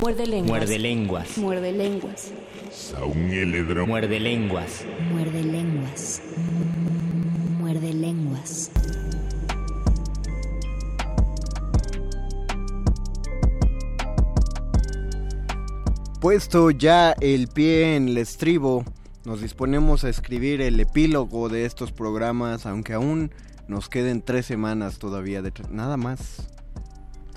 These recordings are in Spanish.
Muerde lenguas. Muerde lenguas. Muerde lenguas. Muerde lenguas. Muerde lenguas. Muerde lenguas. Puesto ya el pie en el estribo, nos disponemos a escribir el epílogo de estos programas, aunque aún nos queden tres semanas todavía de nada más.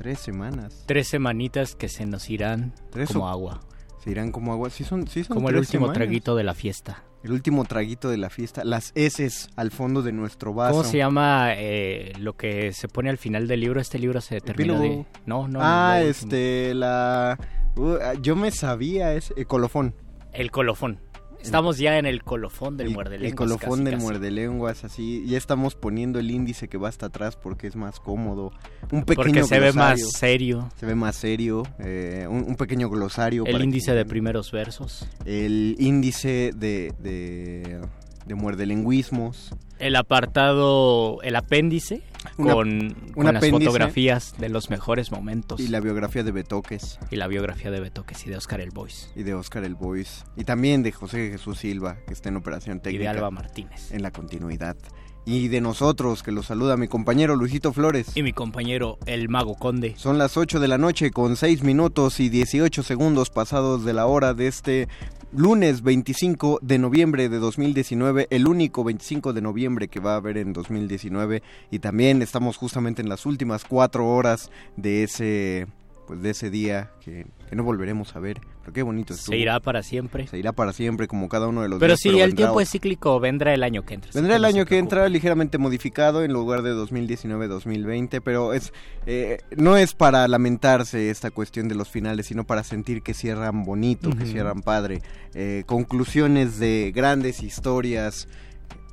Tres semanas. Tres semanitas que se nos irán Tres como o- agua. Se irán como agua. Sí son, sí son Como el último semanas. traguito de la fiesta. El último traguito de la fiesta. Las heces al fondo de nuestro vaso. ¿Cómo se llama eh, lo que se pone al final del libro? Este libro se termina de... No, no. ah, este, la... uh, yo me sabía, es el colofón. El colofón. Estamos ya en el colofón del el, muerde el colofón casi, del casi. muerde lenguas, así. Ya estamos poniendo el índice que va hasta atrás porque es más cómodo. Un pequeño Porque se ve más glosario. serio. Se ve más serio. eh, un, un pequeño glosario. El para índice que- de primeros versos. El índice de, de, de muerde lenguismos. El apartado, el apéndice Una- con, un con las fotografías de los mejores momentos. Y la biografía de Betoques. y la biografía de Betoques y de Oscar El Boys. Y de Oscar El Boys. Y también de José Jesús Silva, que está en operación Y de técnica. Alba Martínez. En la continuidad. Y de nosotros, que los saluda mi compañero Luisito Flores. Y mi compañero El Mago Conde. Son las 8 de la noche con 6 minutos y 18 segundos pasados de la hora de este lunes 25 de noviembre de 2019, el único 25 de noviembre que va a haber en 2019 y también estamos justamente en las últimas cuatro horas de ese pues de ese día que, que no volveremos a ver, pero qué bonito estuvo. Se irá para siempre. Se irá para siempre como cada uno de los Pero días, si el vendrá tiempo es cíclico, vendrá el año que entra. Vendrá el No año que entra ligeramente modificado en lugar de 2019-2020, pero es eh, no es para lamentarse esta cuestión de los finales, sino para sentir que cierran bonito, que cierran padre. Eh, conclusiones de grandes historias,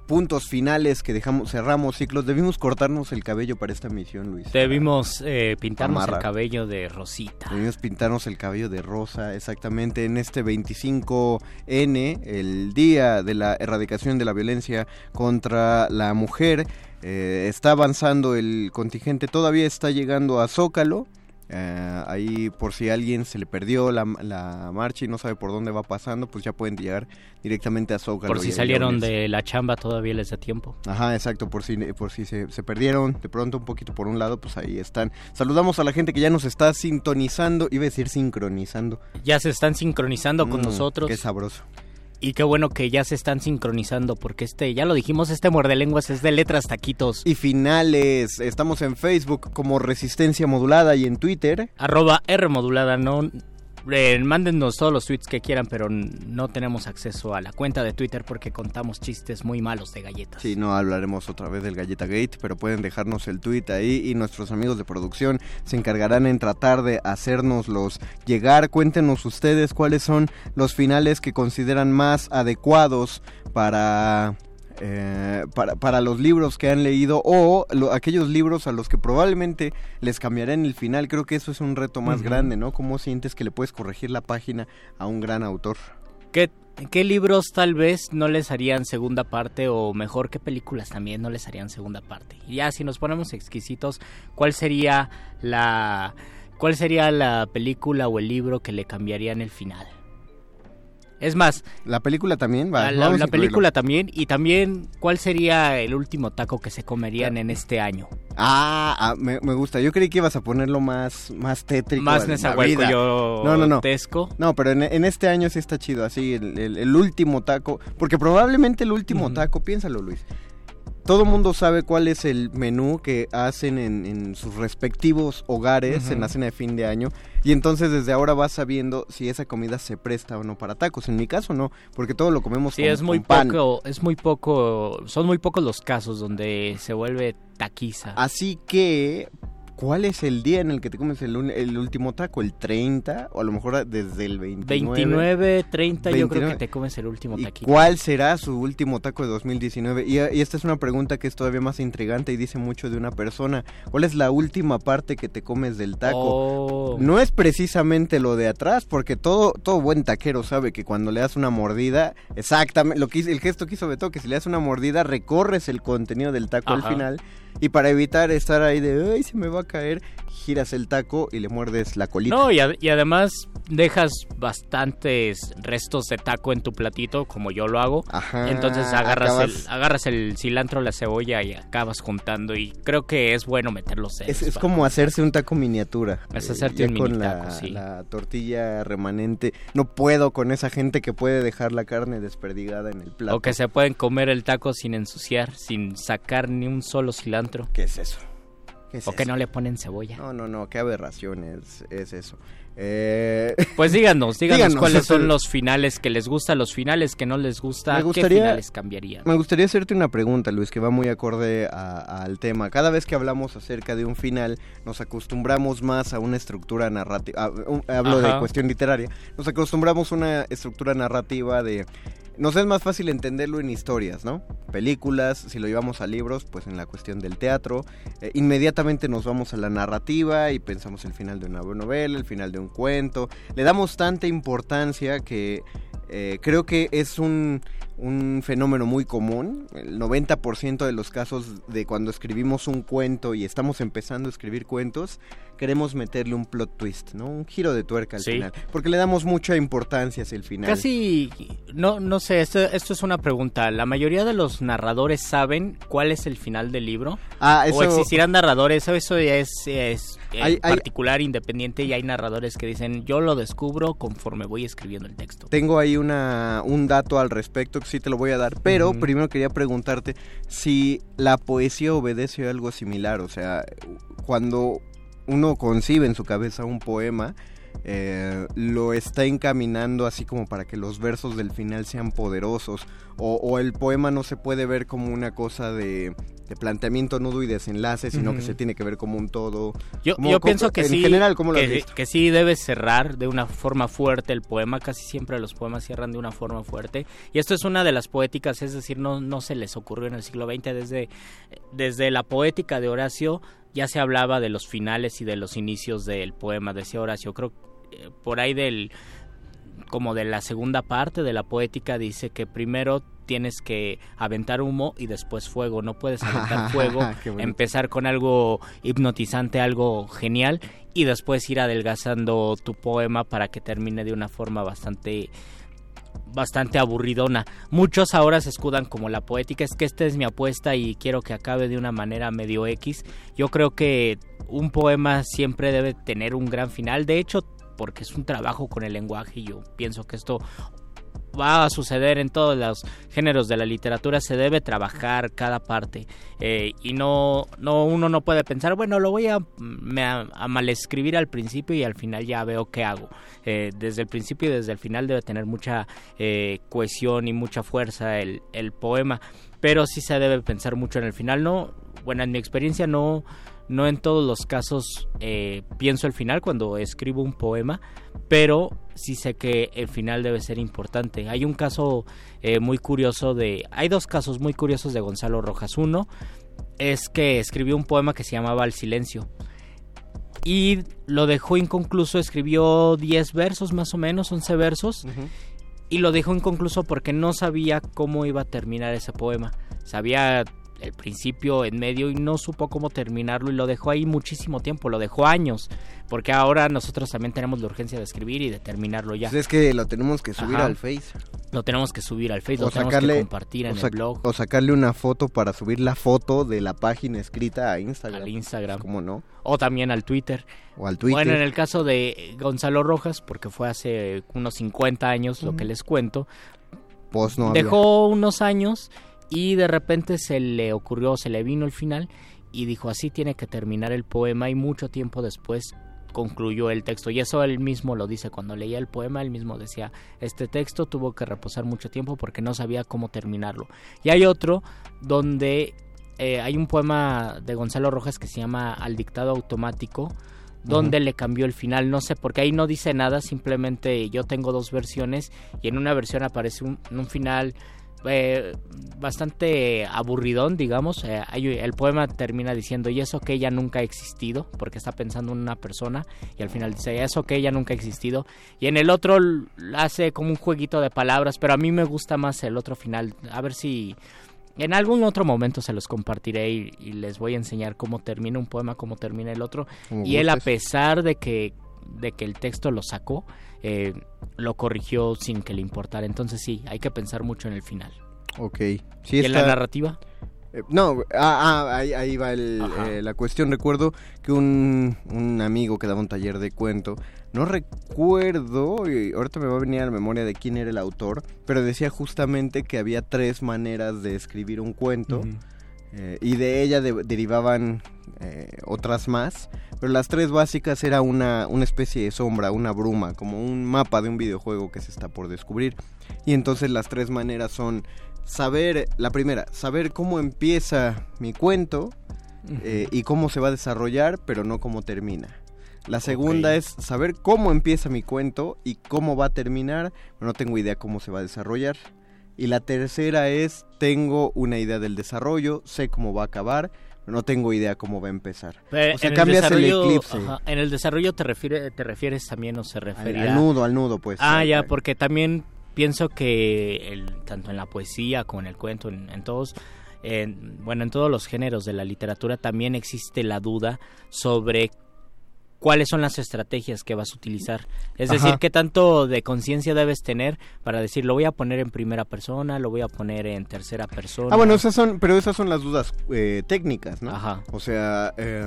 puntos finales que dejamos, cerramos ciclos. Debimos cortarnos el cabello para esta misión, Luis. Debimos eh, pintarnos el cabello de rosita. Debimos pintarnos el cabello de rosa, exactamente en este 25N, el día de la erradicación de la violencia contra la mujer. Eh, está avanzando el contingente, todavía está llegando a Zócalo. Eh, ahí por si a alguien se le perdió la, la marcha y no sabe por dónde va pasando, pues ya pueden llegar directamente a Zócalo. Por si salieron de la chamba todavía les da tiempo. Ajá, exacto, por si, por si se, se perdieron de pronto un poquito por un lado, pues ahí están. Saludamos a la gente que ya nos está sintonizando, iba a decir sincronizando. Ya se están sincronizando con Mm, nosotros. Qué sabroso. Y qué bueno que ya se están sincronizando porque este, ya lo dijimos, este muerde lenguas es de letras taquitos. Y finales, estamos en Facebook como Resistencia Modulada y en Twitter. Arroba R modulada, no... eh, todos los tweets que quieran, pero no tenemos acceso a la cuenta de Twitter porque contamos chistes muy malos de galletas. Sí, no hablaremos otra vez del Galleta Gate, pero pueden dejarnos el tweet ahí y nuestros amigos de producción se encargarán en tratar de hacérnoslos llegar. Cuéntenos ustedes cuáles son los finales que consideran más adecuados para eh, para, para, los libros que han leído o aquellos libros a los que probablemente les cambiarán el final. Creo que eso es un reto más grande, ¿no? ¿Cómo sientes que le puedes corregir la página a un gran autor? ¿Qué, ¿Qué libros tal vez no les harían segunda parte o mejor qué películas también no les harían segunda parte? Y ya si nos ponemos exquisitos, ¿cuál sería la cuál sería la película o el libro que le cambiarían el final? Es más, la película también va. La, la película también y también cuál sería el último taco que se comerían en este año. Ah, ah me, gusta. Yo creí que ibas a ponerlo más más tétrico. Más nezahualcóyotesco. No, no, no. No, pero en, este año sí está chido, así el, último taco, porque probablemente el último taco, piénsalo, Luis todo mundo sabe cuál es el menú que hacen en, sus respectivos hogares en la cena de fin de año y entonces desde ahora vas sabiendo si esa comida se presta o no para tacos. En mi caso no, porque todo lo comemos sí, es muy poco, es muy poco, son muy pocos los casos donde se vuelve taquiza. Así que ¿Cuál es el día en el que te comes el, el, último taco? ¿El 30? O a lo mejor desde el 29. 29, 30 yo creo que te comes el último taquito. ¿Cuál será su último taco de 2019? Y, y, esta es una pregunta que es todavía más intrigante y dice mucho de una persona. ¿Cuál es la última parte que te comes del taco? Oh. No es precisamente lo de atrás, porque todo, todo buen taquero sabe que cuando le das una mordida, exactamente, lo que, el gesto que hizo Beto, que si le das una mordida, recorres el contenido del taco al final y para evitar estar ahí de, ay, se me va a caer, giras el taco y le muerdes la colita. No, y, y además dejas bastantes restos de taco en tu platito, como yo lo hago. Ajá, Entonces agarras, el, agarras el cilantro, la cebolla y acabas juntando. Y creo que es bueno meterlos en Es, es como hacerse un taco miniatura. Es hacerte un con mini la, taco, sí. la tortilla remanente. No puedo con esa gente que puede dejar la carne desperdigada en el plato. O que se pueden comer el taco sin ensuciar, sin sacar ni un solo cilantro. ¿Qué es eso? ¿O que no le ponen cebolla? No, no, no, qué aberración es, es eso. Eh... Pues díganos, díganos, cuáles son los finales que les gusta, los finales que no les gusta, qué finales cambiarían. Me gustaría hacerte una pregunta, Luis, que va muy acorde al tema. Cada vez que hablamos acerca de un final, nos acostumbramos más a una estructura narrativa, hablo de cuestión literaria, nos acostumbramos a una estructura narrativa de nos es más fácil entenderlo en historias, ¿no? Películas, si lo llevamos a libros, pues en la cuestión del teatro. Eh, inmediatamente nos vamos a la narrativa y pensamos el final de una novela, el final de un cuento. Le damos tanta importancia que eh, creo que es un, un, fenómeno muy común. El 90% de los casos de cuando escribimos un cuento y estamos empezando a escribir cuentos, queremos meterle un plot twist, ¿no? Un giro de tuerca al final. Porque le damos mucha importancia hacia el final. Casi, no, no sé, esto, esto es una pregunta. ¿La mayoría de los narradores saben cuál es el final del libro? Ah, eso... ¿O existirán narradores? Eso ya es, es eh, particular, independiente, y hay narradores que dicen, yo lo descubro conforme voy escribiendo el texto. Tengo ahí una, un dato al respecto que sí te lo voy a dar, pero primero quería preguntarte si la poesía obedece a algo similar, o sea, cuando uno concibe en su cabeza un poema, eh, lo está encaminando así como para que los versos del final sean poderosos o, el poema no se puede ver como una cosa de, planteamiento nudo y desenlace sino que se tiene que ver como un todo yo, yo pienso que en sí general ¿cómo lo que, que sí debe cerrar de una forma fuerte el poema casi siempre los poemas cierran de una forma fuerte y esto es una de las poéticas es decir no no se les ocurrió en el siglo XX desde desde la poética de Horacio ya se hablaba de los finales y de los inicios del poema, decía Horacio. Creo eh, por ahí del como de la segunda parte de la poética dice que primero tienes que aventar humo y después fuego, no puedes aventar fuego, empezar con algo hipnotizante, algo genial y después ir adelgazando tu poema para que termine de una forma bastante bastante aburridona. Muchos ahora se escudan como la poética, es que esta es mi apuesta y quiero que acabe de una manera medio X. Yo creo que un poema siempre debe tener un gran final, de hecho, porque es un trabajo con el lenguaje y yo pienso que esto va a suceder en todos los géneros de la literatura, se debe trabajar cada parte eh, y no, no uno no puede pensar, bueno, lo voy a, a, malescribir al principio y al final ya veo qué hago. Eh, desde el principio y desde el final debe tener mucha eh, cohesión y mucha fuerza el, el poema, pero sí se debe pensar mucho en el final, no, bueno, en mi experiencia no no en todos los casos eh, pienso el final cuando escribo un poema, pero sí sé que el final debe ser importante. Hay un caso eh, muy curioso de... Hay dos casos muy curiosos de Gonzalo Rojas. Uno es que escribió un poema que se llamaba El silencio. Y lo dejó inconcluso, escribió 10 versos más o menos, 11 versos. Y lo dejó inconcluso porque no sabía cómo iba a terminar ese poema. Sabía el principio, en medio y no supo cómo terminarlo y lo dejó ahí muchísimo tiempo, lo dejó años, porque ahora nosotros también tenemos la urgencia de escribir y de terminarlo ya. Pues es que lo tenemos que subir al Face. Lo tenemos que subir al Face, lo tenemos que compartir en el blog. O sacarle una foto para subir la foto de la página escrita a Instagram. Al Instagram. ¿Cómo no? O también al Twitter. O al Twitter. Bueno, en el caso de Gonzalo Rojas, porque fue hace unos 50 años lo que les cuento, pues no dejó unos años y de repente se le ocurrió, se le vino el final y dijo así tiene que terminar el poema y mucho tiempo después concluyó el texto. Y eso él mismo lo dice cuando leía el poema él mismo decía este texto tuvo que reposar mucho tiempo porque no sabía cómo terminarlo y hay otro donde eh, hay un poema de Gonzalo Rojas que se llama Al dictado automático donde le cambió el final. No sé porque ahí no dice nada simplemente yo tengo dos versiones y en una versión aparece un, un final eh, bastante aburridón, digamos. Eh, el poema termina diciendo, y eso que ella nunca ha existido, porque está pensando en una persona, y al final dice, eso que ella nunca ha existido. Y en el otro hace como un jueguito de palabras, pero a mí me gusta más el otro final. A ver si en algún otro momento se los compartiré y, les voy a enseñar cómo termina un poema, cómo termina el otro. Y él, a pesar de que, de que el texto lo sacó, eh, lo corrigió sin que le importara. Entonces sí, hay que pensar mucho en el final. Ok. ¿Y en la narrativa? Eh, no, ah, ah, ahí, va eh, la cuestión. Recuerdo que un, un, amigo que daba un taller de cuento, no recuerdo, y ahorita me va a venir a la memoria de quién era el autor, pero decía justamente que había tres maneras de escribir un cuento. Eh, y de ella derivaban eh, otras más, pero las tres básicas era una, una especie de sombra, una bruma, como un mapa de un videojuego que se está por descubrir. Y entonces las tres maneras son saber, la primera, saber cómo empieza mi cuento eh, y cómo se va a desarrollar, pero no cómo termina. La segunda es saber cómo empieza mi cuento y cómo va a terminar, pero no tengo idea cómo se va a desarrollar. Y la tercera es, tengo una idea del desarrollo, sé cómo va a acabar, pero no tengo idea cómo va a empezar. o sea, cambias el, eclipse. en el desarrollo te, refiere, te refieres también o se refiere al, nudo, al nudo, pues. Ah, ya, porque también pienso que el, tanto en la poesía como en el cuento, en, todos... bueno, en todos los géneros de la literatura también existe la duda sobre cuáles son las estrategias que vas a utilizar. Es decir, qué tanto de conciencia debes tener para decir, lo voy a poner en primera persona, lo voy a poner en tercera persona. Ah, bueno, esas son, pero esas son las dudas eh, técnicas, ¿no? Ajá. O sea, eh,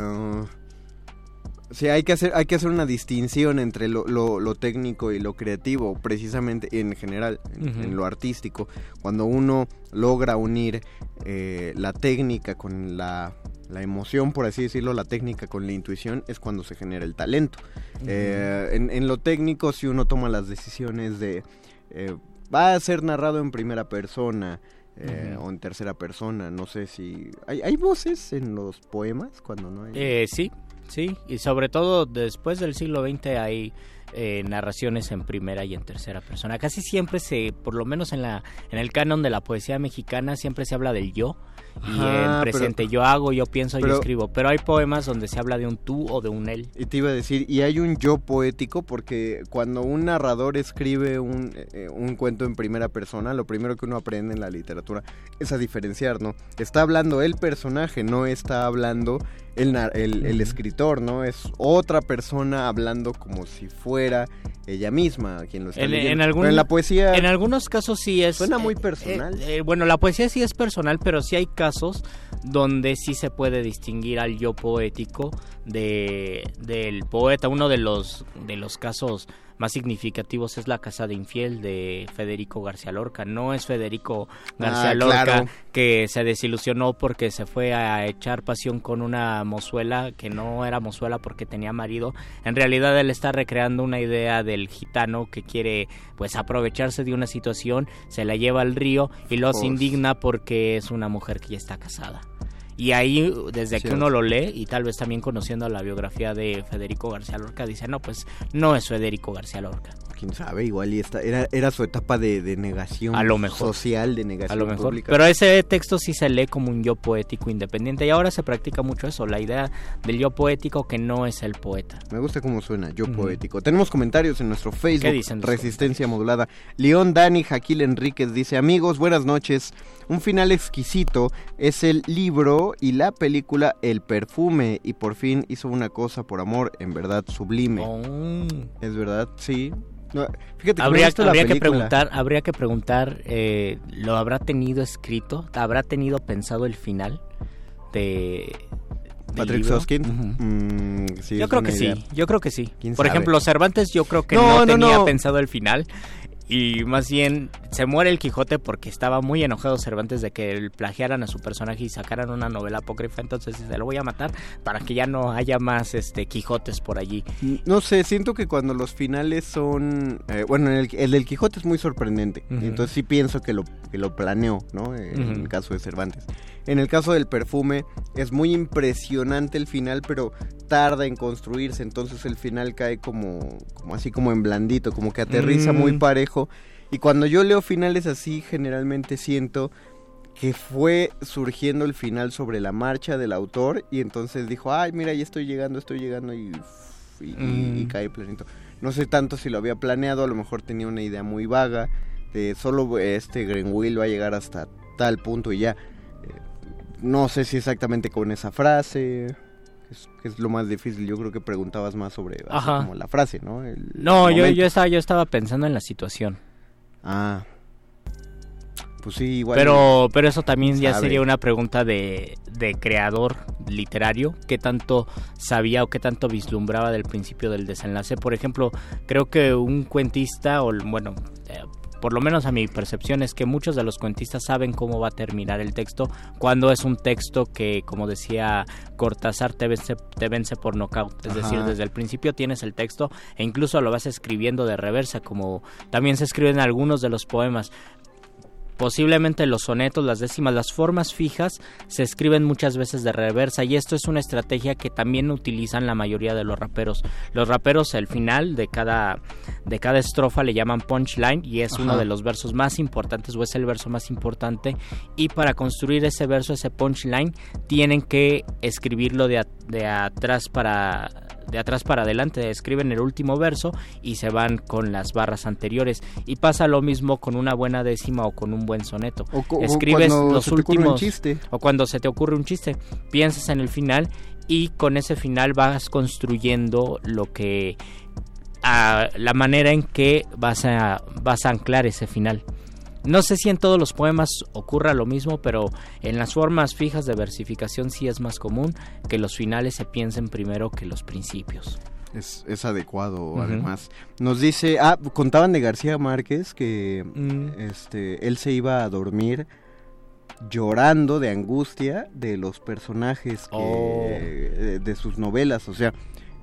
sí, hay que hacer, hay que hacer una distinción entre lo, lo, técnico y lo creativo, precisamente en general, en, lo artístico. Cuando uno logra unir eh, la técnica con la la emoción, por así decirlo, la técnica con la intuición es cuando se genera el talento. Eh, en, lo técnico, si uno toma las decisiones de eh, va a ser narrado en primera persona eh, o en tercera persona, no sé si hay, hay voces en los poemas cuando no hay. sí, sí, y sobre todo después del siglo XX hay narraciones en primera y en tercera persona. Casi siempre se, por lo menos en la en el canon de la poesía mexicana, siempre se habla del yo y en presente yo hago, yo pienso, yo escribo. Pero hay poemas donde se habla de un tú o de un él. Y te iba a decir, y hay un yo poético porque cuando un narrador escribe un, eh, un cuento en primera persona, lo primero que uno aprende en la literatura es a diferenciar, ¿no? Está hablando el personaje, no está hablando el, el, escritor, ¿no? Es otra persona hablando como si fuera ella misma quien lo está en. En, la poesía... En algunos casos sí es... Suena muy eh, personal. Eh, bueno, la poesía sí es personal, pero sí hay casos donde sí se puede distinguir al yo poético de, del poeta. Uno de los, de los casos más significativos es La Casa de Infiel de Federico García Lorca. No es Federico García ah, Lorca que se desilusionó porque se fue a echar pasión con una mozuela que no era mozuela porque tenía marido. En realidad él está recreando una idea del gitano que quiere pues aprovecharse de una situación, se la lleva al río y los indigna porque es una mujer que ya está casada. Y ahí, desde que uno lo lee, y tal vez también conociendo la biografía de Federico García Lorca, dice, no, pues no es Federico García Lorca quién sabe, igual y esta, era, era su etapa de, negación a lo mejor. social, de negación a lo mejor. Pero ese texto sí se lee como un yo poético independiente y ahora se practica mucho eso, la idea del yo poético que no es el poeta. Me gusta cómo suena, yo poético. Tenemos comentarios en nuestro Facebook, dicen Resistencia Modulada. León Dani Jaquil Enríquez dice, amigos, buenas noches. Un final exquisito es el libro y la película El perfume y por fin hizo una cosa por amor en verdad sublime. Oh. Es verdad, sí habría, que preguntar, habría que preguntar, eh, ¿lo habrá tenido escrito? ¿Habrá tenido pensado el final de Patrick Soskin? Mm, yo creo que sí, yo creo que sí. Por ejemplo, Cervantes yo creo que no, tenía pensado el final y más bien se muere el Quijote porque estaba muy enojado Cervantes de que plagiaran a su personaje y sacaran una novela apócrifa, entonces se lo voy a matar para que ya no haya más este Quijotes por allí. No sé, siento que cuando los finales son, eh, bueno, el, del Quijote es muy sorprendente, entonces sí pienso que lo que lo planeó, ¿no? En el caso de Cervantes. En el caso del perfume es muy impresionante el final, pero tarda en construirse, entonces el final cae como, como así como en blandito, como que aterriza muy mm. parejo. Y cuando yo leo finales así, generalmente siento que fue surgiendo el final sobre la marcha del autor y entonces dijo, ay, mira, ya estoy llegando, estoy llegando y, y, mm. cae planito. No sé tanto si lo había planeado, a lo mejor tenía una idea muy vaga de solo este Greenwill va a llegar hasta tal punto y ya no sé si exactamente con esa frase, es, lo más difícil. Yo creo que preguntabas más sobre como la frase, ¿no? no, yo, yo, estaba, yo estaba pensando en la situación. Ah. Pues sí, igual. Pero, pero eso también ya sería una pregunta de, de creador literario. ¿Qué tanto sabía o qué tanto vislumbraba del principio del desenlace? Por ejemplo, creo que un cuentista, o bueno, eh, por lo menos a mi percepción, es que muchos de los cuentistas saben cómo va a terminar el texto cuando es un texto que, como decía Cortázar, te vence, te vence por nocaut. Es decir, desde el principio tienes el texto e incluso lo vas escribiendo de reversa, como también se escriben algunos de los poemas posiblemente los sonetos, las décimas, las formas fijas se escriben muchas veces de reversa y esto es una estrategia que también utilizan la mayoría de los raperos. Los raperos al final de cada de cada estrofa le llaman punchline y es uno de los versos más importantes o es el verso más importante y para construir ese verso, ese punchline, tienen que escribirlo de, de atrás para de atrás para adelante, escriben el último verso y se van con las barras anteriores. Y pasa lo mismo con una buena décima o con un buen soneto. O, Escribes los últimos chiste. o cuando se te ocurre un chiste, piensas en el final y con ese final vas construyendo lo que a la manera en que vas a vas a anclar ese final. No sé si en todos los poemas ocurra lo mismo, pero en las formas fijas de versificación sí es más común que los finales se piensen primero que los principios. Es, es adecuado, además. Nos dice, ah, contaban de García Márquez que mm. este, él se iba a dormir llorando de angustia de los personajes oh. de, sus novelas, o sea,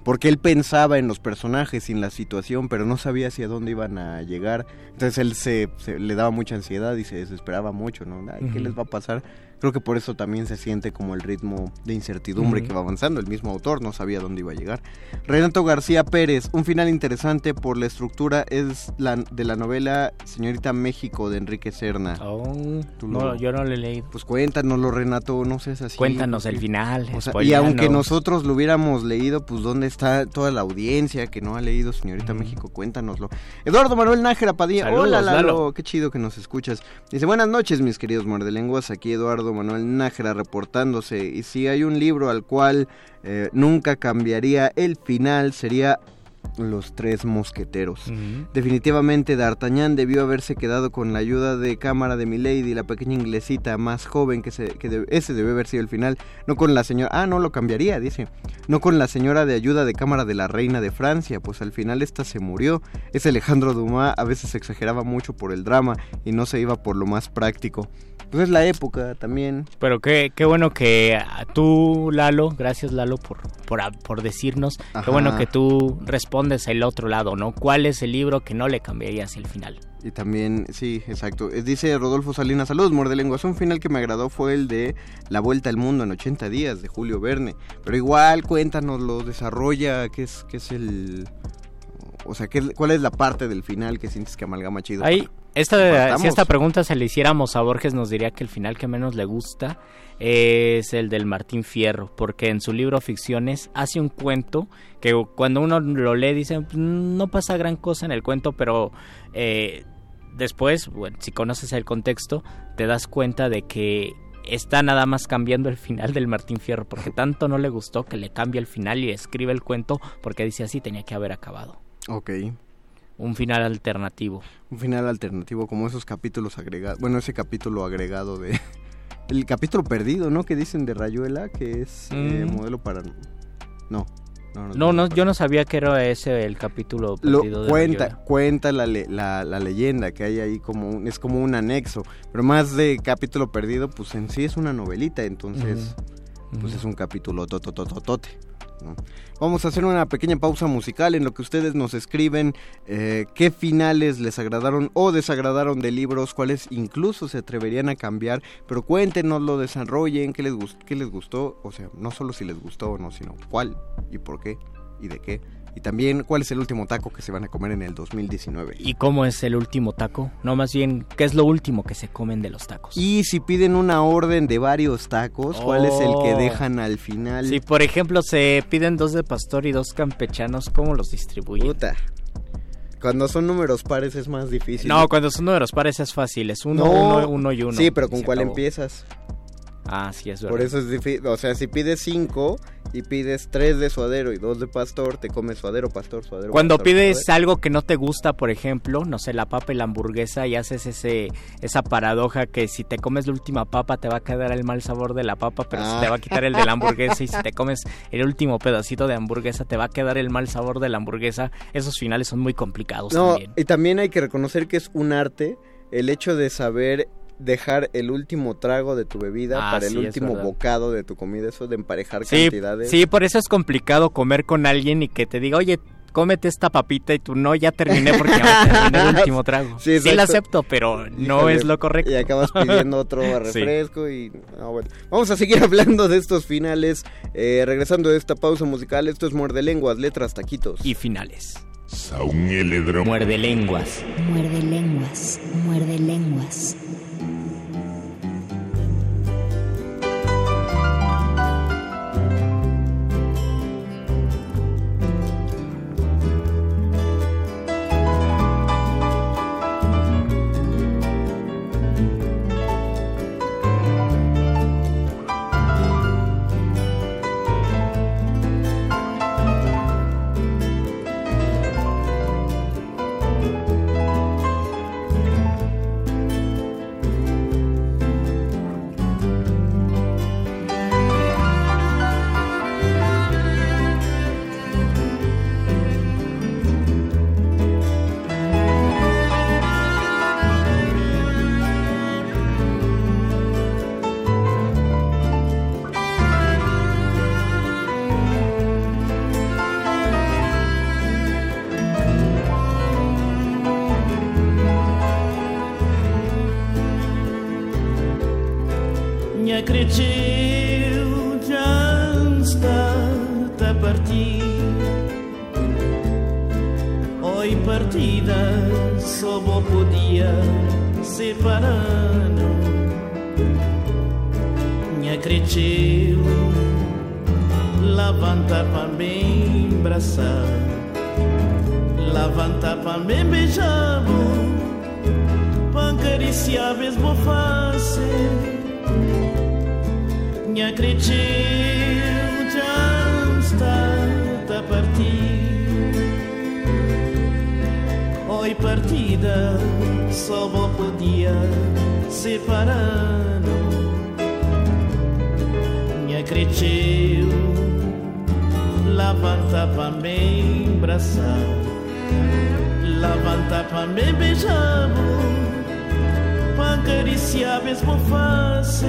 porque él pensaba en los personajes y en la situación, pero no sabía hacia dónde iban a llegar. Entonces él se, le daba mucha ansiedad y se desesperaba mucho, ¿no? ¿Qué les va a pasar? Creo que por eso también se siente como el ritmo de incertidumbre que va avanzando. El mismo autor no sabía dónde iba a llegar. Renato García Pérez, un final interesante por la estructura es la de la novela Señorita México de Enrique Serna. Oh, no, yo no le leí. Pues cuéntanoslo, Renato, no sé así. Cuéntanos el final. y aunque nosotros lo hubiéramos leído, pues ¿dónde está toda la audiencia que no ha leído Señorita México? Cuéntanoslo. Eduardo Manuel Nájera Padilla, hola Lalo, qué chido que nos escuchas. Dice, buenas noches mis queridos muerdelenguas, aquí Eduardo Manuel Nájera reportándose. Y si hay un libro al cual eh, nunca cambiaría el final, sería los tres mosqueteros. Definitivamente D'Artagnan debió haberse quedado con la ayuda de cámara de Milady, la pequeña inglesita más joven que, se, que ese debe haber sido el final, no con la señora, ah, no lo cambiaría, dice, no con la señora de ayuda de cámara de la reina de Francia, pues al final esta se murió. Ese Alejandro Dumas a veces exageraba mucho por el drama y no se iba por lo más práctico. Pues es la época también. Pero qué, qué bueno que tú, Lalo, gracias Lalo por, por, por decirnos, qué bueno que tú respondes el otro lado, ¿no? ¿Cuál es el libro que no le cambiarías el final? Y también, sí, exacto. Eh, dice Rodolfo Salinas, saludos, Muerde Lenguas. Un final que me agradó fue el de La Vuelta al Mundo en 80 días, de Julio Verne. Pero igual, cuéntanos, lo desarrolla, qué es, qué es el... O sea, ¿qué, ¿cuál es la parte del final que sientes que amalgama chido? Ahí, esta, si esta pregunta se le hiciéramos a Borges, nos diría que el final que menos le gusta es el del Martín Fierro, porque en su libro Ficciones hace un cuento que cuando uno lo lee dice, no pasa gran cosa en el cuento, pero eh, después, bueno, si conoces el contexto, te das cuenta de que está nada más cambiando el final del Martín Fierro, porque tanto no le gustó que le cambie el final y escribe el cuento porque dice así tenía que haber acabado. Ok. Un final alternativo. Un final alternativo como esos capítulos agregados, bueno, ese capítulo agregado de... El capítulo perdido, ¿no? Que dicen de Rayuela, que es eh, mm. modelo para... No, no, no, yo no sabía que era ese el capítulo perdido Lo, cuenta, cuenta la, la, leyenda que hay ahí como un, es como un anexo, pero más de capítulo perdido, pues en sí es una novelita, entonces pues es un capítulo totototote. Vamos a hacer una pequeña pausa musical en lo que ustedes nos escriben eh, qué finales les agradaron o desagradaron de libros, cuáles incluso se atreverían a cambiar, pero cuéntenos, lo desarrollen, qué les, qué les gustó, o sea, no solo si les gustó o no, sino cuál y por qué y de qué. Y también, ¿cuál es el último taco que se van a comer en el 2019? ¿Y cómo es el último taco? No, más bien, ¿qué es lo último que se comen de los tacos? Y si piden una orden de varios tacos, ¿cuál es el que oh. dejan al final? Si, por ejemplo, se piden dos de pastor y dos campechanos, ¿cómo los distribuyen? Puta. Cuando son números pares es más difícil. No, cuando son números pares es fácil, es uno, uno, uno y uno. Sí, pero ¿con cuál empiezas? Ah, sí, es verdad. Por eso es difícil. O sea, si pides cinco y pides tres de suadero y dos de pastor, te comes suadero, pastor, suadero. Cuando pides algo que no te gusta, por ejemplo, no sé, la papa y la hamburguesa, y haces ese esa paradoja que si te comes la última papa te va a quedar el mal sabor de la papa, pero se te va a quitar el de la hamburguesa, y si te comes el último pedacito de hamburguesa te va a quedar el mal sabor de la hamburguesa. Esos finales son muy complicados no, también. Y también hay que reconocer que es un arte el hecho de saber dejar el último trago de tu bebida ah, para el último bocado de tu comida, eso de emparejar cantidades. Sí, por eso es complicado comer con alguien y que te diga, oye, cómete esta papita y tú no, ya terminé porque ya terminé el último trago. Sí, sí lo acepto, pero no es lo correcto. Y acabas pidiendo otro refresco y... bueno. Vamos a seguir hablando de estos finales, eh, regresando de esta pausa musical, esto es Muerde Lenguas, letras, taquitos. Y finales. Muerde lenguas. Muerde lenguas. Muerde lenguas. graça Levanta para me beijar Para acariciar mesmo face Minha cretinha já está a partir. Oi partida Só vou podia separar Minha cretinha Levanta pra me abraçar. Levanta pra me beijar. Pra acariciar mesmo face.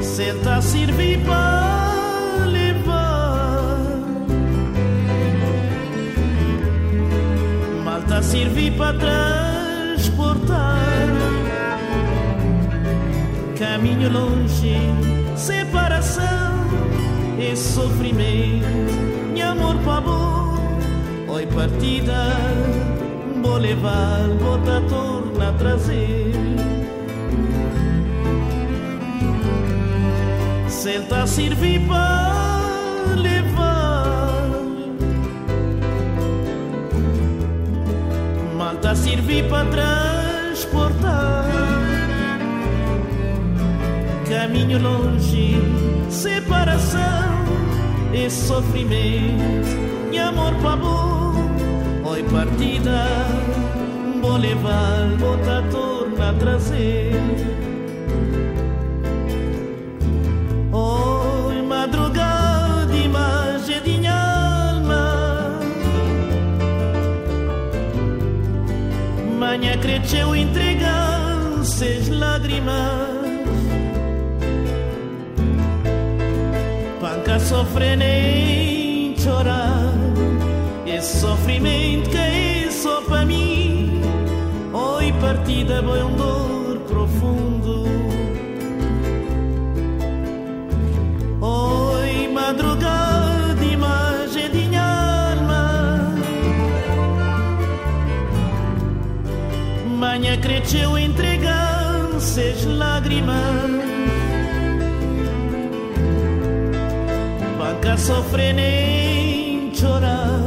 Senta servir pra levar. Malta servir pra transportar. Caminho longe separação e sofrimento. Meu amor para bom, oi partida, vou levar, vou torna a trazer. Senta servir para levar. Malta servir para transportar. Caminho longe, separação e sofrimento. E amor para bom, oi partida, vou levar, vou torna trazer. Oi, madrugada, imagem de minha alma. Manhã cresceu entregar seis lágrimas. Panca sofre nem chorar. Esse sofrimento que é só para mim. Oi, partida, foi um dor profundo. Oi, madrugada, imagem de minha alma. Manhã cresceu entregando seis lágrimas. Banca sofre nem chorar.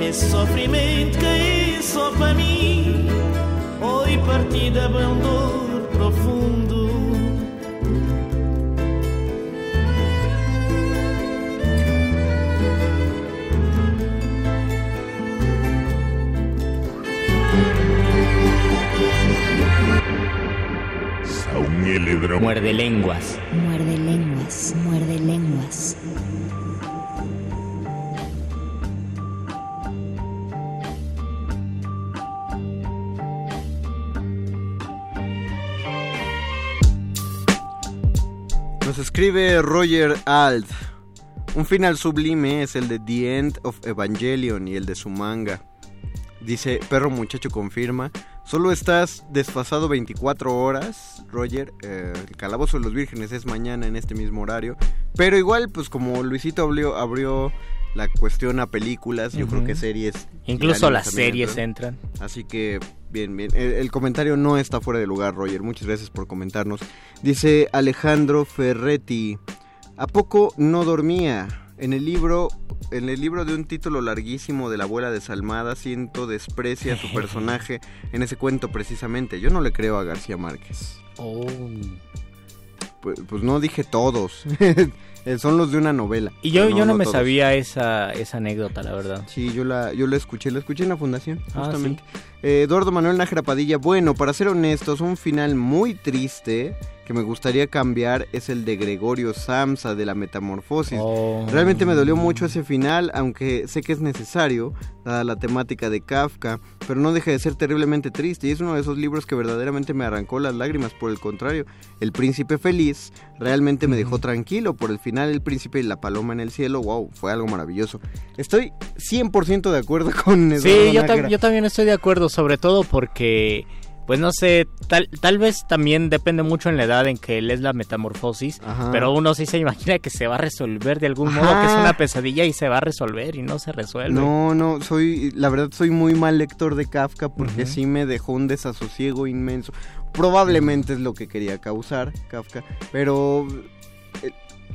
Esse sofrimento que é só para mim. Oi, partida, é um dor profundo. Muerde lenguas. Muerde lenguas, escribe Roger Alt. Un final sublime es el de The End of Evangelion y el de su manga. Dice, perro muchacho confirma. Solo estás desfasado 24 horas, Roger. Eh, el Calabozo de los Vírgenes es mañana en este mismo horario. Pero igual, pues como Luisito abrió, abrió la cuestión a películas, yo creo que series. Incluso las series entran. Así que, bien, bien. El, el, comentario no está fuera de lugar, Roger. Muchas gracias por comentarnos. Dice Alejandro Ferretti. ¿A poco no dormía? En el libro, en el libro de un título larguísimo de la abuela desalmada, siento desprecia a su personaje en ese cuento precisamente. Yo no le creo a García Márquez. Oh. Pues, pues no dije todos. Son los de una novela. Y yo, no, yo no, no me todos. sabía esa, esa anécdota, la verdad. Sí, yo la, yo la escuché, la escuché en la fundación, justamente. Ah, ¿sí? Eh, Eduardo Manuel Nájera Padilla, bueno, para ser honestos, un final muy triste que me gustaría cambiar es el de Gregorio Samsa de la Metamorfosis. Oh. Realmente me dolió mucho ese final, aunque sé que es necesario, dada la temática de Kafka, pero no deja de ser terriblemente triste y es uno de esos libros que verdaderamente me arrancó las lágrimas. Por el contrario, El Príncipe Feliz realmente me dejó tranquilo. Por el final, El Príncipe y la Paloma en el Cielo, wow, fue algo maravilloso. Estoy 100% de acuerdo con Eduardo Sí, yo, yo también estoy de acuerdo, sobre todo porque pues no sé, tal, tal vez también depende mucho en la edad en que lees la metamorfosis, Ajá. pero uno sí se imagina que se va a resolver de algún Ajá. modo, que es una pesadilla y se va a resolver y no se resuelve. No, no, soy, la verdad soy muy mal lector de Kafka porque uh -huh. sí me dejó un desasosiego inmenso. Probablemente es lo que quería causar Kafka, pero eh,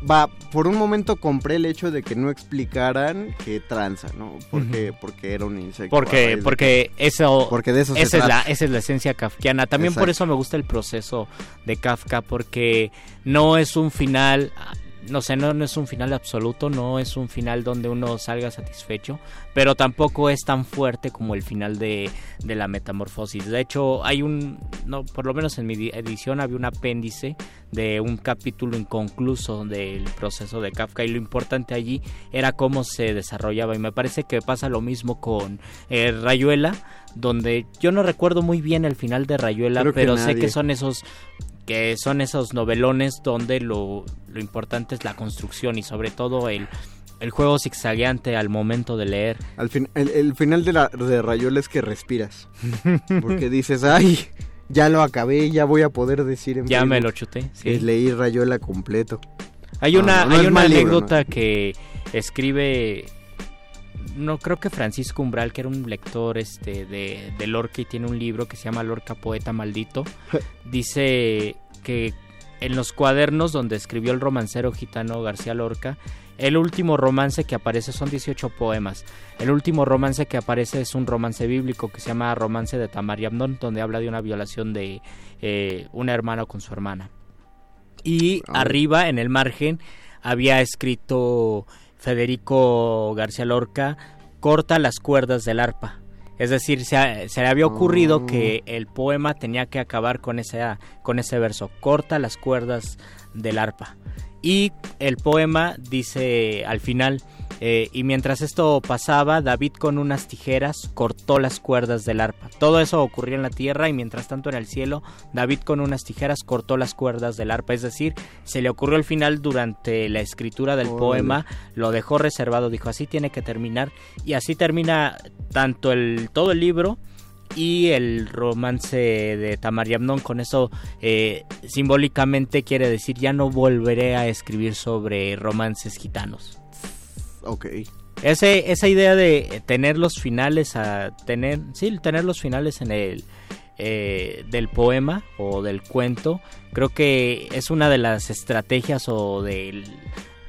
va, por un momento compré el hecho de que no explicaran que tranza, ¿no? Porque, uh -huh. porque era un insecto. Porque, porque que, eso, porque de eso esa, es la, esa es la esencia kafkiana. También Exacto. por eso me gusta el proceso de Kafka, porque no es un final no sé, no, no, es un final absoluto, no es un final donde uno salga satisfecho, pero tampoco es tan fuerte como el final de, de la metamorfosis. De hecho, hay un, no, por lo menos en mi edición había un apéndice de un capítulo inconcluso del proceso de Kafka y lo importante allí era cómo se desarrollaba y me parece que pasa lo mismo con eh, Rayuela donde yo no recuerdo muy bien el final de Rayuela pero sé que son esos que son esos novelones donde lo, lo importante es la construcción y sobre todo el, el juego zigzagueante al momento de leer. Al fin, el, final de, la, de Rayuela es que respiras. Porque dices, ay, ya lo acabé, ya voy a poder decir en Ya me lo chuté. Sí. leí Rayuela completo. Hay una, hay una anécdota que escribe no creo que Francisco Umbral, que era un lector este de, de Lorca y tiene un libro que se llama Lorca Poeta Maldito, dice que en los cuadernos donde escribió el romancero gitano García Lorca, el último romance que aparece son 18 poemas. El último romance que aparece es un romance bíblico que se llama Romance de Tamar y Amnón, donde habla de una violación de eh, un hermano con su hermana. Y arriba, en el margen, había escrito Federico García Lorca, corta las cuerdas del arpa. Es decir, se, le había ocurrido ah. que el poema tenía que acabar con ese, con ese verso, corta las cuerdas del arpa. Y el poema dice al final, eh, y mientras esto pasaba, David con unas tijeras cortó las cuerdas del arpa. Todo eso ocurrió en la tierra y mientras tanto en el cielo, David con unas tijeras cortó las cuerdas del arpa. Es decir, se le ocurrió al final durante la escritura del poema, lo dejó reservado, dijo así tiene que terminar y así termina tanto el todo el libro y el romance de Tamar y Con eso eh, simbólicamente quiere decir ya no volveré a escribir sobre romances gitanos. Ok. Ese, esa idea de tener los finales a tener, sí, tener los finales en el eh, del poema o del cuento, creo que es una de las estrategias o del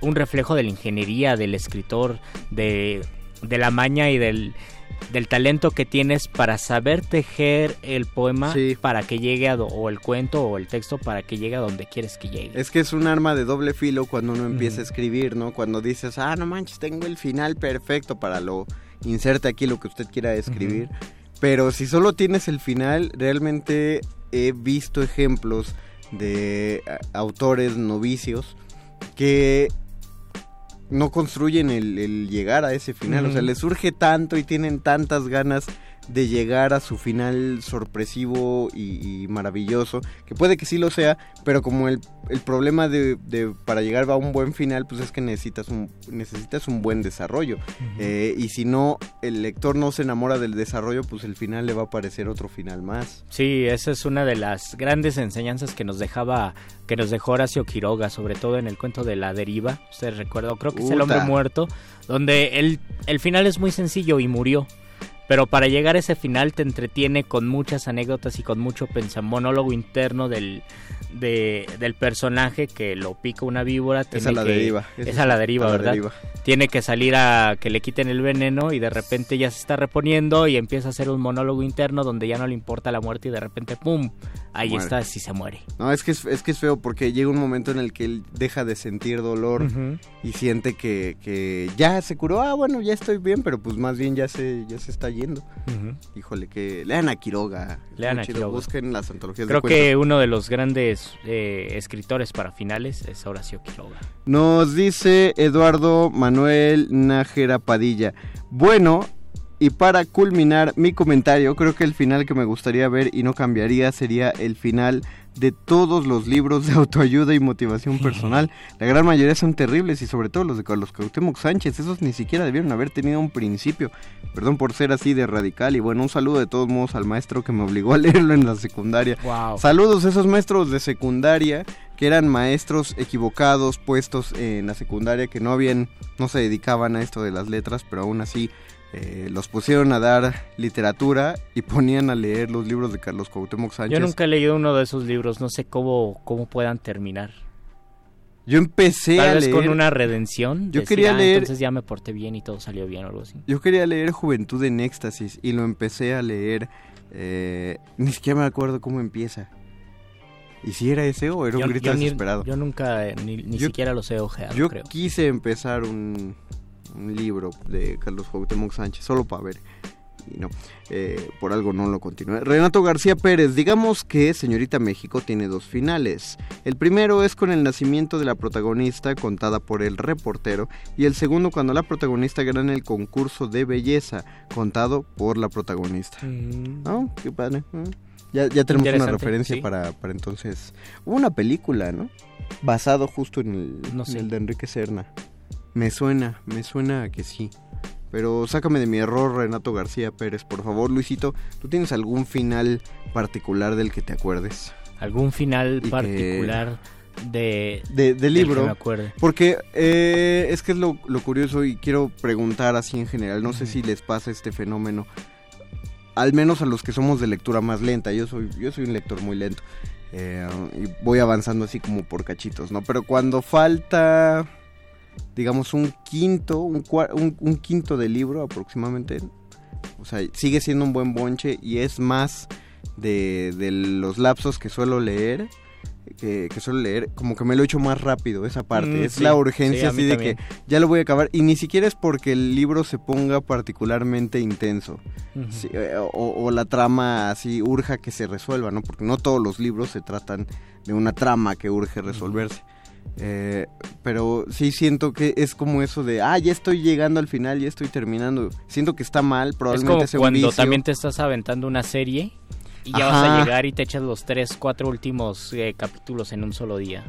un reflejo de la ingeniería del escritor, de, de la maña y del del talento que tienes para saber tejer el poema para que llegue a o el cuento o el texto para que llegue a donde quieres que llegue. Es que es un arma de doble filo cuando uno empieza a escribir, ¿no? Cuando dices, ah, no manches, tengo el final perfecto para lo inserte aquí lo que usted quiera escribir. Pero si solo tienes el final, realmente he visto ejemplos de autores novicios que no construyen el, llegar a ese final. O sea, les surge tanto y tienen tantas ganas de llegar a su final sorpresivo y, maravilloso, que puede que sí lo sea, pero como el, el problema de, para llegar a un buen final, pues es que necesitas un, necesitas un buen desarrollo. Eh, y si no, el lector no se enamora del desarrollo, pues el final le va a parecer otro final más. Sí, esa es una de las grandes enseñanzas que nos dejaba, que nos dejó Horacio Quiroga, sobre todo en el cuento de la deriva, ustedes recuerdan, creo que es el hombre muerto, donde el, el final es muy sencillo y murió pero para llegar a ese final te entretiene con muchas anécdotas y con mucho monólogo interno del, del personaje que lo pica una víbora. Es a la deriva. Es a la deriva, ¿verdad? Tiene que salir a que le quiten el veneno y de repente ya se está reponiendo y empieza a hacer un monólogo interno donde ya no le importa la muerte y de repente ¡pum! Ahí está, si se muere. No, es que es, es, que es feo porque llega un momento en el que él deja de sentir dolor y siente que, que, ya se curó. Ah, bueno, ya estoy bien, pero pues más bien ya se, ya se está yendo. Híjole, que lean a Quiroga. Lean a Quiroga. Busquen las antologías Creo que uno de los grandes eh, escritores para finales es Horacio Quiroga. Nos dice Eduardo Manuel Nájera Padilla. Bueno, y para culminar mi comentario, creo que el final que me gustaría ver y no cambiaría sería el final de todos los libros de autoayuda y motivación personal. La gran mayoría son terribles y sobre todo los de Carlos Cuauhtémoc Sánchez. Esos ni siquiera debieron haber tenido un principio. Perdón por ser así de radical y bueno, un saludo de todos modos al maestro que me obligó a leerlo en la secundaria. Saludos a esos maestros de secundaria que eran maestros equivocados puestos en la secundaria que no habían no se dedicaban a esto de las letras, pero aún así eh, los pusieron a dar literatura y ponían a leer los libros de Carlos Cuauhtémoc Sánchez. Yo nunca he leído uno de esos libros, no sé cómo, cómo puedan terminar. Yo empecé a leer... con una redención. Yo quería ah, leer... Entonces ya me porté bien y todo salió bien o algo así. Yo quería leer Juventud en Éxtasis y lo empecé a leer... Eh, ni siquiera me acuerdo cómo empieza. ¿Y si era ese o era un grito desesperado? yo nunca, eh, ni, siquiera los he ojeado, Yo creo. quise empezar un, un libro de Carlos Cuauhtémoc Sánchez, solo para ver y no, eh, por algo no lo continué. Renato García Pérez, digamos que Señorita México tiene dos finales. El primero es con el nacimiento de la protagonista contada por el reportero y el segundo cuando la protagonista gana el concurso de belleza contado por la protagonista. Mm. ¿No? Qué padre. Ya, ya tenemos una referencia para, para entonces. Hubo una película, ¿no? Basado justo en el, en el de Enrique Serna. Me suena, me suena que sí. Pero sácame de mi error, Renato García Pérez, por favor, Luisito. ¿Tú tienes algún final particular del que te acuerdes? ¿Algún final particular de, de, libro? me acuerde. Porque eh, es que es lo, curioso y quiero preguntar así en general. No sé si les pasa este fenómeno. Al menos a los que somos de lectura más lenta. Yo soy, yo soy un lector muy lento. Eh, y voy avanzando así como por cachitos, ¿no? Pero cuando falta digamos, un quinto, un, un, quinto de libro aproximadamente. O sea, sigue siendo un buen bonche y es más de, los lapsos que suelo leer. Que, suelo leer, como que me lo he hecho más rápido esa parte. Mm, es la urgencia así de que ya lo voy a acabar. Y ni siquiera es porque el libro se ponga particularmente intenso. Eh, o, la trama así urja que se resuelva, ¿no? Porque no todos los libros se tratan de una trama que urge resolverse. Eh, pero sí siento que es como eso de, ah, ya estoy llegando al final, ya estoy terminando. Siento que está mal, probablemente es como cuando también te estás aventando una serie y ya vas a llegar y te echas los tres, cuatro últimos eh, capítulos en un solo día.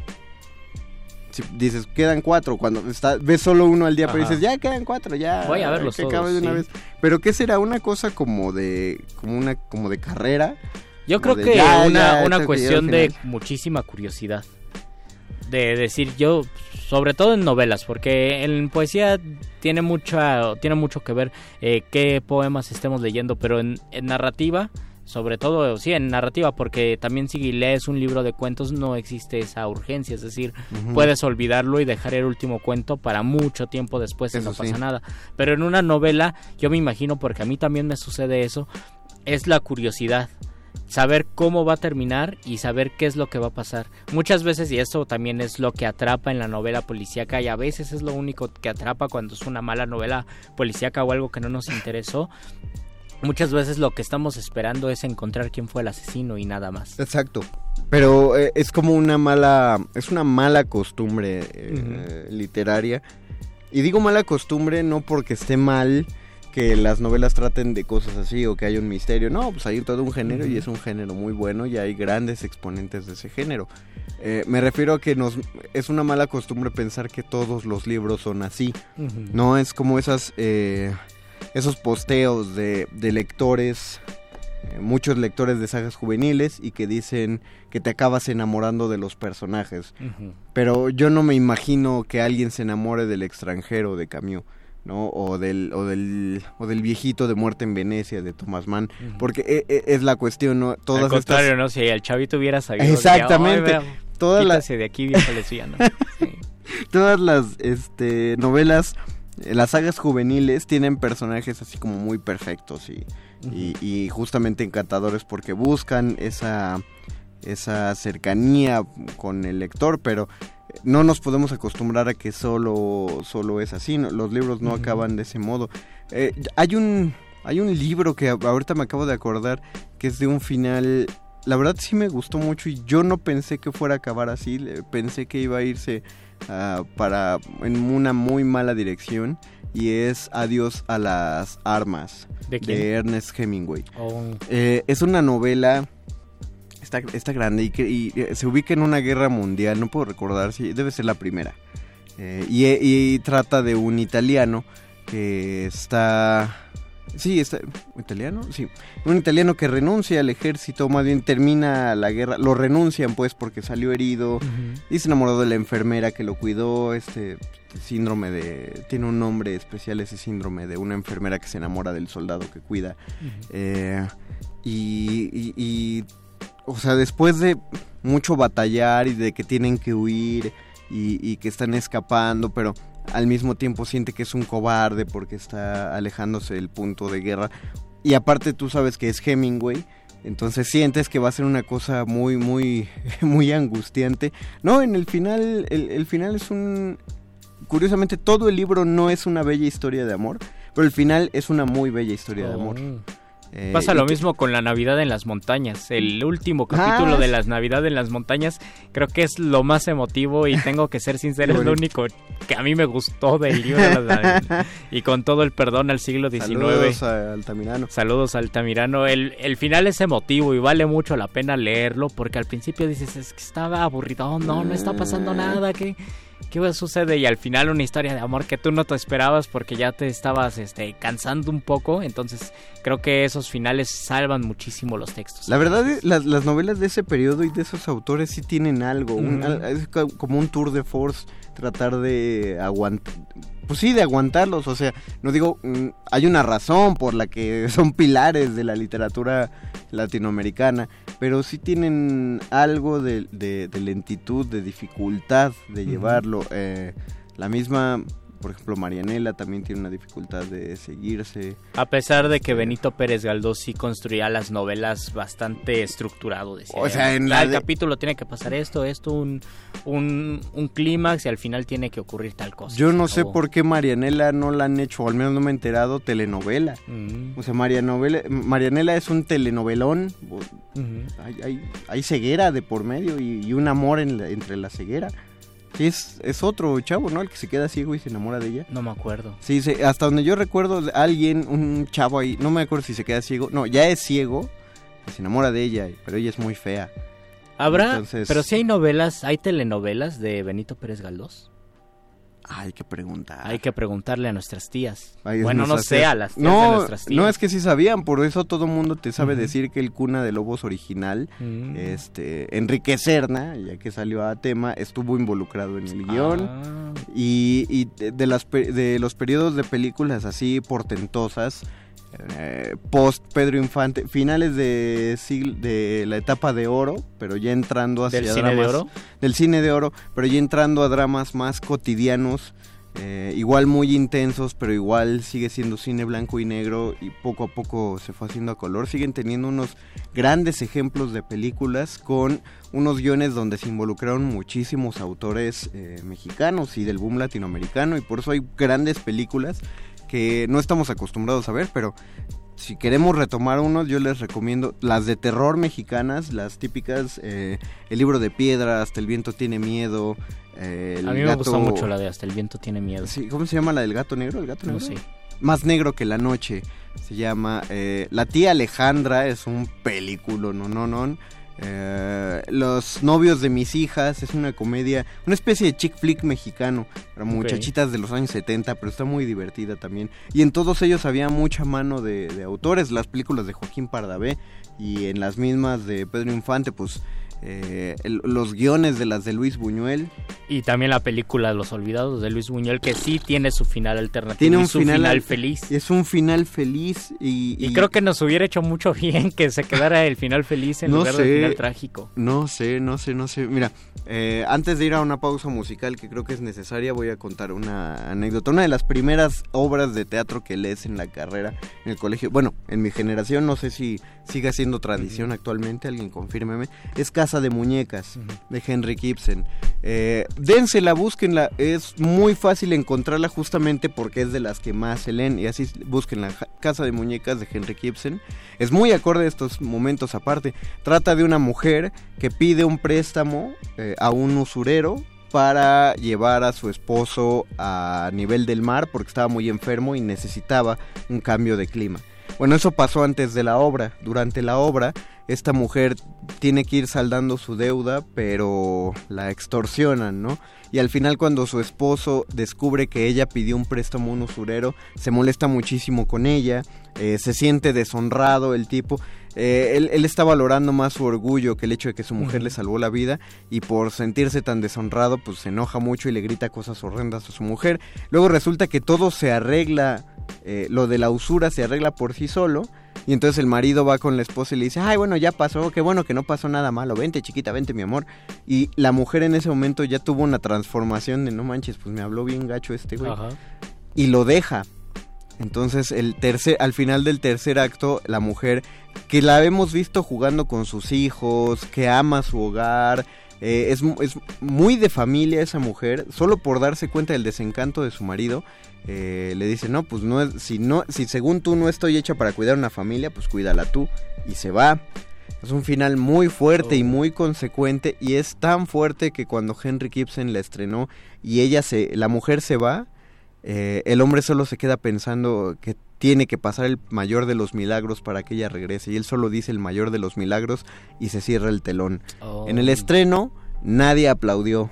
dices, quedan cuatro, cuando está, ves solo uno al día, pero dices, ya quedan cuatro, ya. Voy a verlos que todos, de una vez. Pero ¿qué será? ¿Una cosa como de, como una, como de carrera? Yo creo que una, una cuestión de muchísima curiosidad de decir yo, sobre todo en novelas, porque en poesía tiene mucha, tiene mucho que ver eh, qué poemas estemos leyendo, pero en, narrativa, sobre todo, sí, en narrativa, porque también si lees un libro de cuentos no existe esa urgencia, es decir, puedes olvidarlo y dejar el último cuento para mucho tiempo después y no pasa nada. Pero en una novela, yo me imagino, porque a mí también me sucede eso, es la curiosidad saber cómo va a terminar y saber qué es lo que va a pasar. Muchas veces, y eso también es lo que atrapa en la novela policíaca, y a veces es lo único que atrapa cuando es una mala novela policíaca o algo que no nos interesó. Muchas veces lo que estamos esperando es encontrar quién fue el asesino y nada más. Exacto. Pero eh, es como una mala, es una mala costumbre eh, literaria. Y digo mala costumbre no porque esté mal, que las novelas traten de cosas así o que haya un misterio. No, pues hay todo un género y es un género muy bueno y hay grandes exponentes de ese género. Eh, me refiero a que nos es una mala costumbre pensar que todos los libros son así. No es como esas eh, esos posteos de, de lectores, eh, muchos lectores de sagas juveniles y que dicen que te acabas enamorando de los personajes. Pero yo no me imagino que alguien se enamore del extranjero de Camus. ¿No? O del, o del, o del viejito de muerte en Venecia de Thomas Mann, porque e, e, es, la cuestión, ¿no? Todas Al contrario, ¿no? Si el chavito hubiera sabido. Exactamente. todas las... de aquí, Todas las este, novelas, eh, las sagas juveniles tienen personajes así como muy perfectos y, y justamente encantadores porque buscan esa esa cercanía con el lector, pero no nos podemos acostumbrar a que solo, solo es así, los libros no acaban de ese modo. Eh, hay un hay un libro que ahorita me acabo de acordar que es de un final la verdad sí me gustó mucho y yo no pensé que fuera a acabar así, pensé que iba a irse uh, para en una muy mala dirección y es Adiós a las armas de, Ernest Hemingway. Oh. Eh, es una novela está, grande y, que, y eh, se ubica en una guerra mundial, no puedo recordar si debe ser la primera. Eh, y, trata de un italiano que está... Sí, está... ¿Italiano? Sí. Un italiano que renuncia al ejército, más bien termina la guerra, lo renuncian pues porque salió herido y se enamoró de la enfermera que lo cuidó, este, síndrome de... Tiene un nombre especial ese síndrome de una enfermera que se enamora del soldado que cuida. Eh, y, o sea, después de mucho batallar y de que tienen que huir y, que están escapando, pero al mismo tiempo siente que es un cobarde porque está alejándose del punto de guerra. Y aparte tú sabes que es Hemingway, Entonces sientes que va a ser una cosa muy, muy, muy angustiante. No, en el final, el, final es un... Curiosamente, todo el libro no es una bella historia de amor, pero el final es una muy bella historia de amor. Eh, Pasa lo mismo con la Navidad en las montañas. El último capítulo ah, de las Navidad en las montañas creo que es lo más emotivo y tengo que ser sincero, es lo único que a mí me gustó del libro. y con todo el perdón al siglo XIX. Saludos a Altamirano. Saludos a Altamirano. El, el final es emotivo y vale mucho la pena leerlo porque al principio dices, es que estaba aburrido, no, no está pasando nada, que ¿qué sucede? Y al final una historia de amor que tú no te esperabas porque ya te estabas este, cansando un poco. Entonces creo que esos finales salvan muchísimo los textos. La verdad, las, las novelas de ese periodo y de esos autores sí tienen algo. es como un tour de force tratar de aguantar pues sí, de aguantarlos. O sea, no digo, mm, hay una razón por la que son pilares de la literatura latinoamericana, pero sí tienen algo de, lentitud, de dificultad de llevarlo. Eh, la misma por ejemplo, Marianela también tiene una dificultad de seguirse. A pesar de que Benito Pérez Galdós sí construía las novelas bastante estructurado. o sea, en el capítulo tiene que pasar esto, esto, un, un, un clímax y al final tiene que ocurrir tal cosa. Yo no sé por qué Marianela no la han hecho, o al menos no me he enterado, telenovela. Mm. O sea, Marianela es un telenovelón. hay, ceguera de por medio y, un amor entre la ceguera es, es otro chavo, ¿no? El que se queda ciego y se enamora de ella. No me acuerdo. Sí, hasta donde yo recuerdo, alguien, un chavo ahí, no me acuerdo si se queda ciego. No, ya es ciego, se enamora de ella, pero ella es muy fea. ¿Habrá? Pero si hay novelas, hay telenovelas de Benito Pérez Galdós. Hay que preguntar. Hay que preguntarle a nuestras tías. bueno, no sé, a las tías no, de nuestras tías. No, es que sí sabían, por eso todo el mundo te sabe decir que el Cuna de Lobos original, mm. este, Enrique Serna, ya que salió a tema, estuvo involucrado en el guion. Ah. Y, de, las, de los periodos de películas así portentosas, eh, post Pedro Infante, finales de, de la etapa de oro, pero ya entrando hacia ¿Del cine de oro? Del cine de oro, pero ya entrando a dramas más cotidianos, eh, igual muy intensos, pero igual sigue siendo cine blanco y negro y poco a poco se fue haciendo a color. Siguen teniendo unos grandes ejemplos de películas con unos guiones donde se involucraron muchísimos autores eh, mexicanos y del boom latinoamericano y por eso hay grandes películas que no estamos acostumbrados a ver, pero si queremos retomar unos, yo les recomiendo las de terror mexicanas, las típicas, eh, El libro de piedra, Hasta el viento tiene miedo. Eh, a mí me gustó mucho la de Hasta el viento tiene miedo. Sí, ¿Cómo se llama la del gato negro? ¿El gato negro? sí. Más negro que la noche se llama. Eh, la tía Alejandra es un película, no, no, no. Eh, los novios de mis hijas es una comedia, una especie de chick flick mexicano, para muchachitas de los años 70, pero está muy divertida también. Y en todos ellos había mucha mano de, de autores, las películas de Joaquín Pardavé y en las mismas de Pedro Infante, pues eh, los guiones de las de Luis Buñuel. Y también la película Los Olvidados de Luis Buñuel, que sí tiene su final alternativo. Tiene un final, feliz. Es un final feliz y, creo que nos hubiera hecho mucho bien que se quedara el final feliz en lugar del final trágico. No sé, no sé, no sé. Mira, eh, antes de ir a una pausa musical que creo que es necesaria, voy a contar una anécdota. Una de las primeras obras de teatro que lees en la carrera, en el colegio, bueno, en mi generación, no sé si siga siendo tradición actualmente, alguien confírmeme, es Casa de Muñecas de Henry Gibson. Eh, dénsela, búsquenla, es muy fácil encontrarla justamente porque es de las que más se leen y así busquen la Casa de Muñecas de Henry Gibson. Es muy acorde a estos momentos aparte. Trata de una mujer que pide un préstamo eh, a un usurero para llevar a su esposo a nivel del mar porque estaba muy enfermo y necesitaba un cambio de clima. Bueno, eso pasó antes de la obra. Durante la obra, esta mujer tiene que ir saldando su deuda, pero la extorsionan, ¿no? Y al final cuando su esposo descubre que ella pidió un préstamo a un usurero, se molesta muchísimo con ella, eh, se siente deshonrado el tipo. Eh, él, está valorando más su orgullo que el hecho de que su mujer le salvó la vida y por sentirse tan deshonrado pues se enoja mucho y le grita cosas horrendas a su mujer. Luego resulta que todo se arregla eh, lo de la usura se arregla por sí solo. Y entonces el marido va con la esposa y le dice, ay, bueno, ya pasó, qué bueno que no pasó nada malo, vente chiquita, vente mi amor. Y la mujer en ese momento ya tuvo una transformación de, no manches, pues me habló bien gacho este güey. Y lo deja. Entonces, el tercer, al final del tercer acto, la mujer que la hemos visto jugando con sus hijos, que ama su hogar, eh, es, es, muy de familia esa mujer, solo por darse cuenta del desencanto de su marido, eh, le dice, no, pues no es, si no, si según tú no estoy hecha para cuidar una familia, pues cuídala tú. Y se va. Es un final muy fuerte y oh. muy consecuente y es tan fuerte que cuando Henry Gibson la estrenó y ella se, la mujer se va, eh, el hombre solo se queda pensando que tiene que pasar el mayor de los milagros para que ella regrese y él solo dice el mayor de los milagros y se cierra el telón. En el oh. estreno nadie aplaudió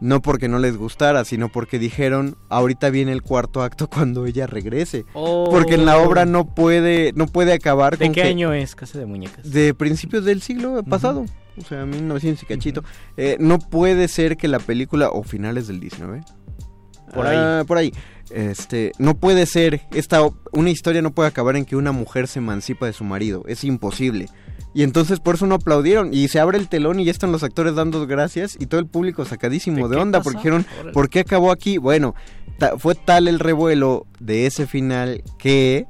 no porque no les gustara, sino porque dijeron, ahorita viene el cuarto acto cuando ella regrese. Porque en la obra no puede, no puede acabar ¿De qué año es Casa de Muñecas? De principios del siglo pasado. O sea, 1900 y cachito. Eh, no puede ser que la película, o finales del 19. Por ahí. Ah, por ahí. Este, no puede ser, esta, una historia no puede acabar en que una mujer se emancipa de su marido. Es imposible. Y entonces por eso no aplaudieron. Y se abre el telón y ya están los actores dando gracias y todo el público sacadísimo de, onda porque dijeron, ¿por qué acabó aquí? Bueno, fue tal el revuelo de ese final que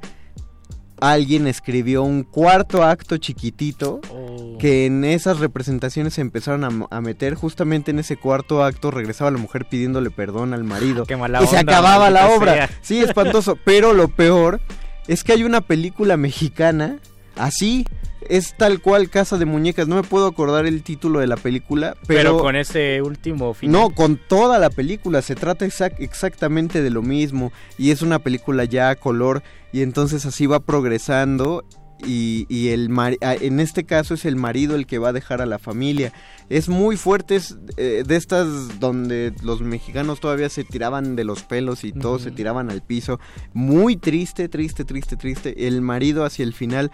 alguien escribió un cuarto acto chiquitito oh. que en esas representaciones se empezaron a, meter. Justamente en ese cuarto acto regresaba la mujer pidiéndole perdón al marido. Y se acababa la obra. Sí espantoso. Pero lo peor es que hay una película mexicana así es tal cual Casa de Muñecas. No me puedo acordar el título de la película, pero... con ese último final. No, con toda la película. Se trata exactamente de lo mismo. Y es una película ya a color. Y entonces así va progresando y, el en este caso es el marido el que va a dejar a la familia. Es muy fuerte, es, eh, de estas donde los mexicanos todavía se tiraban de los pelos y todos se tiraban al piso. Muy triste, triste, triste, triste. El marido hacia el final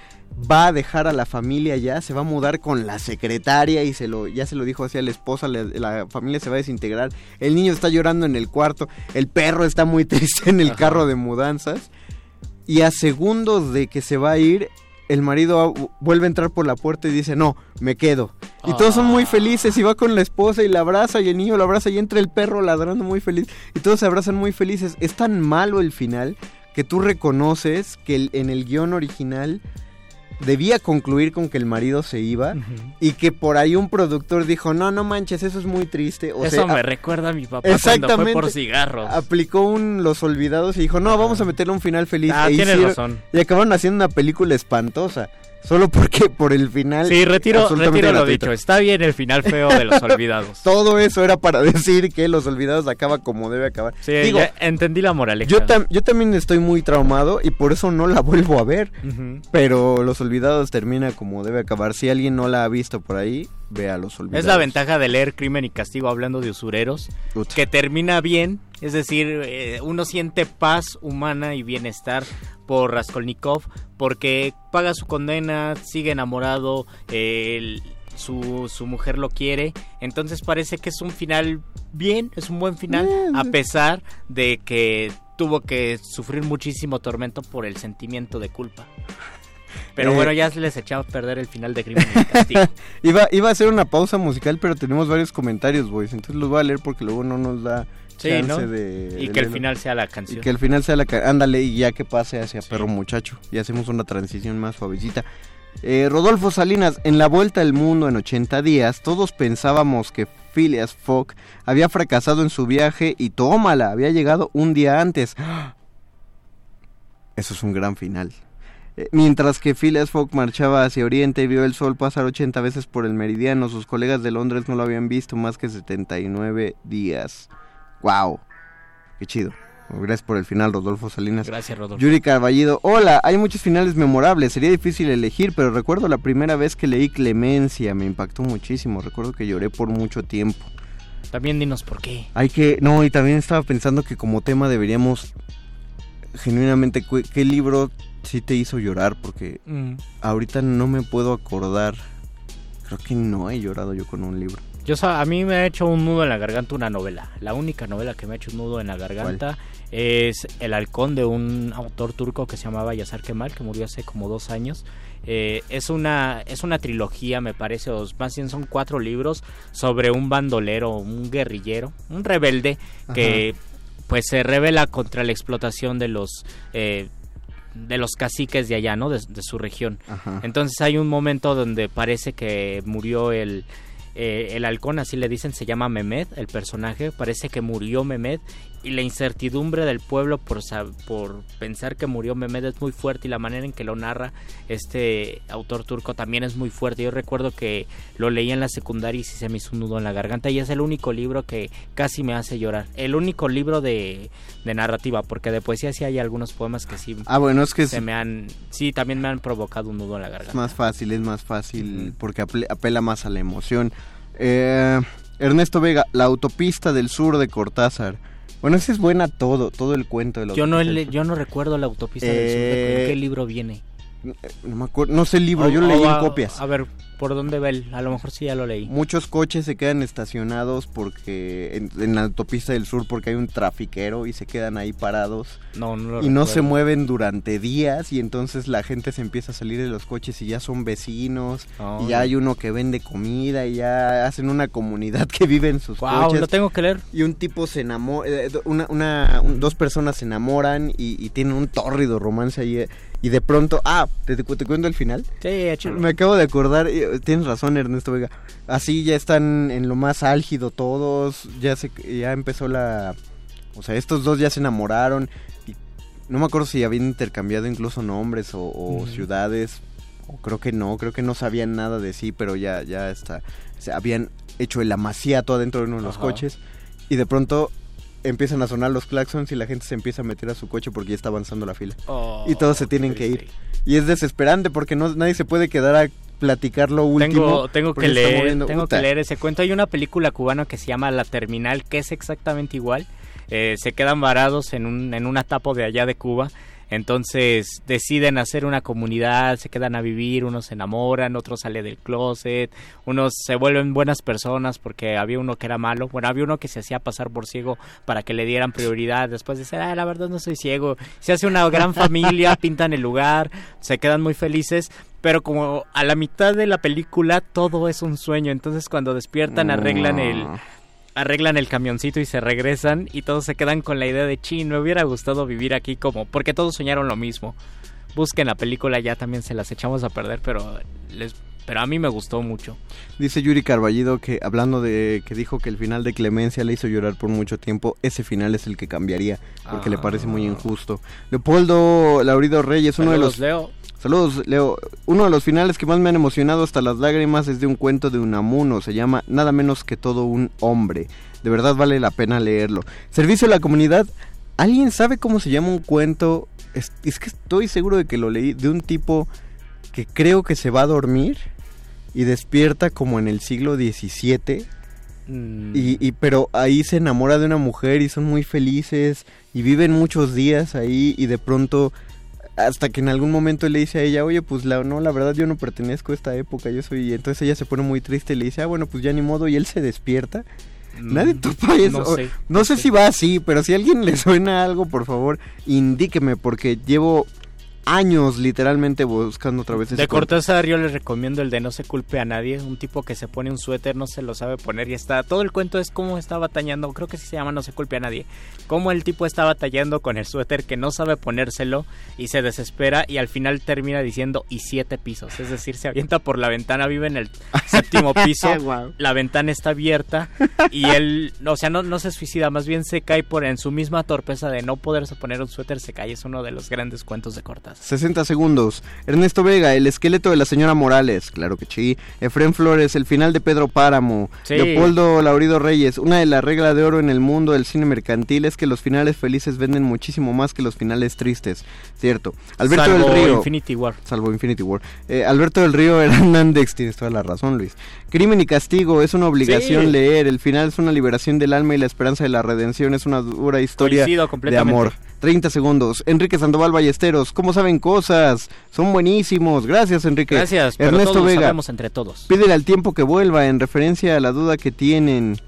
va a dejar a la familia ya, se va a mudar con la secretaria y se lo, ya se lo dijo hacia la esposa, la, familia se va a desintegrar. El niño está llorando en el cuarto, el perro está muy triste en el carro de mudanzas. Y a segundos de que se va a ir, el marido vuelve a entrar por la puerta y dice, no, me quedo. Y todos son muy felices y va con la esposa y la abraza y el niño lo abraza y entra el perro ladrando muy feliz y todos se abrazan muy felices. Es tan malo el final que tú reconoces que en el guion original debía concluir con que el marido se iba y que por ahí un productor dijo, no, no manches, eso es muy triste. eso me recuerda a mi papá cuando fue por cigarros. Aplicó un Los Olvidados y dijo, no, vamos a meterle un final feliz. Ah, e razón. Y acabaron haciendo una película espantosa. Solo porque por el final. Sí, retiro, retiro lo dicho. Está bien el final feo de Los Olvidados. Todo eso era para decir que Los Olvidados acaba como debe acabar. Sí, Digo, entendí la moraleja. Yo, yo también estoy muy traumado y por eso no la vuelvo a ver. Pero Los Olvidados termina como debe acabar. Si alguien no la ha visto por ahí, vea Los Olvidados. Es la ventaja de leer Crimen y Castigo hablando de usureros. Que termina bien. Es decir, eh, uno siente paz humana y bienestar por Raskolnikov porque paga su condena, sigue enamorado, su, su, mujer lo quiere, entonces parece que es un final bien, es un buen final, a pesar de que tuvo que sufrir muchísimo tormento por el sentimiento de culpa. Pero eh, bueno, ya se les echaba a perder el final de Crimen y Castigo. iba, iba a hacer una pausa musical, pero tenemos varios comentarios, boys. Entonces los voy a leer porque luego no nos da y que el final sea la canción. Y que el final sea la canción. Ándale, y ya que pase hacia Perro Muchacho. Y hacemos una transición más suavecita. Eh, Rodolfo Salinas, en la vuelta al mundo en 80 días, todos pensábamos que Phileas Fogg había fracasado en su viaje y tómala, había llegado un día antes. Eso es un gran final. Eh, mientras que Phileas Fogg marchaba hacia Oriente y vio el sol pasar 80 veces por el meridiano, sus colegas de Londres no lo habían visto más que 79 días. ¡Wow! ¡Qué chido! Gracias por el final, Rodolfo Salinas. Gracias, Rodolfo. Yuri Carballido. Hola, hay muchos finales memorables. Sería difícil elegir, pero recuerdo la primera vez que leí Clemencia. Me impactó muchísimo. Recuerdo que lloré por mucho tiempo. También dinos por qué. Hay que. No, y también estaba pensando que como tema deberíamos. Genuinamente, ¿qué libro sí te hizo llorar? Porque mm. ahorita no me puedo acordar. Creo que no he llorado yo con un libro. Yo a mí me ha hecho un nudo en la garganta una novela. La única novela que me ha hecho un nudo en la garganta es El halcón de un autor turco que se llamaba Yasar Kemal, que murió hace como dos años. Eh, es una es una trilogía, me parece, o más bien son cuatro libros sobre un bandolero, un guerrillero, un rebelde que pues se revela contra la explotación de los eh, de los caciques de allá, ¿no? De, su región. Entonces hay un momento donde parece que murió el, eh, el halcón, así le dicen, se llama Mehmed, el personaje, parece que murió Mehmed y la incertidumbre del pueblo por, por pensar que murió Mehmed es muy fuerte y la manera en que lo narra este autor turco también es muy fuerte. Yo recuerdo que lo leí en la secundaria y se me hizo un nudo en la garganta y es el único libro que casi me hace llorar. El único libro de, de narrativa, porque de poesía sí hay algunos poemas que sí ah, bueno, es que se me han, sí, también me han provocado un nudo en la garganta. Es más fácil, es más fácil porque apela más a la emoción. Eh, Ernesto Vega, La autopista del sur de Cortázar. Bueno, esa es buena todo, todo el cuento de la yo no Yo no recuerdo la autopista del sur. ¿De qué eh, libro viene? No me acuerdo, no sé el libro, yo lo leí en copias. A ver, ¿Por dónde va él? A lo mejor sí ya lo leí. Muchos coches se quedan estacionados porque en, la autopista del sur porque hay un trafiquero y se quedan ahí parados. No, no Y no se mueven durante días y entonces la gente se empieza a salir de los coches y ya son vecinos y ya hay uno que vende comida y ya hacen una comunidad que vive en sus wow, coches. lo tengo que leer. Y un tipo se enamora, eh, una, una dos personas se enamoran y, y tienen un tórrido romance ahí eh, y de pronto, ah, ¿te, te, cuento el final? Sí, hecho. Me acabo de acordar, tienes razón Ernesto Vega, así ya están en lo más álgido todos, ya se ya empezó la o sea, estos dos ya se enamoraron y no me acuerdo si habían intercambiado incluso nombres o, ciudades, o creo que no, creo que no sabían nada de sí, pero ya ya está, o habían hecho el amaciato adentro de uno de los coches y de pronto empiezan a sonar los claxons y la gente se empieza a meter a su coche porque ya está avanzando la fila. Oh, y todos se tienen que ir. Y es desesperante porque no, nadie se puede quedar a platicar lo último. Tengo, tengo que leer, tengo que leer ese cuento. Hay una película cubana que se llama La Terminal, que es exactamente igual. Eh, se quedan varados en un, en una tapo de allá de Cuba entonces deciden hacer una comunidad, se quedan a vivir, unos se enamoran, otros salen del closet, unos se vuelven buenas personas porque había uno que era malo, bueno, había uno que se hacía pasar por ciego para que le dieran prioridad, después de decir, ah, la verdad no soy ciego, se hace una gran familia, pintan el lugar, se quedan muy felices, pero como a la mitad de la película todo es un sueño, entonces cuando despiertan arreglan el arreglan el camioncito y se regresan y todos se quedan con la idea de, chi, me hubiera gustado vivir aquí como, porque todos soñaron lo mismo. Busquen la película, ya también se las echamos a perder, pero les pero a mí me gustó mucho. Dice Yuri Carballido que hablando de que dijo que el final de Clemencia le hizo llorar por mucho tiempo, ese final es el que cambiaría porque le parece muy ah. injusto. Leopoldo Laurido Reyes, uno de los Leo. Saludos, Leo. Uno de los finales que más me han emocionado hasta las lágrimas es de un cuento de Unamuno. Se llama Nada menos que todo un hombre. De verdad vale la pena leerlo. Servicio a la comunidad. ¿Alguien sabe cómo se llama un cuento? Es, que estoy seguro de que lo leí. De un tipo que creo que se va a dormir y despierta como en el siglo XVII. Mm. Y, y, pero ahí se enamora de una mujer y son muy felices y viven muchos días ahí y de pronto hasta que en algún momento le dice a ella, oye, pues la, no, la verdad yo no pertenezco a esta época, yo soy... Y entonces ella se pone muy triste y le dice, ah, bueno, pues ya ni modo, y él se despierta. Mm, Nadie topa eso. No sé, no sé si va así, pero si a alguien le suena algo, por favor, indíqueme, porque llevo años literalmente buscando otra vez ese De Cortázar yo les recomiendo el de No se culpe a nadie, un tipo que se pone un suéter, no se lo sabe poner y está, todo el cuento es cómo está batallando, creo que sí se llama No se culpe a nadie, cómo el tipo está batallando con el suéter que no sabe ponérselo y se desespera y al final termina diciendo y siete pisos, es decir, se avienta por la ventana, vive en el séptimo piso, la ventana está abierta y él, o sea, no, no se suicida, más bien se cae por en su misma torpeza de no poderse poner un suéter, se cae, es uno de los grandes cuentos de Cortázar. 60 segundos. Ernesto Vega, el esqueleto de la señora Morales. Claro que sí. Efren Flores, el final de Pedro Páramo. Leopoldo Laurido Reyes, una de las reglas de oro en el mundo del cine mercantil es que los finales felices venden muchísimo más que los finales tristes. Cierto. Alberto Salvo del Río. Infinity War. Salvo Infinity War. Eh, Alberto del Río Hernández, tienes toda la razón, Luis. Crimen y castigo es una obligación leer. El final es una liberación del alma y la esperanza de la redención es una dura historia de amor. 30 segundos. Enrique Sandoval Ballesteros, ¿cómo saben cosas? Son buenísimos. Gracias, Enrique. Gracias, Ernesto todos Vega. Sabemos entre todos. Pídele al tiempo que vuelva en referencia a la duda que tienen.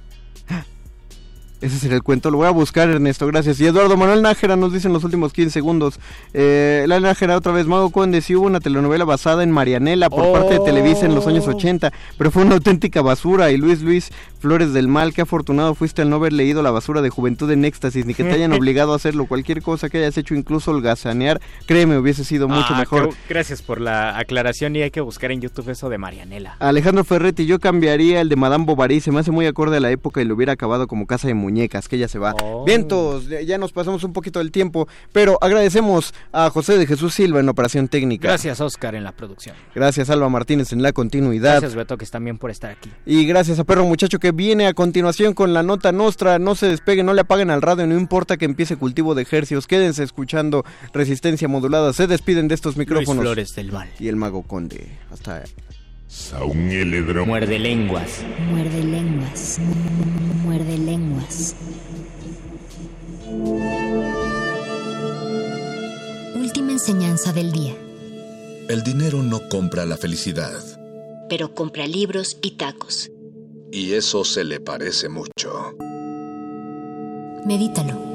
Ese sería el cuento. Lo voy a buscar, Ernesto. Gracias. Y Eduardo Manuel Nájera nos dice en los últimos 15 segundos. Eh, la Nájera, otra vez. Mago Conde, sí hubo una telenovela basada en Marianela por parte de Televisa en los años 80, pero fue una auténtica basura. Y Luis Luis Flores del Mal, qué afortunado fuiste al no haber leído La basura de Juventud en Éxtasis, ni que te hayan obligado a hacerlo. Cualquier cosa que hayas hecho, incluso holgazanear, créeme, hubiese sido mucho ah, mejor. gracias por la aclaración y hay que buscar en YouTube eso de Marianela. Alejandro Ferretti, yo cambiaría el de Madame Bovary. Se me hace muy acorde a la época y lo hubiera acabado como casa de muñecas que ya se va. Oh. Vientos, ya nos pasamos un poquito del tiempo, pero agradecemos a José de Jesús Silva en operación técnica. Gracias, Oscar, en la producción. Gracias, Alba Martínez, en la continuidad. Gracias, Betoques, también por estar aquí. Y gracias a Perro Muchacho que viene a continuación con la nota nostra. No se despeguen, no le apaguen al radio, no importa que empiece cultivo de ejercicios. Quédense escuchando resistencia modulada. Se despiden de estos micrófonos. Flores del Val. Y el Mago Conde. Hasta Muerde lenguas. Muerde lenguas. Muerde lenguas. Última enseñanza del día. El dinero no compra la felicidad. Pero compra libros y tacos. Y eso se le parece mucho. Medítalo.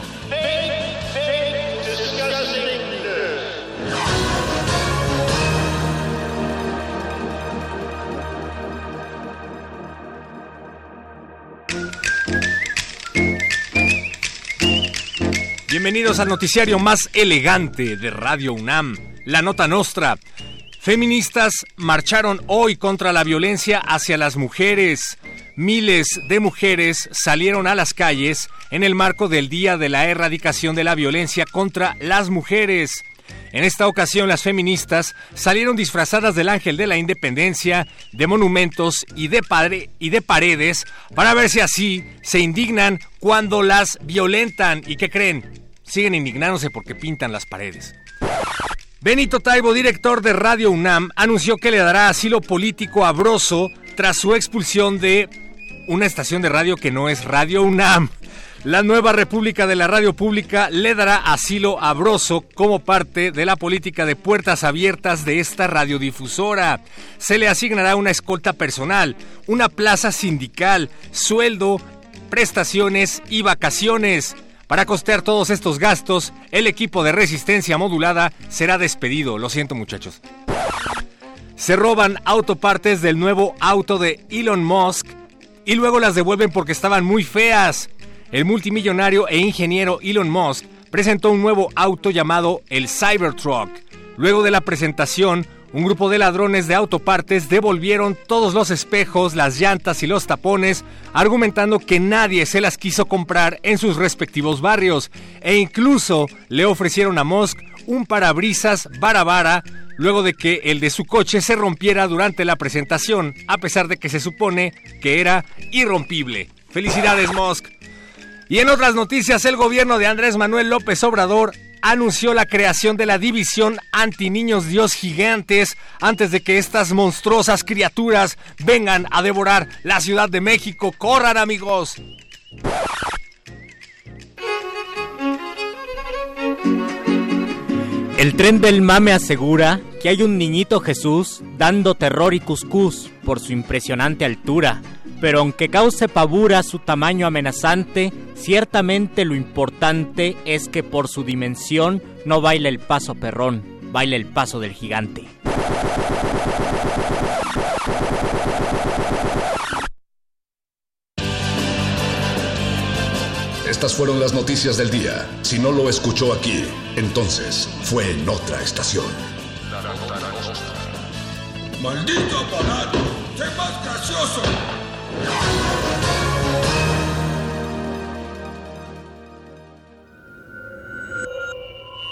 Bienvenidos al noticiario más elegante de Radio UNAM, La Nota Nostra. Feministas marcharon hoy contra la violencia hacia las mujeres. Miles de mujeres salieron a las calles en el marco del Día de la Erradicación de la Violencia contra las Mujeres. En esta ocasión las feministas salieron disfrazadas del ángel de la independencia, de monumentos y de, y de paredes para ver si así se indignan cuando las violentan. ¿Y qué creen? Siguen indignándose porque pintan las paredes. Benito Taibo, director de Radio UNAM, anunció que le dará asilo político a Broso tras su expulsión de una estación de radio que no es Radio UNAM. La nueva República de la Radio Pública le dará asilo a Broso como parte de la política de puertas abiertas de esta radiodifusora. Se le asignará una escolta personal, una plaza sindical, sueldo, prestaciones y vacaciones. Para costear todos estos gastos, el equipo de resistencia modulada será despedido. Lo siento muchachos. Se roban autopartes del nuevo auto de Elon Musk y luego las devuelven porque estaban muy feas. El multimillonario e ingeniero Elon Musk presentó un nuevo auto llamado el Cybertruck. Luego de la presentación, un grupo de ladrones de autopartes devolvieron todos los espejos, las llantas y los tapones, argumentando que nadie se las quiso comprar en sus respectivos barrios, e incluso le ofrecieron a Musk un parabrisas barabara luego de que el de su coche se rompiera durante la presentación, a pesar de que se supone que era irrompible. Felicidades Musk. Y en otras noticias, el gobierno de Andrés Manuel López Obrador anunció la creación de la división anti-niños dios gigantes antes de que estas monstruosas criaturas vengan a devorar la Ciudad de México. ¡Corran amigos! El tren del mame asegura que hay un niñito Jesús dando terror y cuscús por su impresionante altura pero aunque cause pavura su tamaño amenazante, ciertamente lo importante es que por su dimensión no baila el paso perrón, baila el paso del gigante. Estas fueron las noticias del día. Si no lo escuchó aquí, entonces fue en otra estación. ¡Maldito aparato! ¡Sé más gracioso!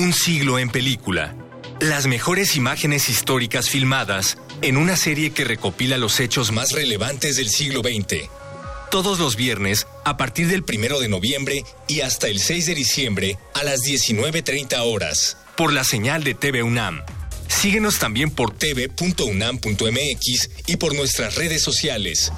Un siglo en película. Las mejores imágenes históricas filmadas en una serie que recopila los hechos más relevantes del siglo XX. Todos los viernes, a partir del primero de noviembre y hasta el 6 de diciembre, a las 19.30 horas, por la señal de TV UNAM. Síguenos también por tv.unam.mx y por nuestras redes sociales.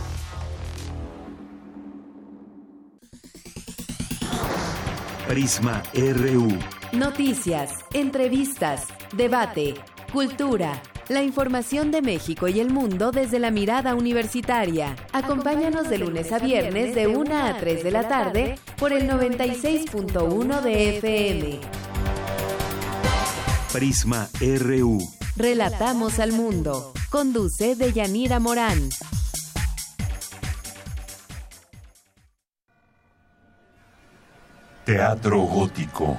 Prisma RU. Noticias, entrevistas, debate, cultura. La información de México y el mundo desde la mirada universitaria. Acompáñanos de lunes a viernes de 1 a 3 de la tarde por el 96.1 de FM. Prisma RU. Relatamos al mundo. Conduce Deyanira Morán. Teatro Gótico.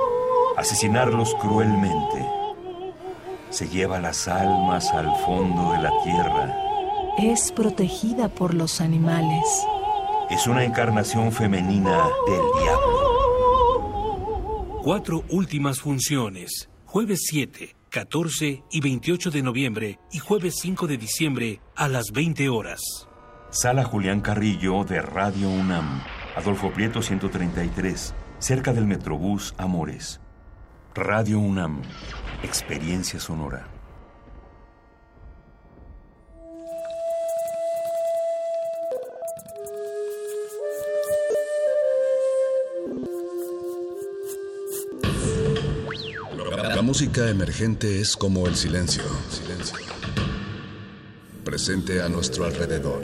asesinarlos cruelmente. Se lleva las almas al fondo de la tierra. Es protegida por los animales. Es una encarnación femenina del diablo. Cuatro últimas funciones. Jueves 7, 14 y 28 de noviembre y jueves 5 de diciembre a las 20 horas. Sala Julián Carrillo de Radio UNAM. Adolfo Prieto 133, cerca del Metrobús Amores. Radio UNAM. Experiencia sonora. La música emergente es como el silencio. Presente a nuestro alrededor.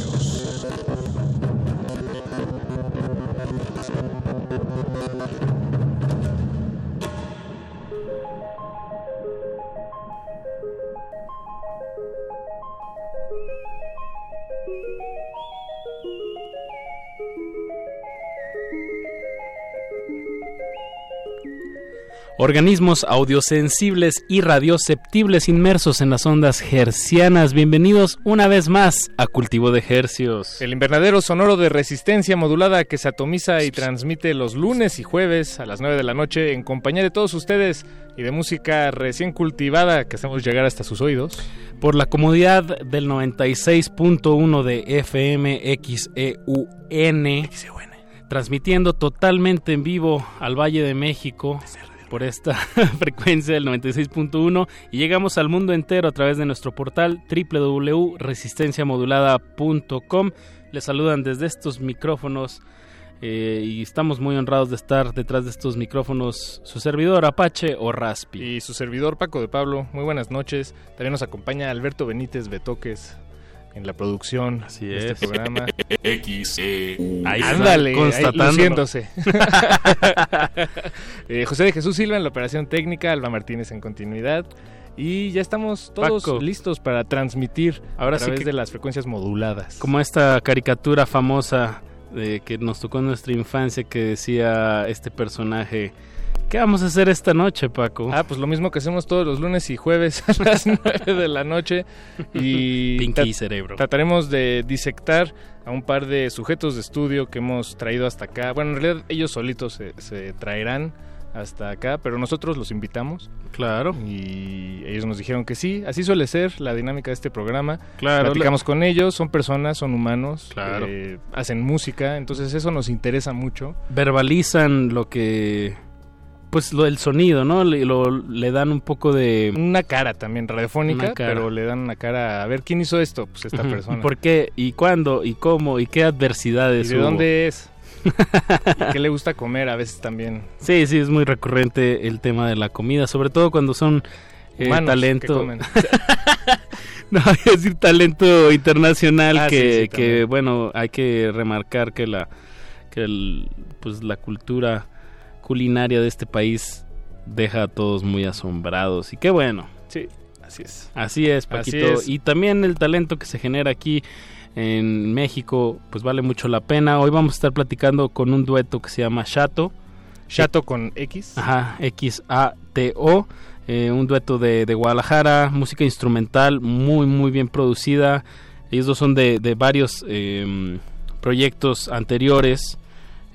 Organismos audiosensibles y radioceptibles inmersos en las ondas hercianas. Bienvenidos una vez más a Cultivo de Hercios. El invernadero sonoro de resistencia modulada que se atomiza y transmite los lunes y jueves a las 9 de la noche en compañía de todos ustedes y de música recién cultivada que hacemos llegar hasta sus oídos. Por la comodidad del 96.1 de FM XEUN, transmitiendo totalmente en vivo al Valle de México por esta frecuencia del 96.1 y llegamos al mundo entero a través de nuestro portal www.resistenciamodulada.com. Les saludan desde estos micrófonos eh, y estamos muy honrados de estar detrás de estos micrófonos su servidor Apache o Raspi. Y su servidor Paco de Pablo. Muy buenas noches. También nos acompaña Alberto Benítez Betoques en la producción Así de es. este programa. X, E, Ahí Ándale, constatando. luciéndose. Eh, José de Jesús Silva en la operación técnica, Alba Martínez en continuidad. Y ya estamos todos Paco. listos para transmitir Ahora a sí través que- de las frecuencias moduladas. Como esta caricatura famosa de que nos tocó en nuestra infancia que decía este personaje, ¿qué vamos a hacer esta noche, Paco? Ah, pues lo mismo que hacemos todos los lunes y jueves a las 9 de la noche. Y Pinky cerebro. trataremos de disectar a un par de sujetos de estudio que hemos traído hasta acá. Bueno, en realidad ellos solitos se, se traerán hasta acá, pero nosotros los invitamos. Claro. Y ellos nos dijeron que sí, así suele ser la dinámica de este programa. Claro, Platicamos con ellos, son personas, son humanos, Claro. eh, hacen música, entonces eso nos interesa mucho. verbalizan lo que pues lo del sonido, ¿no? Le, le dan un poco de... Una cara también radiofónica, pero le dan una cara, a ver, ¿quién hizo esto? Pues esta persona. ¿Por qué? ¿Y cuándo? ¿Y cómo? ¿Y qué adversidades ¿Y de dónde es? ¿Y qué le gusta comer a veces también? Sí, sí, es muy recurrente el tema de la comida, sobre todo cuando son eh, talento... no, es decir talento internacional ah, que, que, bueno, hay que remarcar que la que el, pues la cultura culinaria de este país deja a todos muy asombrados y qué bueno. Sí, así es. Así es, Paquito. Y también el talento que se genera aquí en México, pues vale mucho la pena. Hoy vamos a estar platicando con un dueto que se llama Chato. Chato con X. Ajá, X-A-T-O. Eh, un dueto de, Guadalajara, música instrumental muy, muy bien producida. Ellos dos son de, varios em, proyectos anteriores.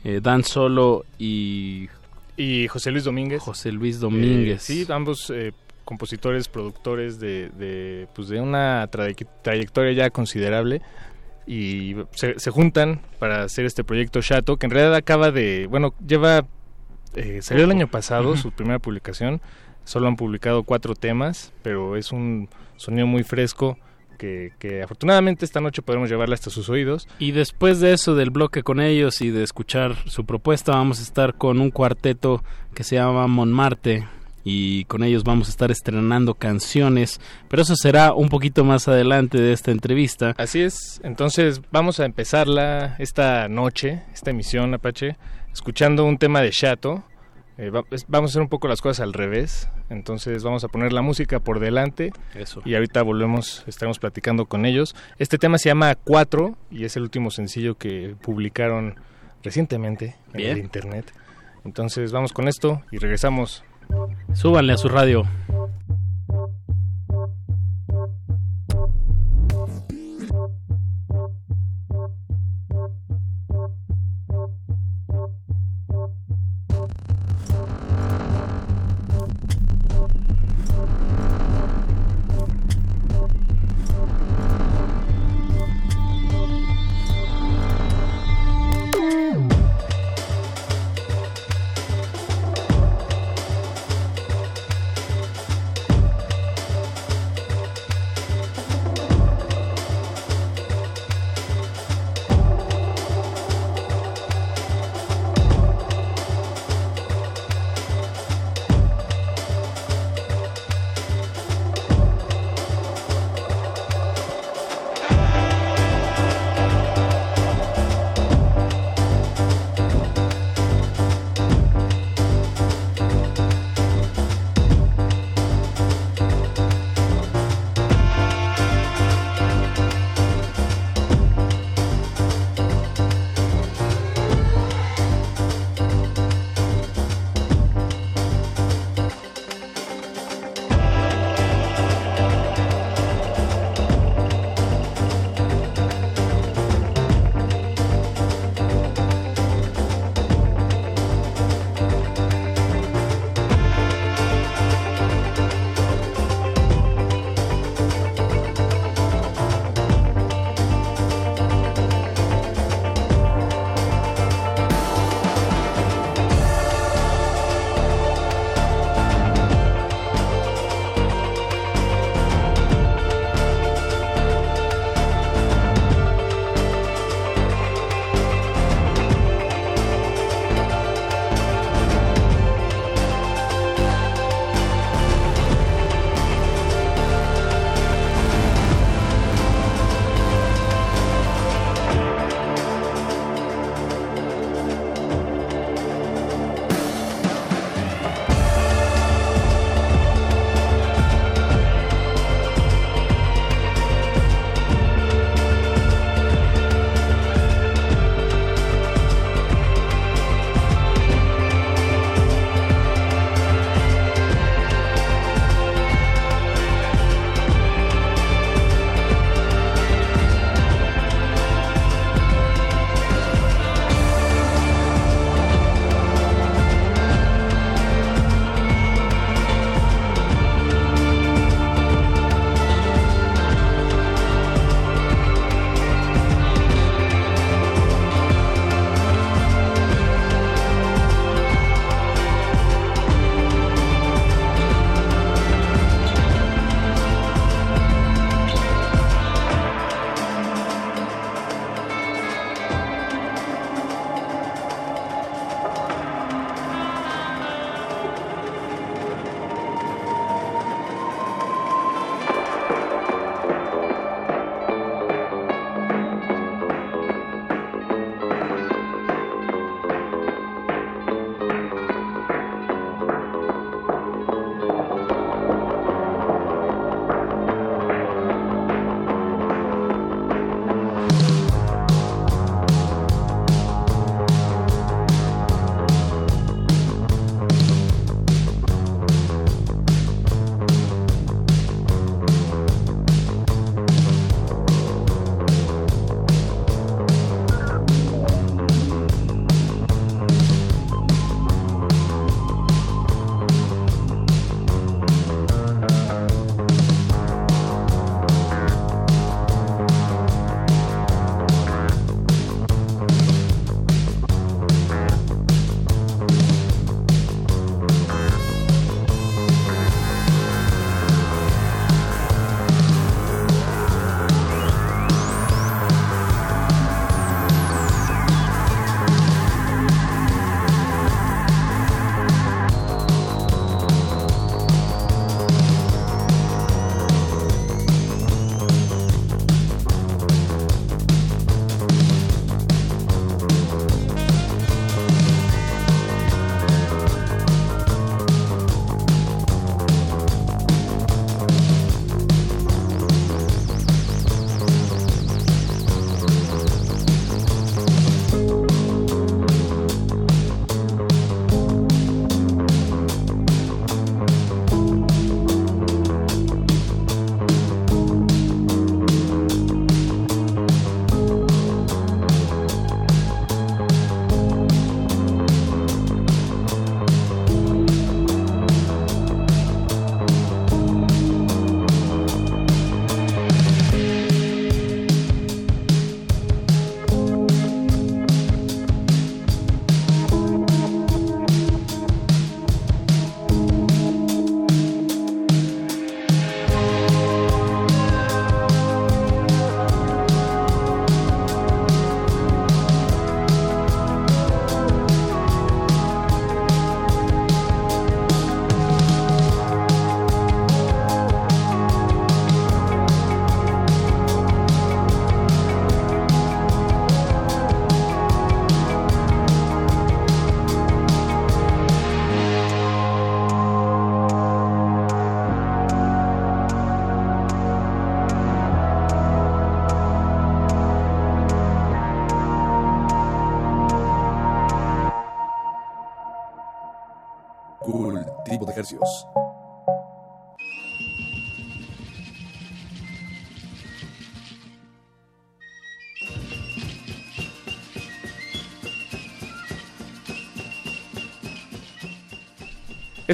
Eh, Dan Solo y y José Luis Domínguez. José Luis Domínguez. Eh, sí, ambos eh, compositores, productores de, de, pues de una trayectoria ya considerable y se, juntan para hacer este proyecto Chato, que en realidad acaba de, bueno, lleva, eh, salió el año pasado su primera publicación, solo han publicado cuatro temas, pero es un sonido muy fresco, que, afortunadamente esta noche podremos llevarla hasta sus oídos. Y después de eso, del bloque con ellos y de escuchar su propuesta, vamos a estar con un cuarteto que se llama Monmarte y con ellos vamos a estar estrenando canciones, pero eso será un poquito más adelante de esta entrevista. Así es, entonces vamos a empezarla esta noche, esta emisión Apache, escuchando un tema de Chato eh, vamos a hacer un poco las cosas al revés. Entonces vamos a poner la música por delante. Eso. Y ahorita volvemos, estaremos platicando con ellos. Este tema se llama Cuatro y es el último sencillo que publicaron recientemente en el internet. Entonces vamos con esto y regresamos. Súbanle a su radio.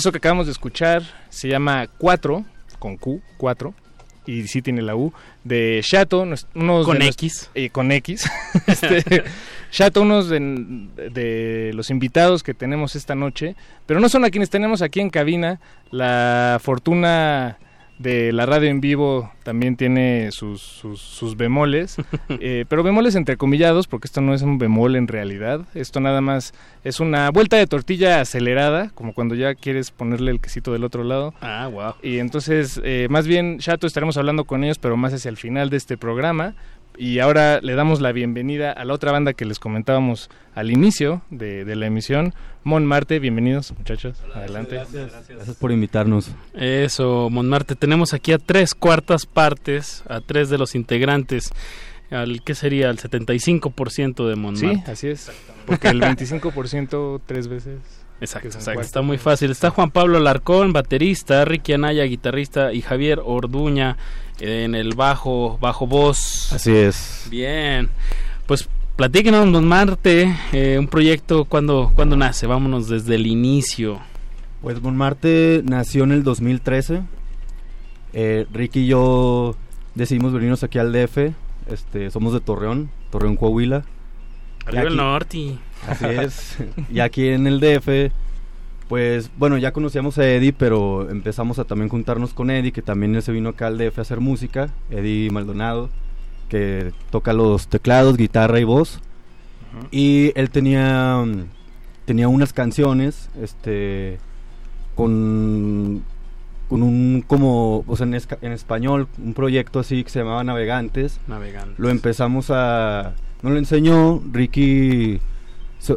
Eso que acabamos de escuchar se llama 4, con Q, 4, y sí tiene la U, de Chato, unos con X. Eh, con X. este, Chato, unos de, los invitados que tenemos esta noche, pero no son a quienes tenemos aquí en cabina, la fortuna de la radio en vivo también tiene sus, sus, bemoles, eh, pero bemoles entrecomillados, porque esto no es un bemol en realidad, esto nada más es una vuelta de tortilla acelerada, como cuando ya quieres ponerle el quesito del otro lado. Ah, wow. Y entonces, eh, más bien, Chato, estaremos hablando con ellos, pero más hacia el final de este programa, y ahora le damos la bienvenida a la otra banda que les comentábamos al inicio de, la emisión, Mon Marte. Bienvenidos, muchachos. Adelante. Gracias, por invitarnos. Eso, Mon Marte. Tenemos aquí a tres cuartas partes, a tres de los integrantes. Al, ¿Qué sería? El 75% de Mon Sí, así es. Porque el 25% tres veces. Exacto, está muy fácil. Está Juan Pablo Larcón, baterista, Ricky Anaya, guitarrista, y Javier Orduña, en el bajo, bajo voz. Así es. Bien. Pues platíquenos, Don Marte, eh, un proyecto, ¿cuándo, ¿cuándo nace? Vámonos desde el inicio. Pues Mon Marte nació en el 2013. Eh, Ricky y yo decidimos venirnos aquí al DF. Este, somos de Torreón, Torreón, Coahuila. Arriba el norte. Así es. y aquí en el DF pues bueno, ya conocíamos a Eddie, pero empezamos a también juntarnos con Eddie, que también se vino acá al DF a hacer música, Eddie Maldonado, que toca los teclados, guitarra y voz. Y él tenía, tenía unas canciones, este, con, con un, como, o sea, en, en español, un proyecto así que se llamaba Navegantes. Navegantes. Lo empezamos a, no lo enseñó, Ricky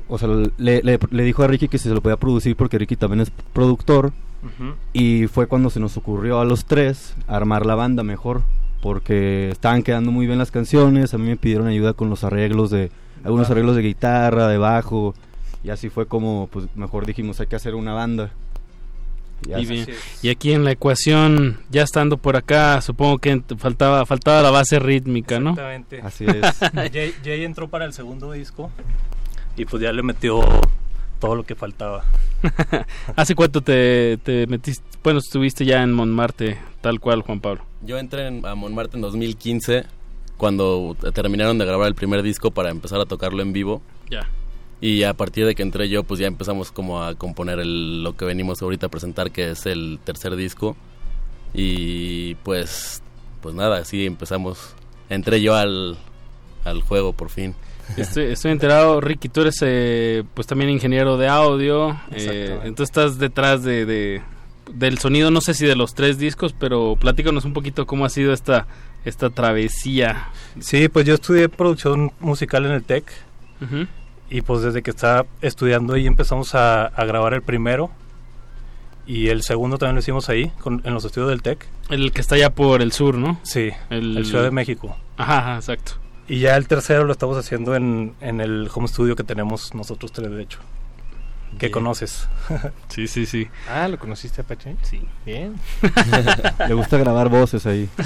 o sea, le, le, dijo a Ricky que si se lo podía producir porque Ricky también es productor. Y fue cuando se nos ocurrió a los tres armar la banda mejor. Porque estaban quedando muy bien las canciones. A mí me pidieron ayuda con los arreglos de. Algunos arreglos de guitarra, de bajo. Y así fue como, pues mejor dijimos, hay que hacer una banda. Y, bien. y aquí en la ecuación, ya estando por acá, supongo que faltaba faltaba la base rítmica, ¿no? Exactamente. Así es. Jay entró para el segundo disco y pues ya le metió todo lo que faltaba. ¿Hace cuánto te, metiste? Bueno, estuviste ya en Montmartre, tal cual, Juan Pablo. Yo entré a Montmartre en 2015, cuando terminaron de grabar el primer disco para empezar a tocarlo en vivo. Ya. Y a partir de que entré yo, pues ya empezamos como a componer lo que venimos ahorita a presentar, que es el tercer disco. Y pues, pues nada, así empezamos. Entré yo al, al juego por fin. Estoy, estoy enterado, Ricky, tú eres eh, pues también ingeniero de audio, eh, entonces estás detrás de, del sonido, no sé si de los tres discos, pero platícanos un poquito cómo ha sido esta, esta travesía. Sí, pues yo estudié producción musical en el TEC y pues desde que estaba estudiando ahí empezamos a, grabar el primero y el segundo también lo hicimos ahí, en los estudios del TEC. El que está allá por el sur, ¿no? Sí, el, Ciudad de México. ajá, exacto. Y ya el tercero lo estamos haciendo en, en el home studio que tenemos nosotros tres, de hecho. Que conoces. sí, sí, sí. Ah, ¿lo conociste, Apache? Sí. Bien. Le gusta grabar voces ahí.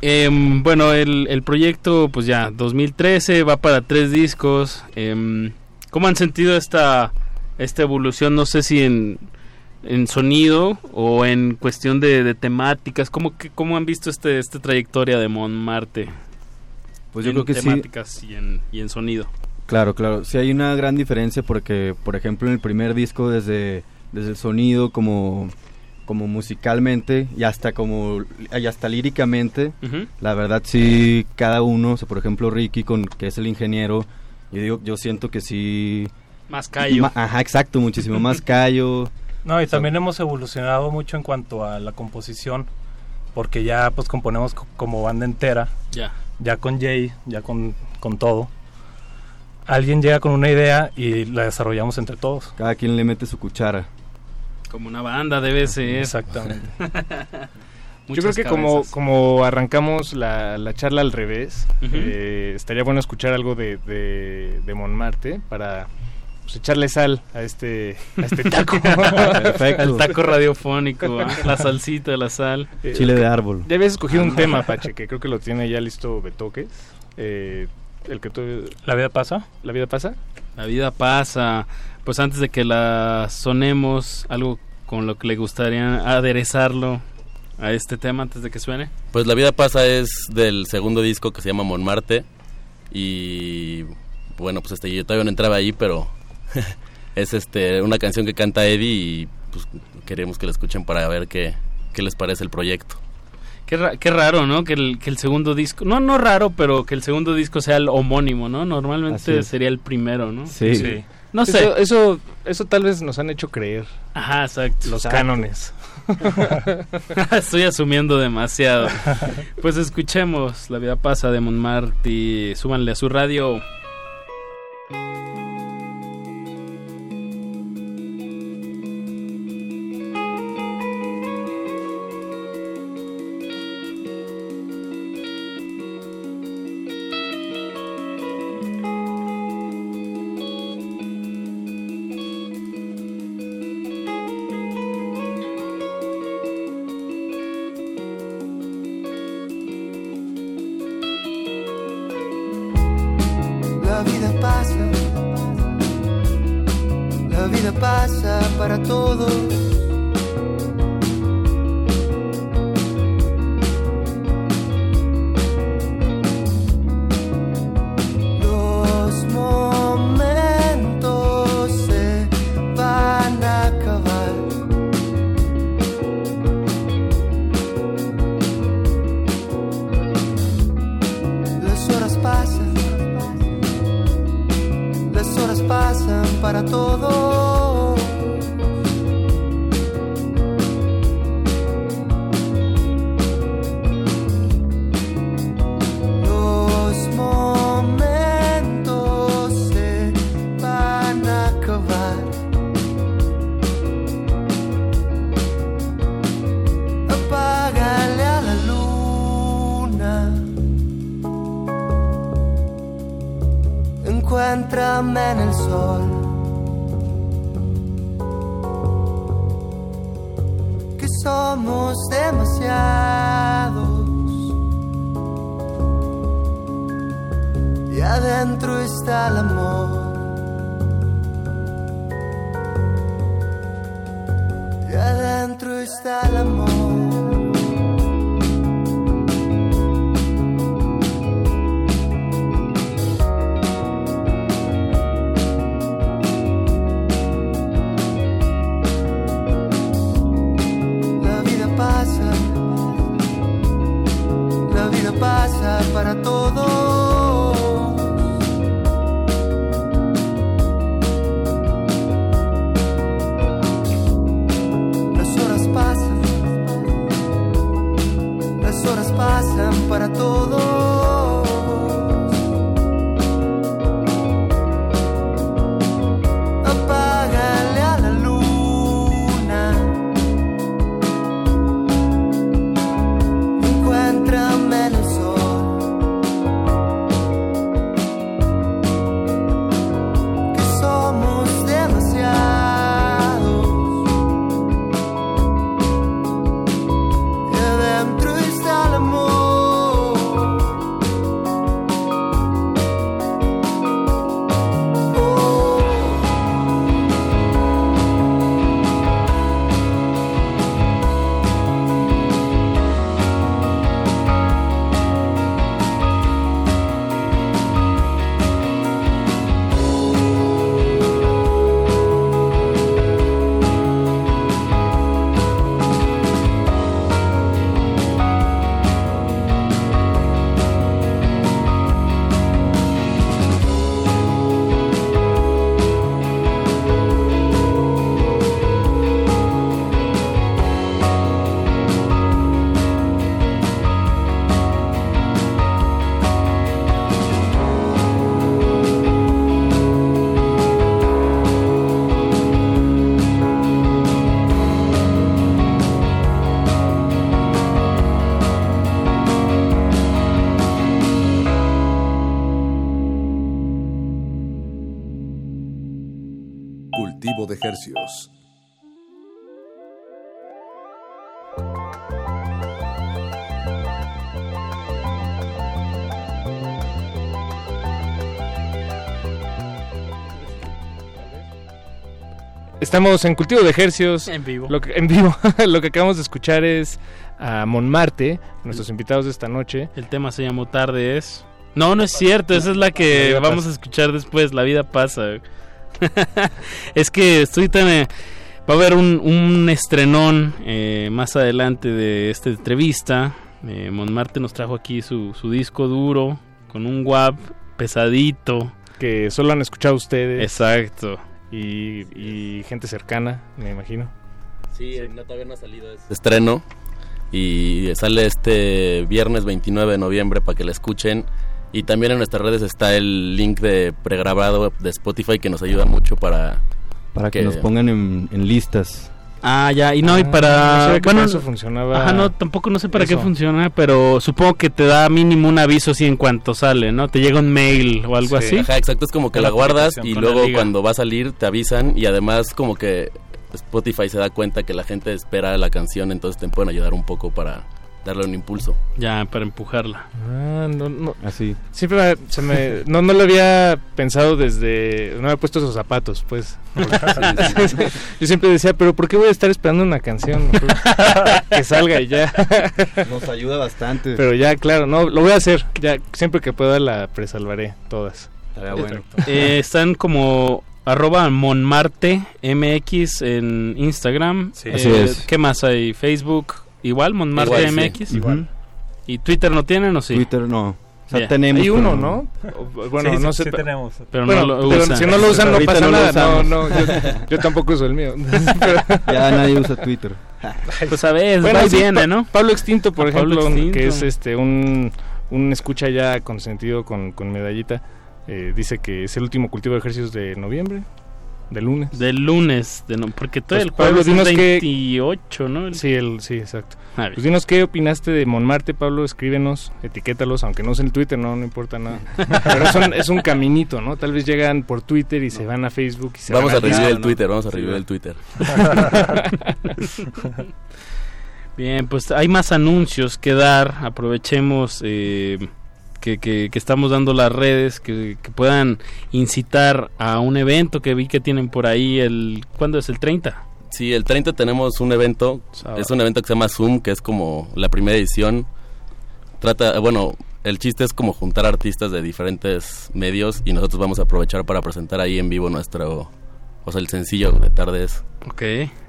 Em, bueno, el, el, proyecto, pues ya, 2013, va para tres discos. Eh, ¿Cómo han sentido esta, esta evolución? No sé si en en sonido o en cuestión de, temáticas? ¿Cómo, que, ¿Cómo han visto este, esta trayectoria de Montmartre? Pues yo creo que temáticas y, en, y en sonido. Claro, claro. Sí hay una gran diferencia porque, por ejemplo, en el primer disco desde, desde el sonido como como musicalmente y hasta como y hasta líricamente la verdad sí cada uno por ejemplo Ricky con que es el ingeniero yo digo yo siento que sí más callo ajá exacto muchísimo más callo no, y también hemos evolucionado mucho en cuanto a la composición, porque ya pues componemos como banda entera, ya, ya con Jay, ya con, con todo. Alguien llega con una idea y la desarrollamos entre todos. Cada quien le mete su cuchara. Como una banda debe ser. Exactamente. Yo creo que como, como arrancamos la, la charla al revés, eh, estaría bueno escuchar algo de, de, de Montmartre para pues, echarle sal a este, a este taco. Perfecto. El taco radiofónico, la salsita, la sal. Eh, Chile de árbol. Ya habías escogido un tema, Pache, que creo que lo tiene ya listo Betoques. Eh, el que tú... ¿La vida pasa? ¿La vida pasa? La vida pasa. Pues antes de que la sonemos, algo con lo que le gustaría aderezarlo a este tema antes de que suene. Pues La vida pasa es del segundo disco que se llama Monmarte y bueno, pues este yo todavía no entraba ahí, pero es este una canción que canta Eddie y pues queremos que la escuchen para ver qué, qué les parece el proyecto. Qué, raro, ¿no? Que el, que el segundo disco, no, no raro, pero que el segundo disco sea el homónimo, ¿no? Normalmente sería el primero, ¿no? Sí. No sé. Eso, eso, tal vez nos han hecho creer. Ajá, exacto. Los cánones. Estoy asumiendo demasiado. Pues escuchemos La vida pasa de Montmartre. Súbanle a su radio. Estamos en Cultivo de Ejercios. En vivo. Lo que, en vivo. lo que acabamos de escuchar es a Monmarte, nuestros invitados de esta noche. El tema se llamó Tarde es. No, no es cierto, esa es la que vamos a escuchar después, La vida pasa. es que estoy tan... Eh, va a haber un, estrenón eh, más adelante de esta entrevista. Eh, Monmarte nos trajo aquí su, su disco duro, con un WAP pesadito. Que solo han escuchado ustedes. Exacto y, gente cercana, me imagino. Sí, No, todavía no ha salido ese estreno y sale este viernes 29 de noviembre para que la escuchen. Y también en nuestras redes está el link de pregrabado de Spotify que nos ayuda mucho para... Para que, nos pongan en, en listas. Ah, ya, y no, y ah, para... bueno, eso funcionaba... Ajá, no, tampoco no sé para qué funciona, pero supongo que te da mínimo un aviso así en cuanto sale, ¿no? Te llega un mail o algo así. Ajá, exacto, es como que la, guardas y luego cuando va a salir te avisan y además como que Spotify se da cuenta que la gente espera la canción, entonces te pueden ayudar un poco para darle un impulso. Ya, para empujarla. Ah, no, no. Así. Siempre se me, no, no lo había pensado desde, no había puesto esos zapatos, pues. Yo siempre decía, pero ¿por qué voy a estar esperando una canción? que salga y ya. Nos ayuda bastante. Pero ya, claro, no, lo voy a hacer. Ya, siempre que pueda la presalvaré, todas. bueno. Eh, están como arroba Monmarte MX en Instagram. Sí. Eh, ¿Qué más hay? Facebook, Igual, Montmartre MX. igual. ¿Y Twitter no tienen o sí? Twitter no. O sea, tenemos. Hay uno, ¿no? Bueno, no sé. Sí tenemos. Pero no lo usan. si no lo usan, no pasa nada. No, no, yo, tampoco uso el mío. ya nadie usa Twitter. Pues a ver, bueno, sí, viene, ¿no? Pablo Extinto, por ejemplo, que es este un, un escucha ya consentido con, con medallita, eh, dice que es el último cultivo de ejercicios de noviembre. De lunes. Del lunes, de no, porque todo pues, el jueves es 28, ¿no? Sí, el, sí, exacto. Pues dinos qué opinaste de Monmarte, Pablo, escríbenos, etiquétalos, aunque no sea en Twitter, no, no importa nada. Pero es un caminito, ¿no? Tal vez llegan por Twitter y se van a Facebook y se Vamos a revivir el Twitter, vamos a revivir el Twitter. Bien, pues hay más anuncios que dar, aprovechemos... Eh, que, que, estamos dando las redes, que, puedan incitar a un evento que vi que tienen por ahí el... ¿Cuándo es el 30? Sí, el 30 tenemos un evento, es un evento que se llama Zoom, que es como la primera edición. Trata, bueno, el chiste es como juntar artistas de diferentes medios y nosotros vamos a aprovechar para presentar ahí en vivo nuestro o sea, el sencillo de tardes. Ok.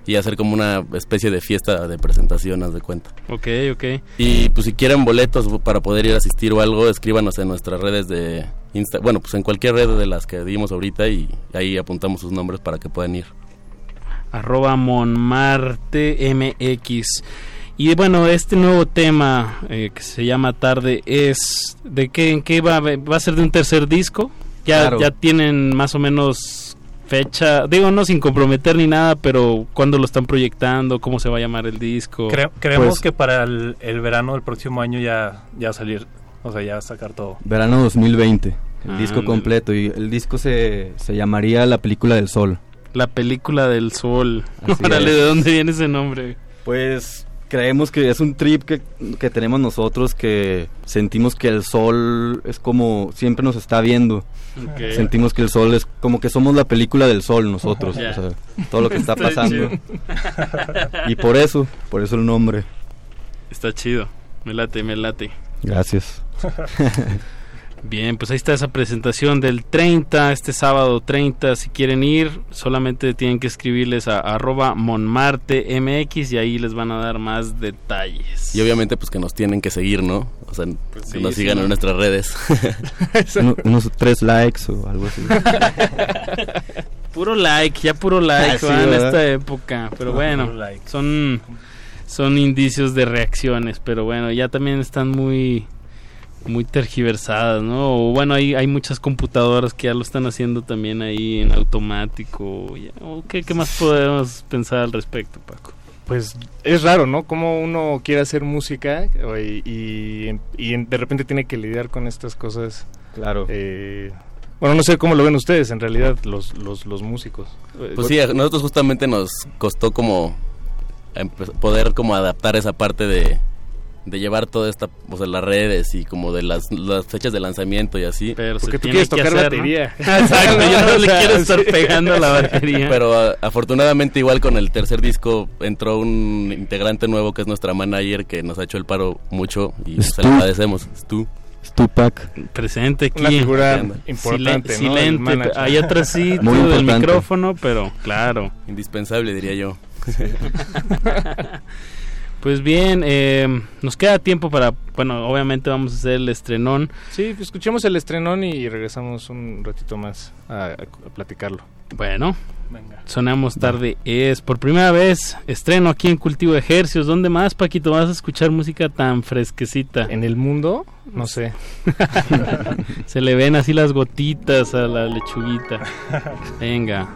Y hacer como una especie de fiesta de presentación, haz de cuenta. Ok, ok. Y pues si quieren boletos para poder ir a asistir o algo, escríbanos en nuestras redes de Insta, bueno, pues en cualquier red de las que dimos ahorita y ahí apuntamos sus nombres para que puedan ir. Arroba Monmarte MX. Y bueno, este nuevo tema eh, que se llama Tarde es de qué, en qué va, va a ser de un tercer disco. Ya, ya tienen más o menos fecha, digo no sin comprometer ni nada, pero cuándo lo están proyectando, cómo se va a llamar el disco. creemos pues que para el, verano del próximo año ya ya salir, o sea, ya sacar todo. Verano 2020, el disco completo y el disco se, se llamaría La película del sol. La película del sol. Órale, ¿de dónde viene ese nombre? Pues creemos que es un trip que, que, tenemos nosotros que sentimos que el sol es como siempre nos está viendo. Sentimos que el sol es como que somos la película del sol nosotros, todo lo que está pasando. y por eso, por eso el nombre. Está chido. Me late, me late. Gracias. Bien, pues ahí está esa presentación del 30, este sábado 30. Si quieren ir, solamente tienen que escribirles a arroba monmartemx y ahí les van a dar más detalles. Y obviamente pues que nos tienen que seguir, ¿no? O sea, pues que nos sigan en nuestras redes. unos tres likes o algo así. puro like, ya puro like ah, en esta época. Pero bueno, son, son indicios de reacciones. Pero bueno, ya también están muy muy tergiversadas, ¿no? O bueno, hay, hay muchas computadoras que ya lo están haciendo también ahí en automático. ¿qué, ¿Qué más podemos pensar al respecto, Paco? Pues es raro, ¿no? Como uno quiere hacer música y, y, de repente tiene que lidiar con estas cosas. Claro. Eh, Bueno, no sé cómo lo ven ustedes, en realidad, los, los, los músicos. Pues sí, a nosotros justamente nos costó como poder como adaptar esa parte de, de llevar toda esta, o sea, las redes y como de las, las fechas de lanzamiento y así. Pero porque tú quieres tocar batería. Exacto, yo no le quiero estar pegando la batería. Pero afortunadamente igual con el tercer disco entró un integrante nuevo que es nuestra manager que nos ha hecho el paro mucho y se lo agradecemos. tú Stupak. Presente aquí. Una figura importante, Silente, ahí atrás del micrófono, pero claro. Indispensable, diría yo. pues bien, eh, nos queda tiempo para, bueno, obviamente vamos a hacer el estrenón. Sí, escuchemos el estrenón y regresamos un ratito más a platicarlo. Bueno, Sonamos tarde. Es por primera vez estreno aquí en Cultivo de Ejercios. ¿Dónde más, Paquito, vas a escuchar música tan fresquecita? ¿En el mundo? No sé. Se le ven así las gotitas a la lechuguita. Venga.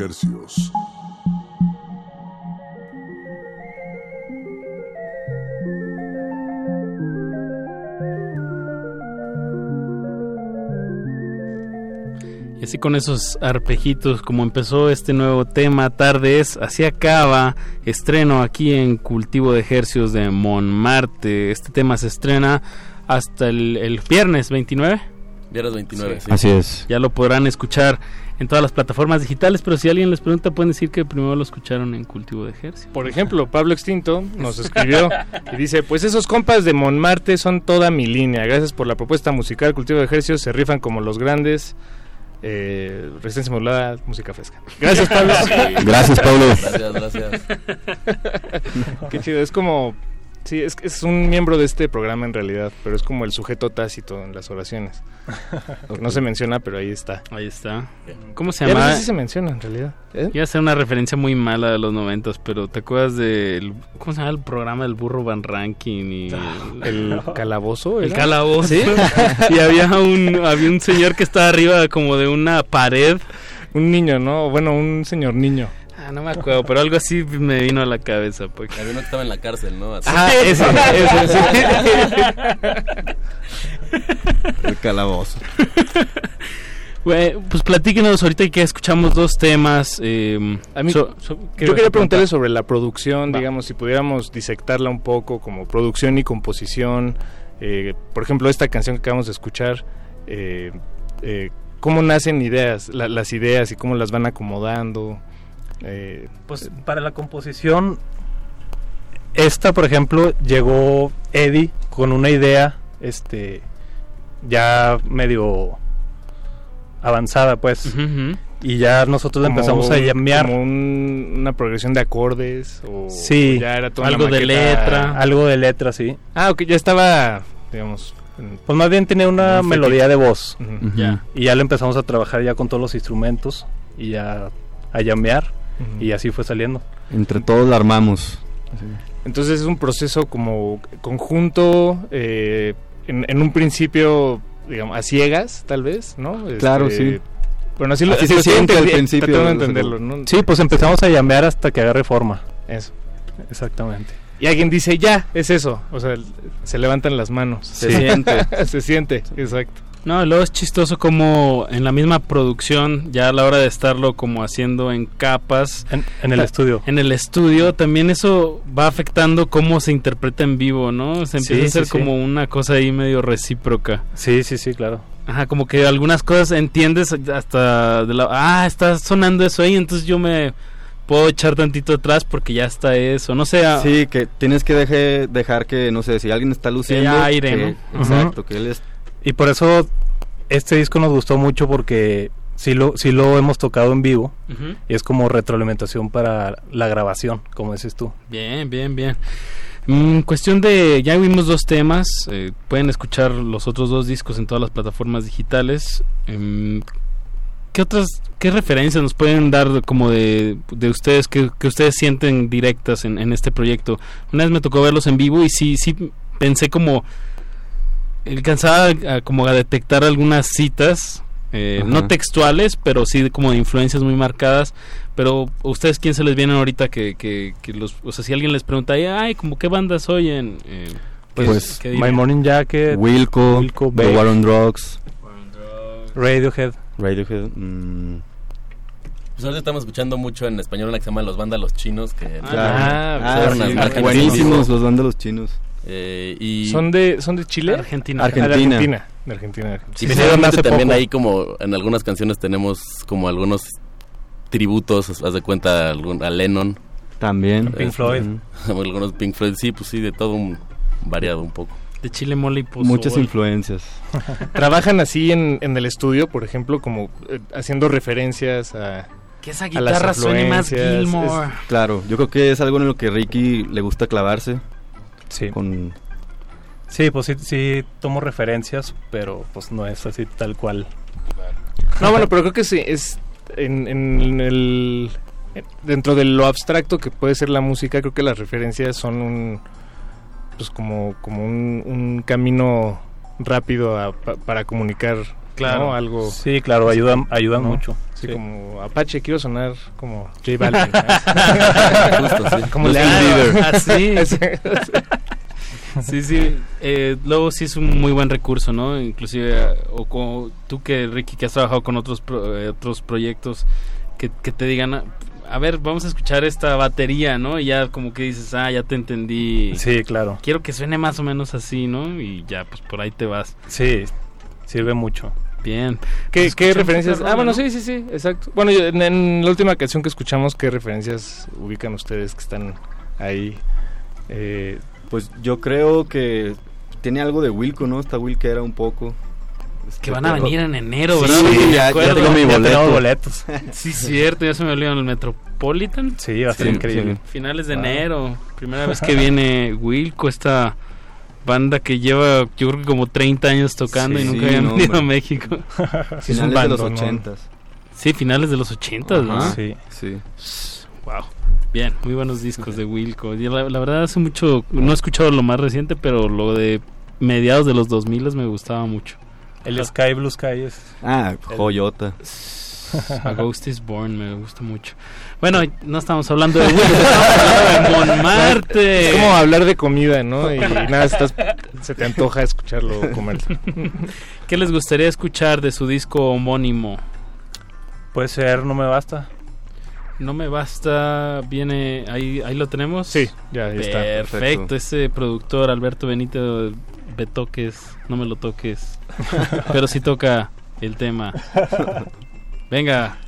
Hercios. Y así con esos arpejitos, como empezó este nuevo tema, Tardes, así acaba, estreno aquí en Cultivo de Ejercios de Montmartre. Este tema se estrena hasta el, viernes 29. Viernes 29, sí. Así es. Ya lo podrán escuchar todas las plataformas digitales, pero si alguien les pregunta pueden decir que primero lo escucharon en Cultivo de Ejercios. Por ejemplo, Pablo Extinto nos escribió y dice, pues esos compas de Montmartre son toda mi línea, gracias por la propuesta musical, Cultivo de Ejercios se rifan como los grandes. Eh, resistencia modulada, música fresca. Gracias, Pablo. Gracias, Pablo. Gracias, gracias. Qué chido, es como Sí, es, es un miembro de este programa en realidad, pero es como el sujeto tácito en las oraciones. No se menciona, pero ahí está. Ahí está. ¿Cómo se llama? Ya se menciona en realidad. ¿Eh? Iba a ser una referencia muy mala de los noventas, pero ¿te acuerdas del... ¿Cómo se llama el programa del burro Van Ranking y... El, calabozo? El calabozo. y había un, había un señor que estaba arriba como de una pared. Un niño, ¿no? Bueno, un señor niño. Ah, no me acuerdo, pero algo así me vino a la cabeza. Pues. Había uno que estaba en la cárcel, ¿no? Ah, ese, ese, El calabozo. pues platíquenos ahorita que escuchamos dos temas. Eh, a mí, yo quería preguntarle sobre la producción, digamos, si pudiéramos disectarla un poco como producción y composición. Eh, por ejemplo, esta canción que acabamos de escuchar, eh, eh ¿cómo nacen ideas, las ideas y cómo las van acomodando? Eh, pues para la composición, esta por ejemplo llegó Eddie con una idea, este, ya medio avanzada pues. Y ya nosotros empezamos a llamear. Como una progresión de acordes o, sí, ya era algo de letra. Algo de letra, sí. Ah, ok, ya estaba, digamos, pues más bien tenía una melodía de voz. ya. Y ya lo empezamos a trabajar ya con todos los instrumentos y ya a llamear y así fue saliendo. Entre todos la armamos. Entonces es un proceso como conjunto, eh, en, un principio, digamos, a ciegas, tal vez, ¿no? Claro, este, sí. Bueno, así, se siente al principio. entenderlo, Sí, pues empezamos a llamear hasta que agarre forma. Eso, exactamente. Y alguien dice, ya, es eso. O sea, se levantan las manos. Se siente. se siente, exacto. No, luego es chistoso como en la misma producción, ya a la hora de estarlo como haciendo en capas. En, el estudio. En el estudio, también eso va afectando cómo se interpreta en vivo, ¿no? Se empieza a hacer como una cosa ahí medio recíproca. Sí, sí, sí, claro. Ajá, como que algunas cosas entiendes hasta de la... Ah, está sonando eso ahí, entonces yo me puedo echar tantito atrás porque ya está eso, no sé. Sí, que tienes que deje, dejar que, no sé, si alguien está luciendo... aire, Exacto, que él es y por eso este disco nos gustó mucho porque sí lo, sí lo hemos tocado en vivo y es como retroalimentación para la grabación, como dices tú. Bien, bien, bien. Mm, cuestión de, ya vimos dos temas, eh, pueden escuchar los otros dos discos en todas las plataformas digitales. Em, ¿Qué otras, qué referencias nos pueden dar como de, de ustedes, que, que, ustedes sienten directas en, en este proyecto? Una vez me tocó verlos en vivo y sí, sí pensé como alcanzaba a, como a detectar algunas citas, eh, no textuales, pero sí como de influencias muy marcadas. Pero ustedes, ¿quién se les viene ahorita que, que, los, o sea, si alguien les pregunta, ay, como qué bandas oyen? Eh, pues, pues My Morning Jacket, Wilco, Wilco The War on Drugs, Radiohead. Radiohead. Mm. Pues ahora estamos escuchando mucho en español una que se llama Los Vándalos Chinos. Que ah, ah buenísimos los Vándalos Chinos. Eh, y ¿Son de son de Chile? Argentina. Argentina. Argentina. De Argentina. Y también ahí como en algunas canciones tenemos como algunos tributos, haz de cuenta a Lennon. También. Pink Floyd. algunos Pink Floyd, sí, pues sí, de todo un variado un poco. De Chile Mole y Muchas influencias. ¿Trabajan así en, en el estudio, por ejemplo, como eh, haciendo referencias a que esa guitarra suene más Gilmore. claro, yo creo que es algo en lo que Ricky le gusta clavarse. Sí. Sí, pues sí, tomo referencias, pero pues no es así tal cual. No, bueno, pero creo que sí, es en, en el... Dentro de lo abstracto que puede ser la música, creo que las referencias son un... Pues como, como un, camino rápido para comunicar Claro. Algo... Sí, claro, ayudan, ayudan mucho. Sí, como Apache, quiero sonar como J Balvin. Justo, sí. Como le Así. sí, sí. Eh, luego sí es un muy buen recurso, ¿no? Inclusive, o como tú que, Ricky, que has trabajado con otros, eh, otros proyectos, que, que te digan, a ver, vamos a escuchar esta batería, ¿no? Y ya como que dices, ah, ya te entendí. Sí, claro. Quiero que suene más o menos así, ¿no? Y ya, pues por ahí te vas. Sí, sirve mucho. Bien. ¿Qué, ¿qué referencias? ah, bueno, sí, sí, sí, exacto. Bueno, en, la última canción que escuchamos, ¿qué referencias ubican ustedes que están ahí? Eh, pues yo creo que tiene algo de Wilco, ¿no? Está Wilco era un poco. Que van a venir en enero, ¿verdad? Sí, ya, tengo mi boleto. boletos. sí, cierto, ya se me olvidó en el Metropolitan. Sí, va a ser increíble. Finales de enero, primera vez que viene Wilco, esta banda que lleva, yo creo que como 30 años tocando y nunca habían venido a México. finales de los 80 Sí, finales de los 80 ¿no? Sí, sí. Wow. Bien, muy buenos discos de Wilco. La, la, verdad hace mucho, no he escuchado lo más reciente, pero lo de mediados de los 2000 me gustaba mucho. El Sky Blue Sky es. Ah, joyota. A Ghost is Born me gusta mucho. Bueno, no estamos hablando de estamos hablando de Montmartre. Es como hablar de comida, ¿no? Y nada, estás, se te antoja escucharlo comer. ¿Qué les gustaría escuchar de su disco homónimo? Puede ser No Me Basta. No Me Basta viene, ahí, ahí lo tenemos. Sí, ya está. Perfecto, ese productor Alberto Benito me toques, no me lo toques. Pero si toca el tema. Venga.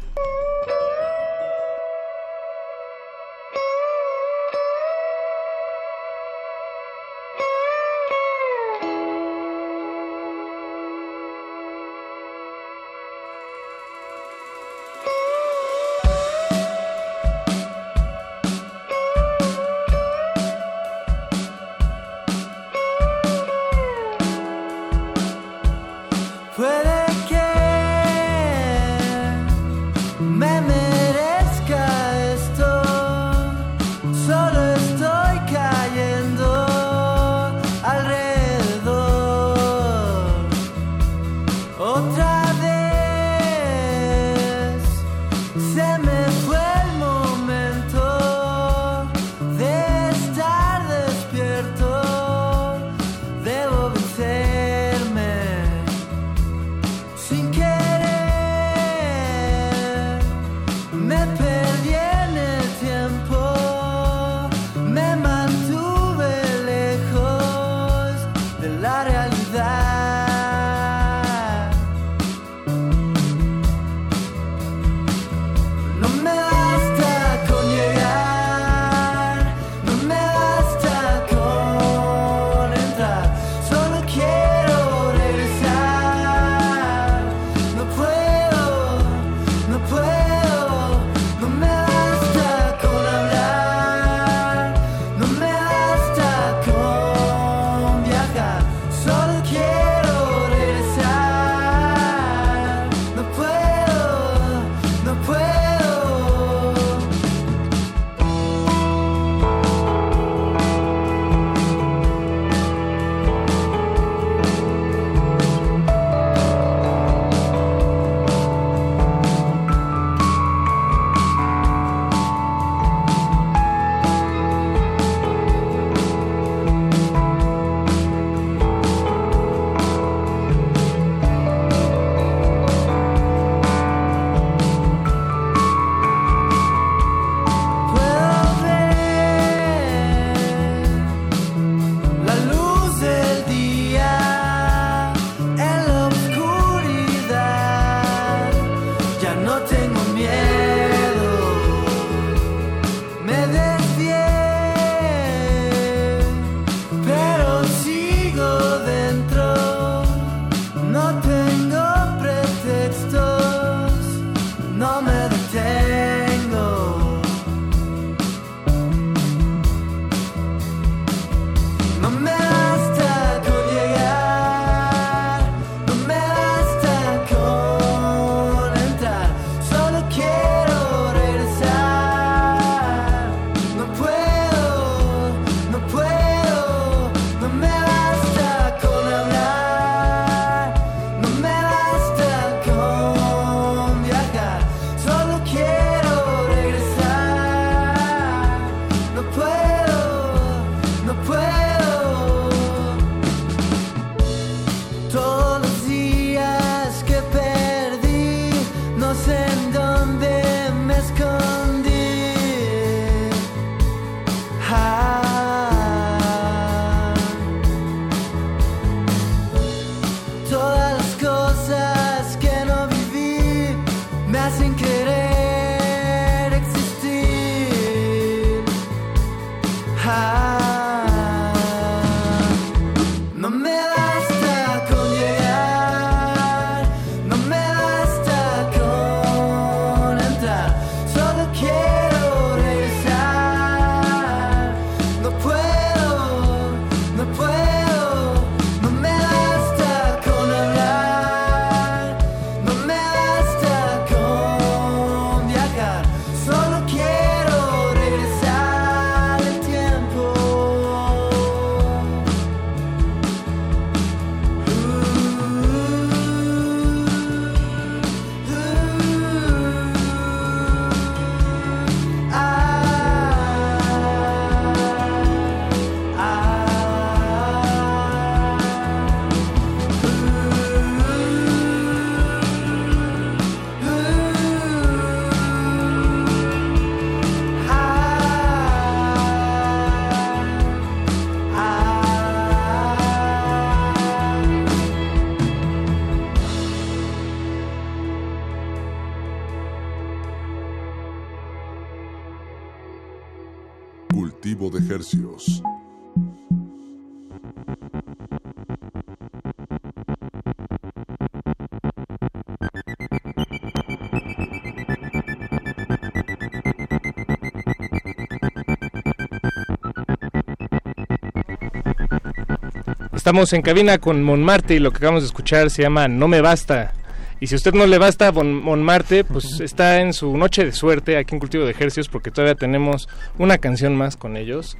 Estamos en cabina con Monmarte y lo que acabamos de escuchar se llama No me basta. Y si usted no le basta Monmarte, pues está en su noche de suerte aquí en Cultivo de Ejercicios porque todavía tenemos una canción más con ellos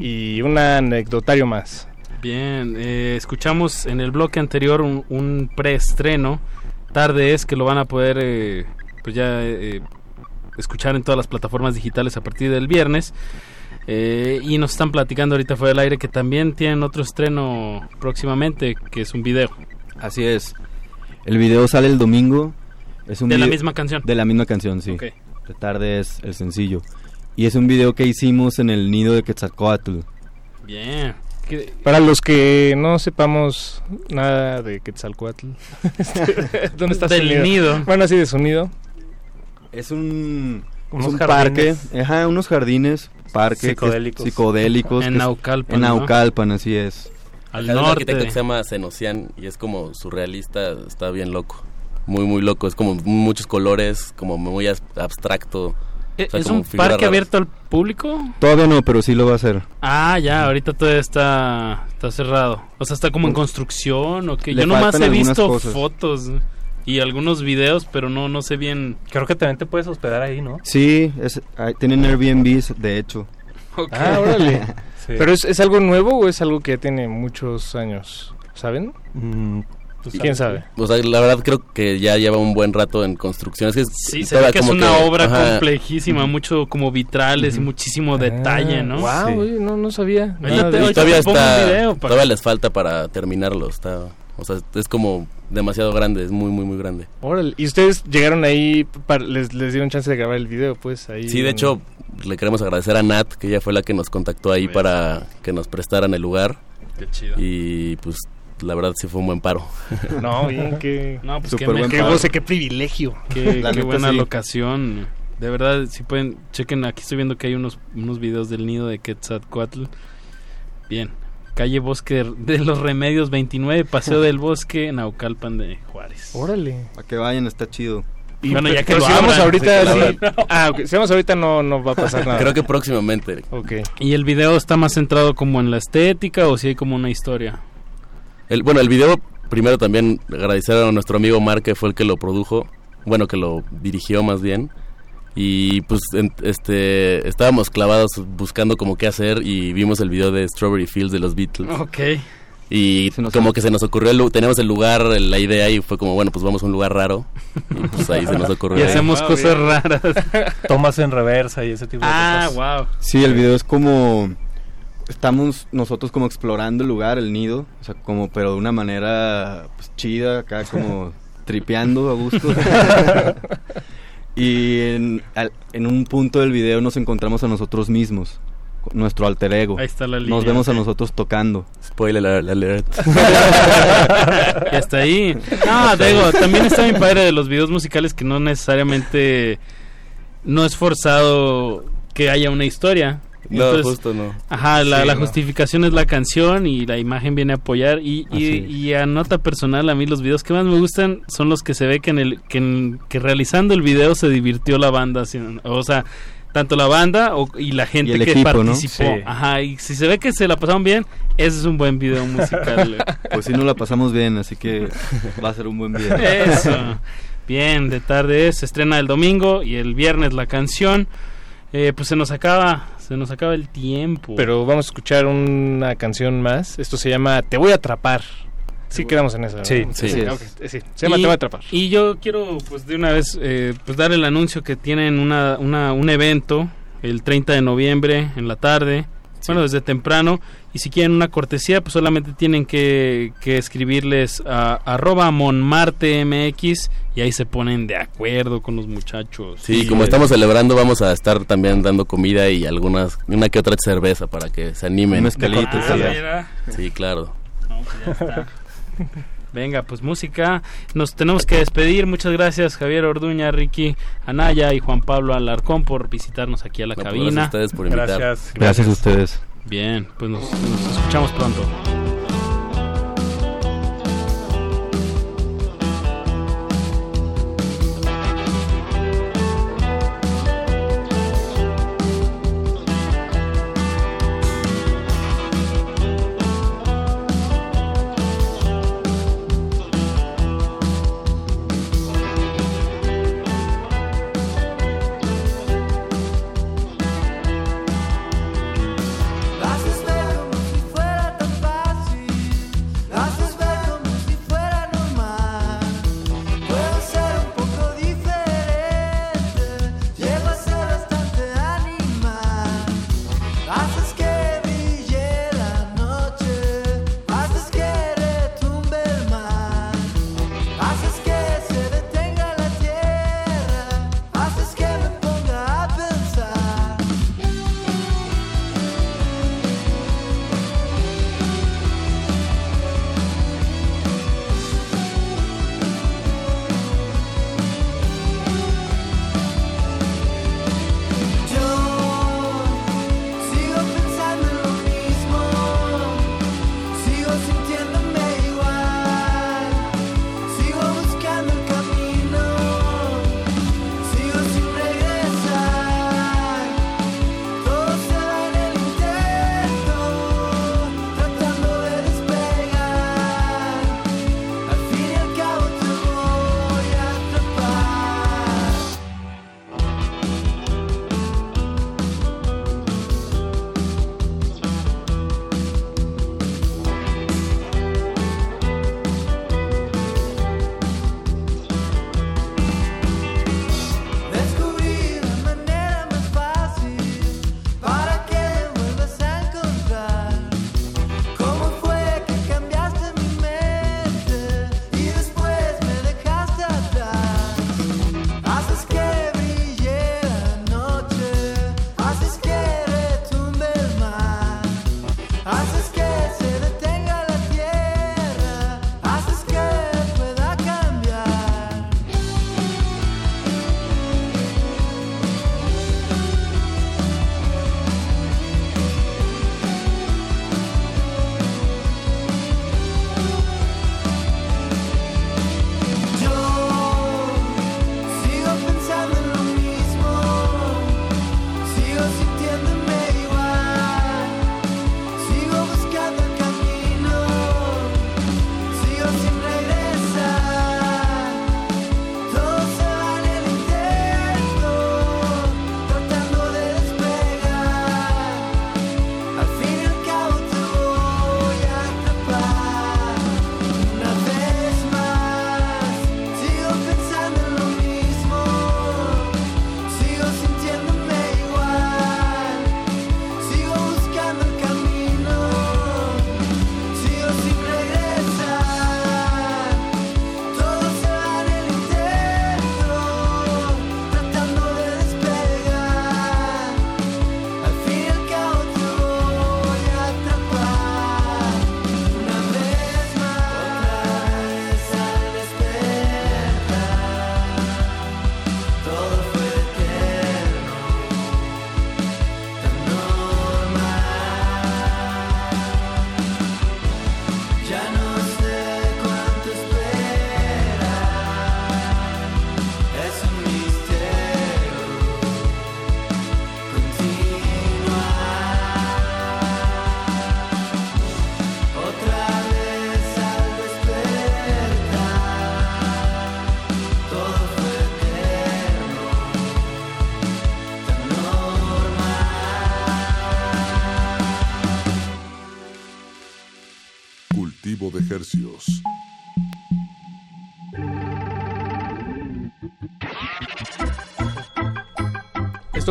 y un anecdotario más. Bien, eh, escuchamos en el bloque anterior un, preestreno. Tarde es que lo van a poder eh, pues ya eh, escuchar en todas las plataformas digitales a partir del viernes. Eh, y nos están platicando ahorita fuera del aire que también tienen otro estreno próximamente, que es un video. Así es. El video sale el domingo. Es un de la misma canción. De la misma canción, sí. De tarde es el sencillo. Y es un video que hicimos en el nido de Quetzalcoatl. Bien. Para los que no sepamos nada de Quetzalcoatl, ¿dónde está Del su nido? Bueno, así de su nido. Es un, un parque, ajá, unos jardines parque psicodélicos, psicodélicos en Naucalpan, en Naucalpan, así es. Al norte. Un arquitecto que se llama Senocian y es como surrealista, está bien loco. Muy, muy loco. Es como muchos colores, como muy abstracto. ¿E-, ¿Es un parque abierto al público? Todavía no, pero sí lo va a hacer. Ah, ya, ahorita todavía está, está cerrado. O sea, está como en construcción o que yo nomás he visto fotos y algunos videos, pero no no sé bien. Creo que también te puedes hospedar ahí, ¿no? Sí, es, tienen Airbnb, de hecho. Ah, órale. ¿Pero es, es, algo nuevo o es algo que ya tiene muchos años? ¿Saben? Mm, ¿Quién sabe? O sea, la verdad creo que ya lleva un buen rato en construcción. Es que sí, se ve que es una obra complejísima, mucho como vitrales y muchísimo ah, detalle, ¿no? Wow, no, no sabía. todavía, está, todavía les falta para terminarlo. Está, o sea, es como demasiado grande, es muy, muy, muy grande. Órale, y ustedes llegaron ahí, les, les dieron chance de grabar el video, pues ahí. Sí, de hecho, le queremos agradecer a Nat, que ella fue la que nos contactó ahí para que nos prestaran el lugar. Qué chido. Y pues la verdad sí fue un buen paro. No, bien, qué, no, pues qué, qué, qué privilegio. Qué, qué buena locación. De verdad, si pueden, chequen, aquí estoy viendo que hay unos, unos videos del nido de Quetzalcoatl. Bien, calle Bosque de los Remedios 29, Paseo del Bosque, Naucalpan de Juárez. Órale. Para que vayan, está chido. Y bueno, ya que lo si vamos ahorita, sí. Ah, si vamos ahorita no, no va a pasar nada. Creo que próximamente. Okay. ¿Y el video está más centrado como en la estética o si hay como una historia? El, bueno, el video, primero también agradecer a nuestro amigo Mark, que fue el que lo produjo, bueno, que lo dirigió más bien y pues este estábamos clavados buscando como qué hacer y vimos el video de Strawberry Fields de los Beatles. Ok. Y como que se nos ocurrió, el, tenemos el lugar, la idea y fue como, bueno, pues vamos a un lugar raro. Y pues ahí se nos ocurrió. y hacemos cosas raras. Tomas en reversa y ese tipo de ah, cosas. Ah, wow. Sí, el video es como estamos nosotros como explorando el lugar, el nido, o sea, como pero de una manera pues, chida, acá como tripeando a gusto. Y en, en, un punto del video nos encontramos a nosotros mismos, nuestro alter ego. Ahí está la línea. Nos vemos a nosotros tocando. Spoiler alert. y hasta ahí. No, digo, también está mi padre de los videos musicales que no necesariamente no es forzado que haya una historia. No, justo no. Ajá, la, justificación es la canción y la imagen viene a apoyar. Y, y, a nota personal, a mí los videos que más me gustan son los que se ve que, en el, que, realizando el video se divirtió la banda. O sea, tanto la banda y la gente que participó. Ajá, y si se ve que se la pasaron bien, ese es un buen video musical. pues si no la pasamos bien, así que va a ser un buen video. Eso. Bien, de tarde se estrena el domingo y el viernes la canción. Eh, pues se nos acaba, se nos acaba el tiempo. Pero vamos a escuchar una canción más. Esto se llama Te voy a atrapar. Sí, quedamos en esa. Sí, sí. Se llama Te voy a atrapar. Y yo quiero, pues, de una vez, eh, pues, dar el anuncio que tienen una, una, un evento el 30 de noviembre en la tarde bueno, desde temprano. Y si quieren una cortesía, pues solamente tienen que, escribirles a arroba monmartemx y ahí se ponen de acuerdo con los muchachos. Sí, como estamos celebrando, vamos a estar también dando comida y algunas, una que otra cerveza para que se animen. Ah, sí, claro. Pues Venga, pues música. Nos tenemos que despedir. Muchas gracias Javier Orduña, Ricky Anaya y Juan Pablo Alarcón por visitarnos aquí a la pues cabina. Gracias a ustedes por invitar. Gracias. Gracias a ustedes. Bien, pues nos escuchamos pronto.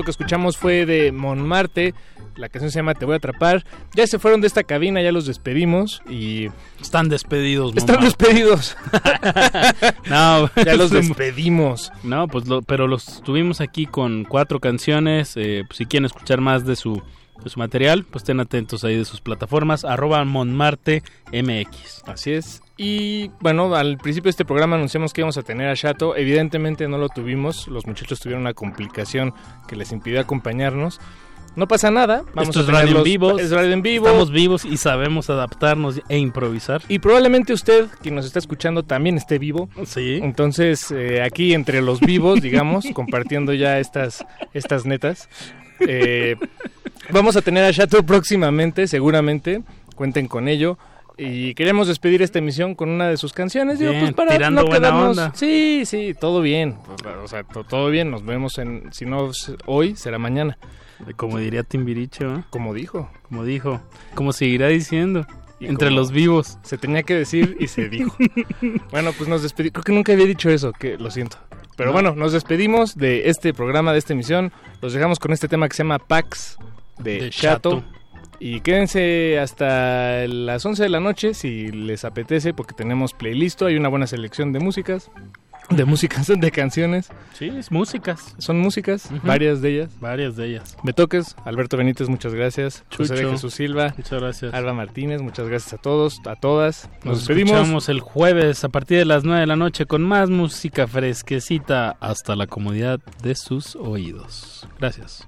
Que escuchamos fue de Montmartre. La canción se llama Te voy a atrapar. Ya se fueron de esta cabina, ya los despedimos y... Están despedidos. Están despedidos. no, ya los despedimos. No, pues pero los tuvimos aquí con cuatro canciones. Eh, pues si quieren escuchar más de su su material, pues estén atentos ahí de sus plataformas, arroba Monmarte MX. Así es. Y bueno, al principio de este programa anunciamos que íbamos a tener a Chato. Evidentemente no lo tuvimos. Los muchachos tuvieron una complicación que les impidió acompañarnos. no pasa nada. Vamos Esto a es radio en vivo. Es radio en vivo. Estamos vivos y sabemos adaptarnos e improvisar. Y probablemente usted, quien nos está escuchando, también esté vivo. Sí. Entonces, eh, aquí entre los vivos, digamos, compartiendo ya estas, estas netas. Eh, vamos a tener a Chato próximamente, seguramente. Cuenten con ello. Y queremos despedir esta emisión con una de sus canciones. pues para tirando no buena onda. Sí, sí, todo bien. O sea, todo bien. Nos vemos en. Si no hoy, será mañana. Como diría Timbiriche, ¿no? Como dijo. Como dijo. Como seguirá diciendo. entre los vivos. Se tenía que decir y se dijo. bueno, pues nos despedimos. Creo que nunca había dicho eso, que lo siento. Pero bueno, nos despedimos de este programa, de esta emisión. Los dejamos con este tema que se llama Pax de, Chato. Y quédense hasta las 11 de la noche si les apetece, porque tenemos playlist, hay una buena selección de músicas. De músicas, de canciones. Sí, es músicas. Son músicas, varias de ellas. Varias de ellas. Me toques, Alberto Benítez, muchas gracias. Chucho, José Jesús Silva. Muchas gracias. Alba Martínez, muchas gracias a todos, a todas. Nos, Nos despedimos. el jueves a partir de las 9 de la noche con más música fresquecita hasta la comodidad de sus oídos. Gracias.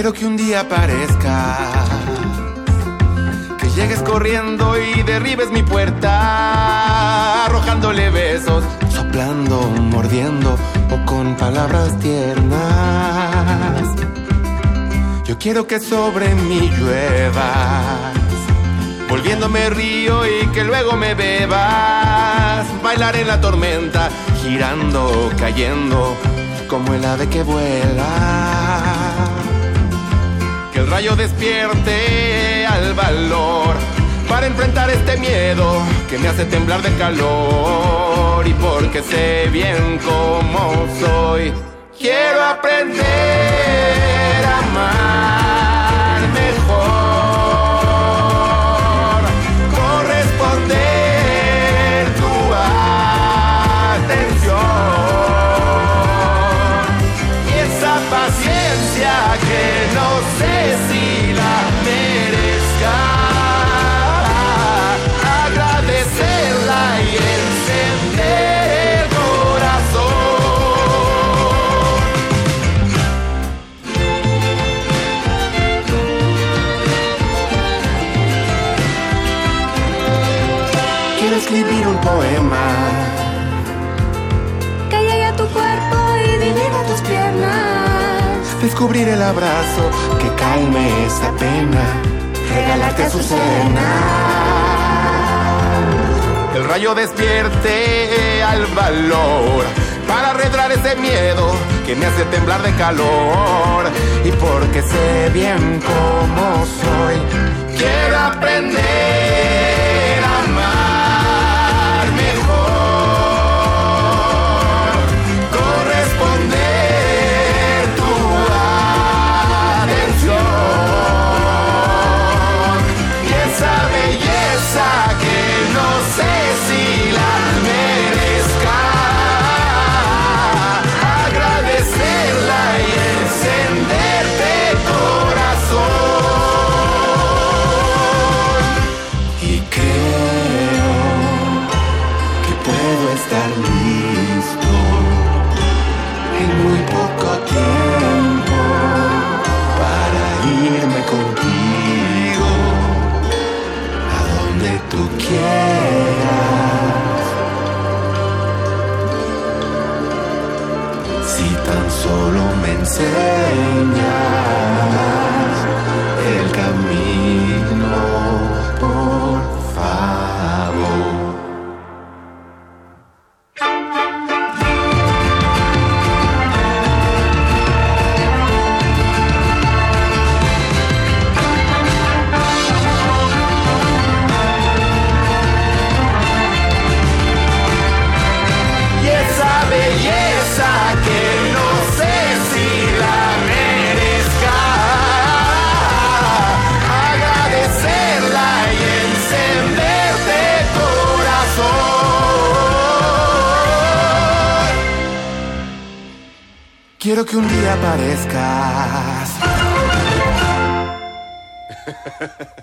Quiero que un día aparezca, que llegues corriendo y derribes mi puerta, arrojándole besos, soplando, mordiendo o con palabras tiernas. Yo quiero que sobre mí lluevas, volviéndome río y que luego me bebas, bailar en la tormenta, girando, cayendo, como el ave que vuela el rayo despierte al valor para enfrentar este miedo que me hace temblar de calor y porque sé bien cómo soy, quiero aprender a amar. descubrir el abrazo que calme esa pena, regalarte su cena. El rayo despierte al valor para arredrar ese miedo que me hace temblar de calor y porque sé bien cómo soy Quiero que un día aparezcas.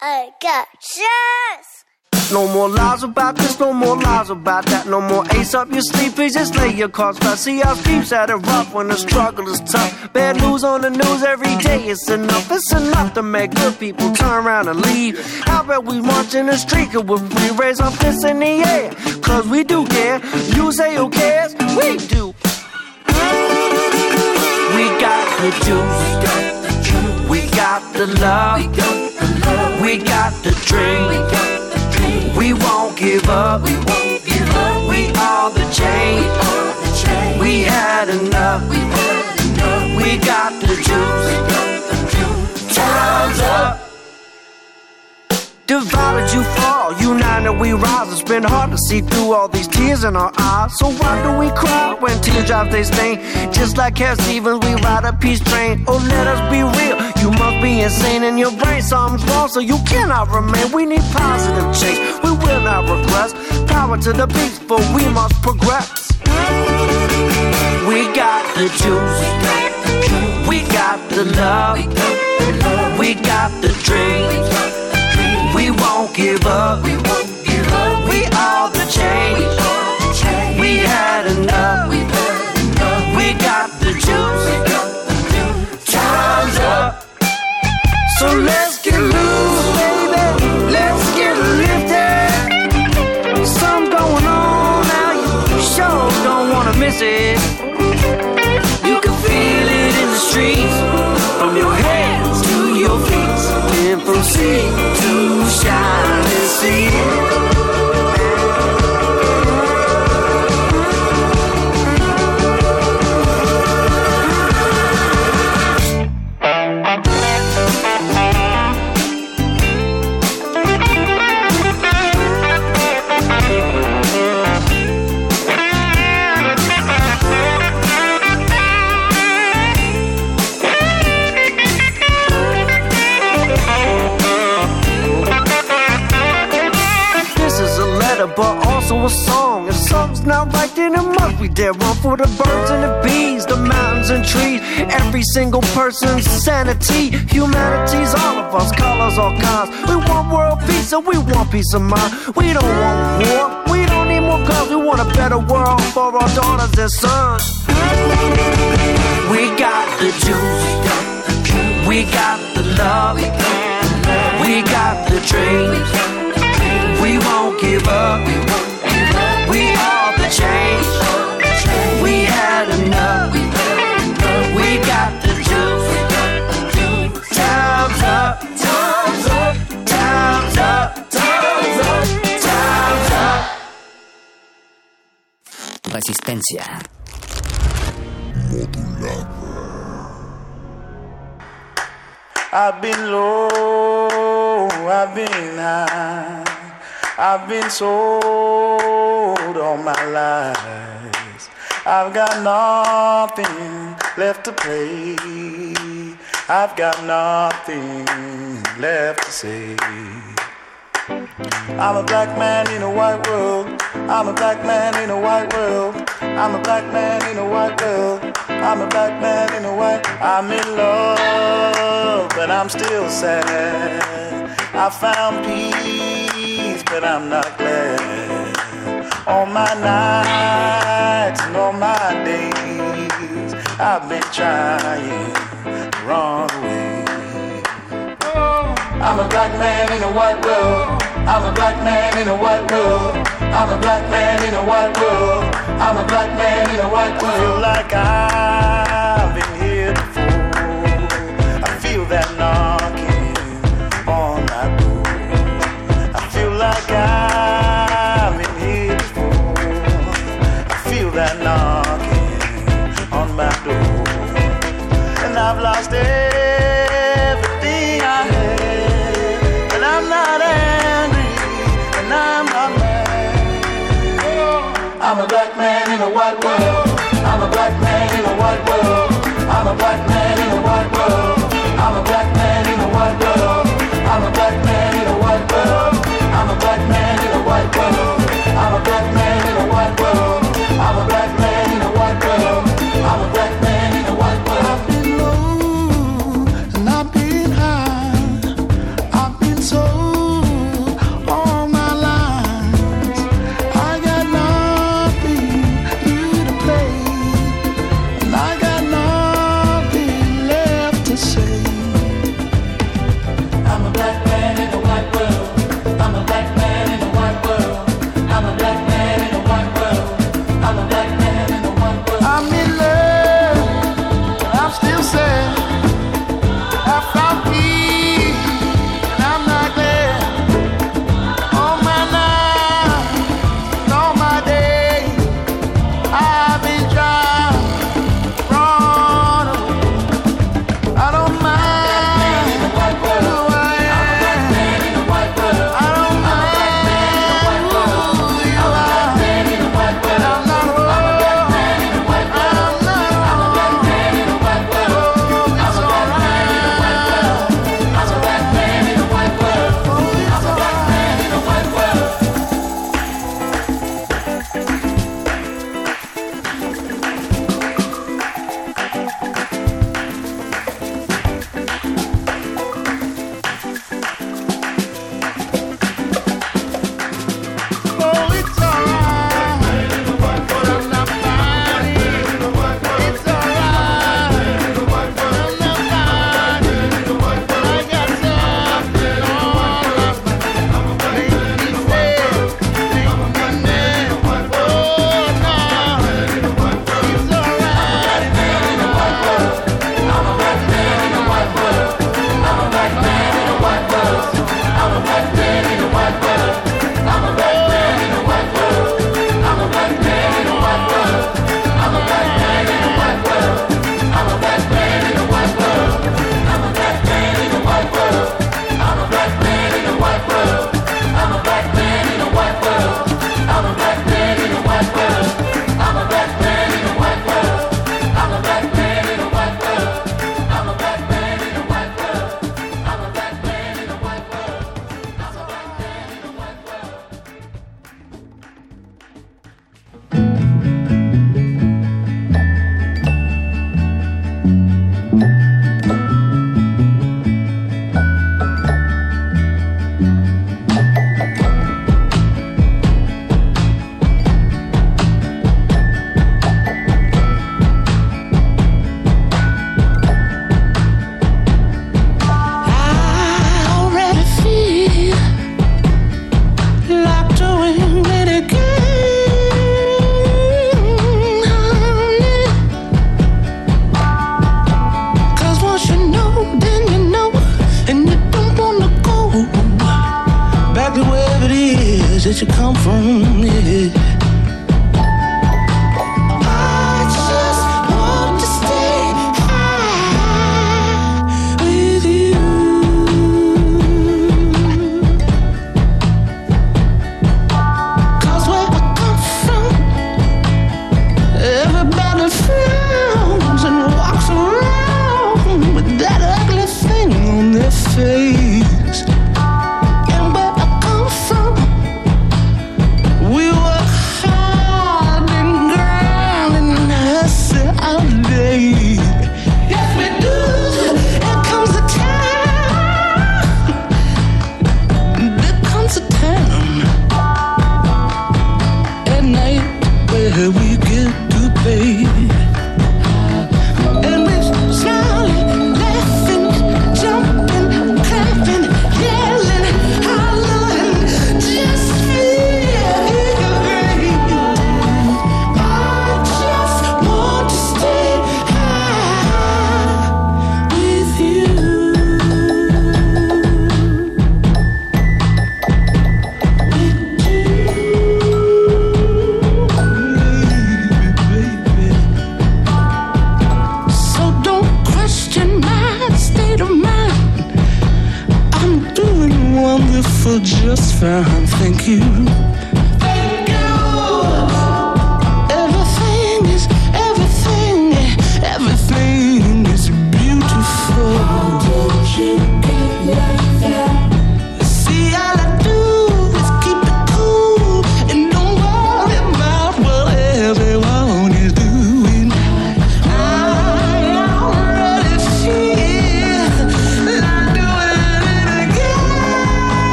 I got shoes. No more lies about this, no more lies about that. No more ace up your sleeve, please just lay your cards flat. See how streets at it rough when the struggle is tough. Bad news on the news every day, it's enough. It's enough to make good people turn around and leave. How about we march in the street with we raise our fists in the air? Cause we do care. You say who cares? We do. We got the juice. We got the love. We got the dream. We won't give up. We won't give up. We are the change. We had enough. We had enough. We got the juice. Time's up. Divided you fall, united we rise. It's been hard to see through all these tears in our eyes. So why do we cry when teardrops they stain? Just like Cat Stevens, we ride a peace train. Oh, let us be real. You must be insane in your brain. Something's wrong, so you cannot remain. We need positive change. We will not regress. Power to the beast, but we must progress. We got the juice. We got the love. We got the dream. We won't give up. We won't give up. We are the change. We had enough. We got the juice. Time's up. So let's get loose, a song. If something's not right, then it must be dead wrong for the birds and the bees, the mountains and trees. Every single person's sanity. Humanity's all of us, colors, all kinds. We want world peace, and we want peace of mind. We don't want war. We don't need more guns. We want a better world for our daughters and sons. We got the juice. We got the love. We got the dreams. We won't give up. We are the change. We had enough. We got the juice. Time's up. Time's up. Time's up. Time's up. Time's up. Resistencia. I've been low, I've been high, I've been sold all my life. I've got nothing left to play. I've got nothing left to say. I'm a black man in a white world. I'm a black man in a white world. I'm a black man in a white world. I'm a black man in a white. I'm in love, but I'm still sad. I found peace, but I'm not glad. All my nights and all my days, I've been trying to run away. I'm a black man in a white world. I'm a black man in a white world. I'm a black man in a white world. I'm a black man in a white world. I feel like I've been lost everything I had. And I'm not angry, and I'm not mad. I'm a black man in a white world. I'm a black man in a Everything is everything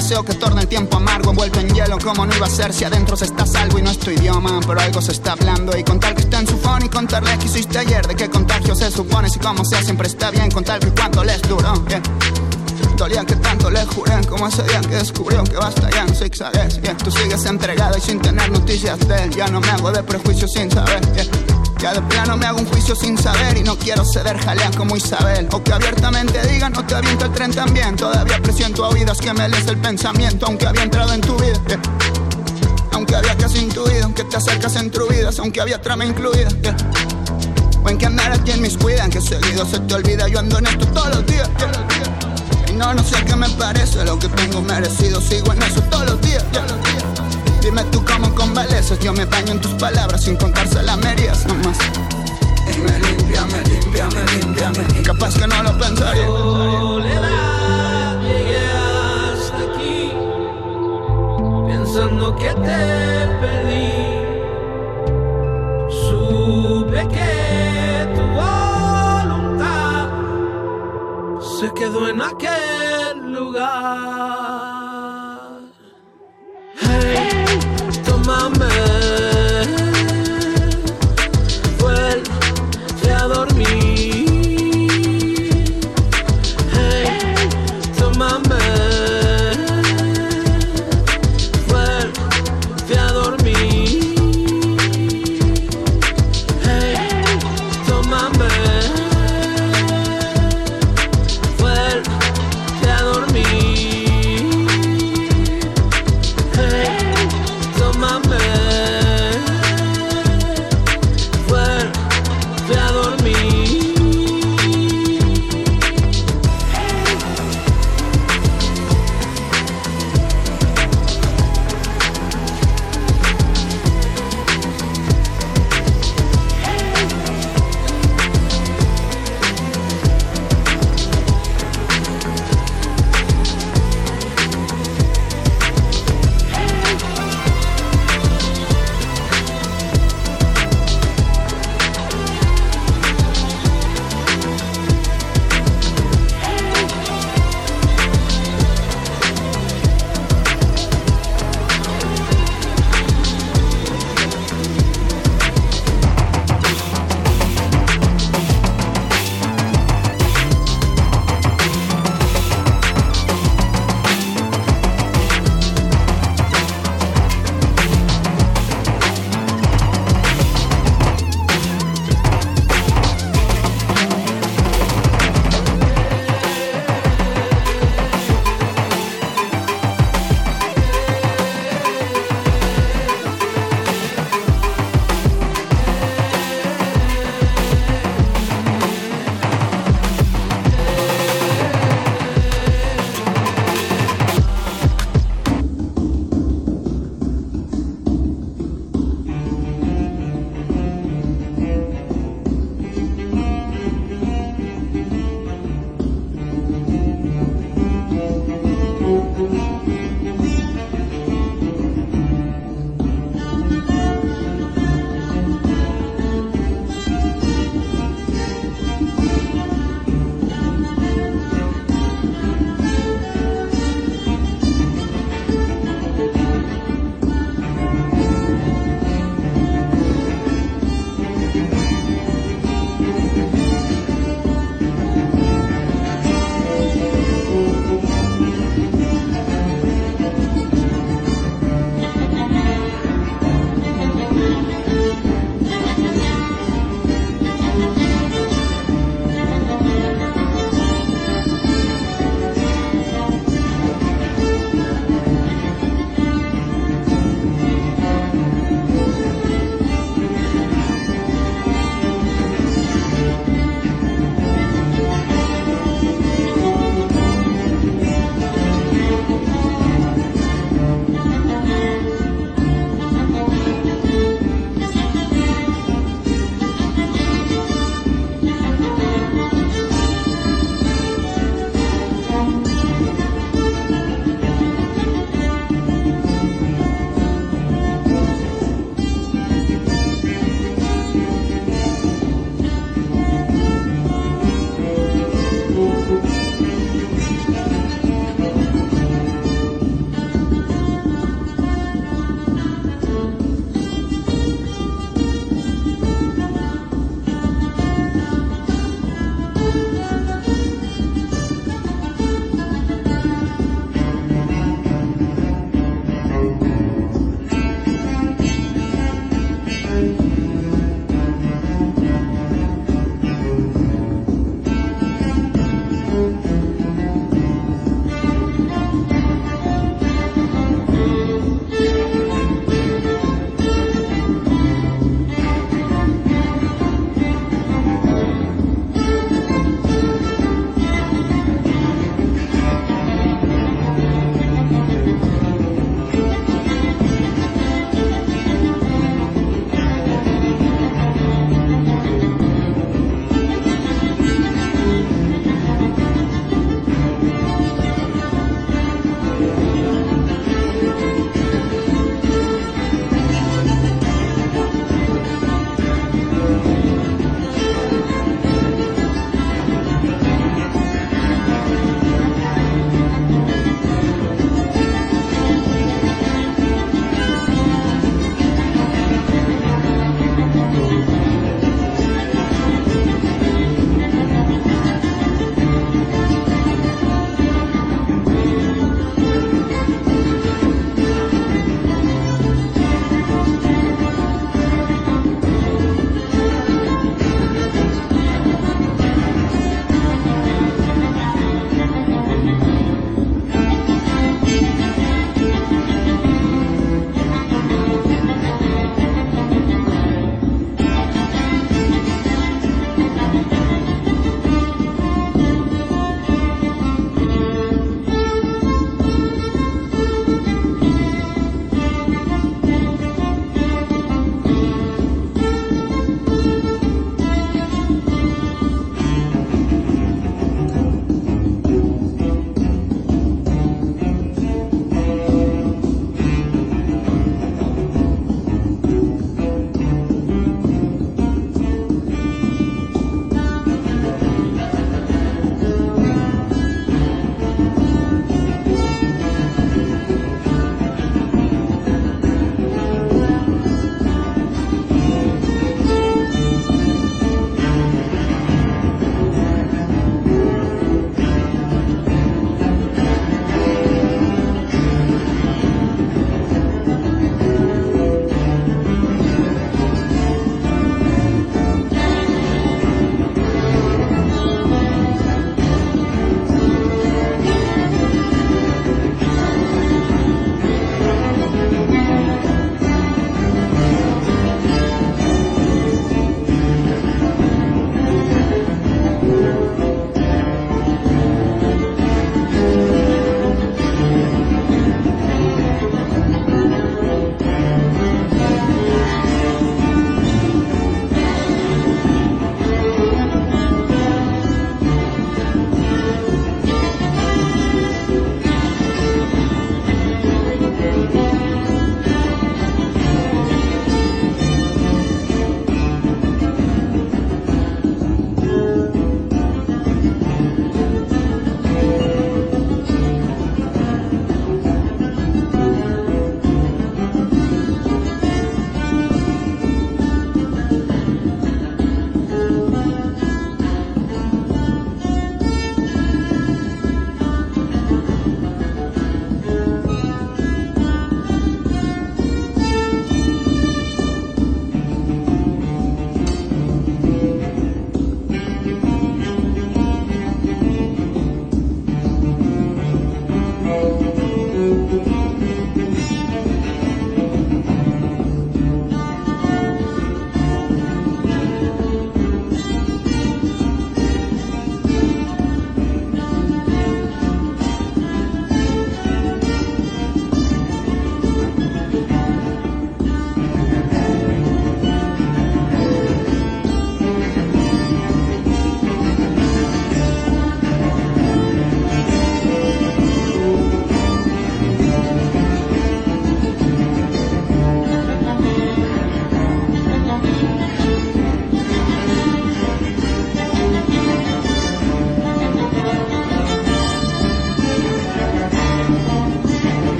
que torna el tiempo amargo, envuelto en hielo, como no iba a ser si adentro se está salvo y no es tu idioma, pero algo se está hablando. Y contar que está en su phone y contarle que hiciste ayer, de qué contagio se supone, si como sea siempre está bien, contar que cuánto les duró. Dolía que tanto le juré, como ese día que descubrió que basta ya en zigzagues. Yeah. Tú sigues entregado y sin tener noticias de él, ya no me hago de prejuicios sin saber. Ya de plano me hago un juicio sin saber y no quiero ceder jalea como Isabel. O que abiertamente digan no te aviento el tren también. Todavía presiento a oídos que me lees el pensamiento, aunque había entrado en tu vida. Aunque había casi intuido que te acercas en tu vida, aunque había trama incluida. O en que andar aquí en mis cuidan, que seguido se te olvida. Yo ando en esto todos los días. Y no, no sé qué me parece lo que tengo merecido. Sigo en eso todos los días. Dime tú cómo convaleces, yo me baño en tus palabras sin contar salamerías nomás. Y me limpia, me limpia, me limpia, me. Capaz que no lo pensaría. Soledad, llegué hasta aquí, pensando que te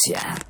resistencia.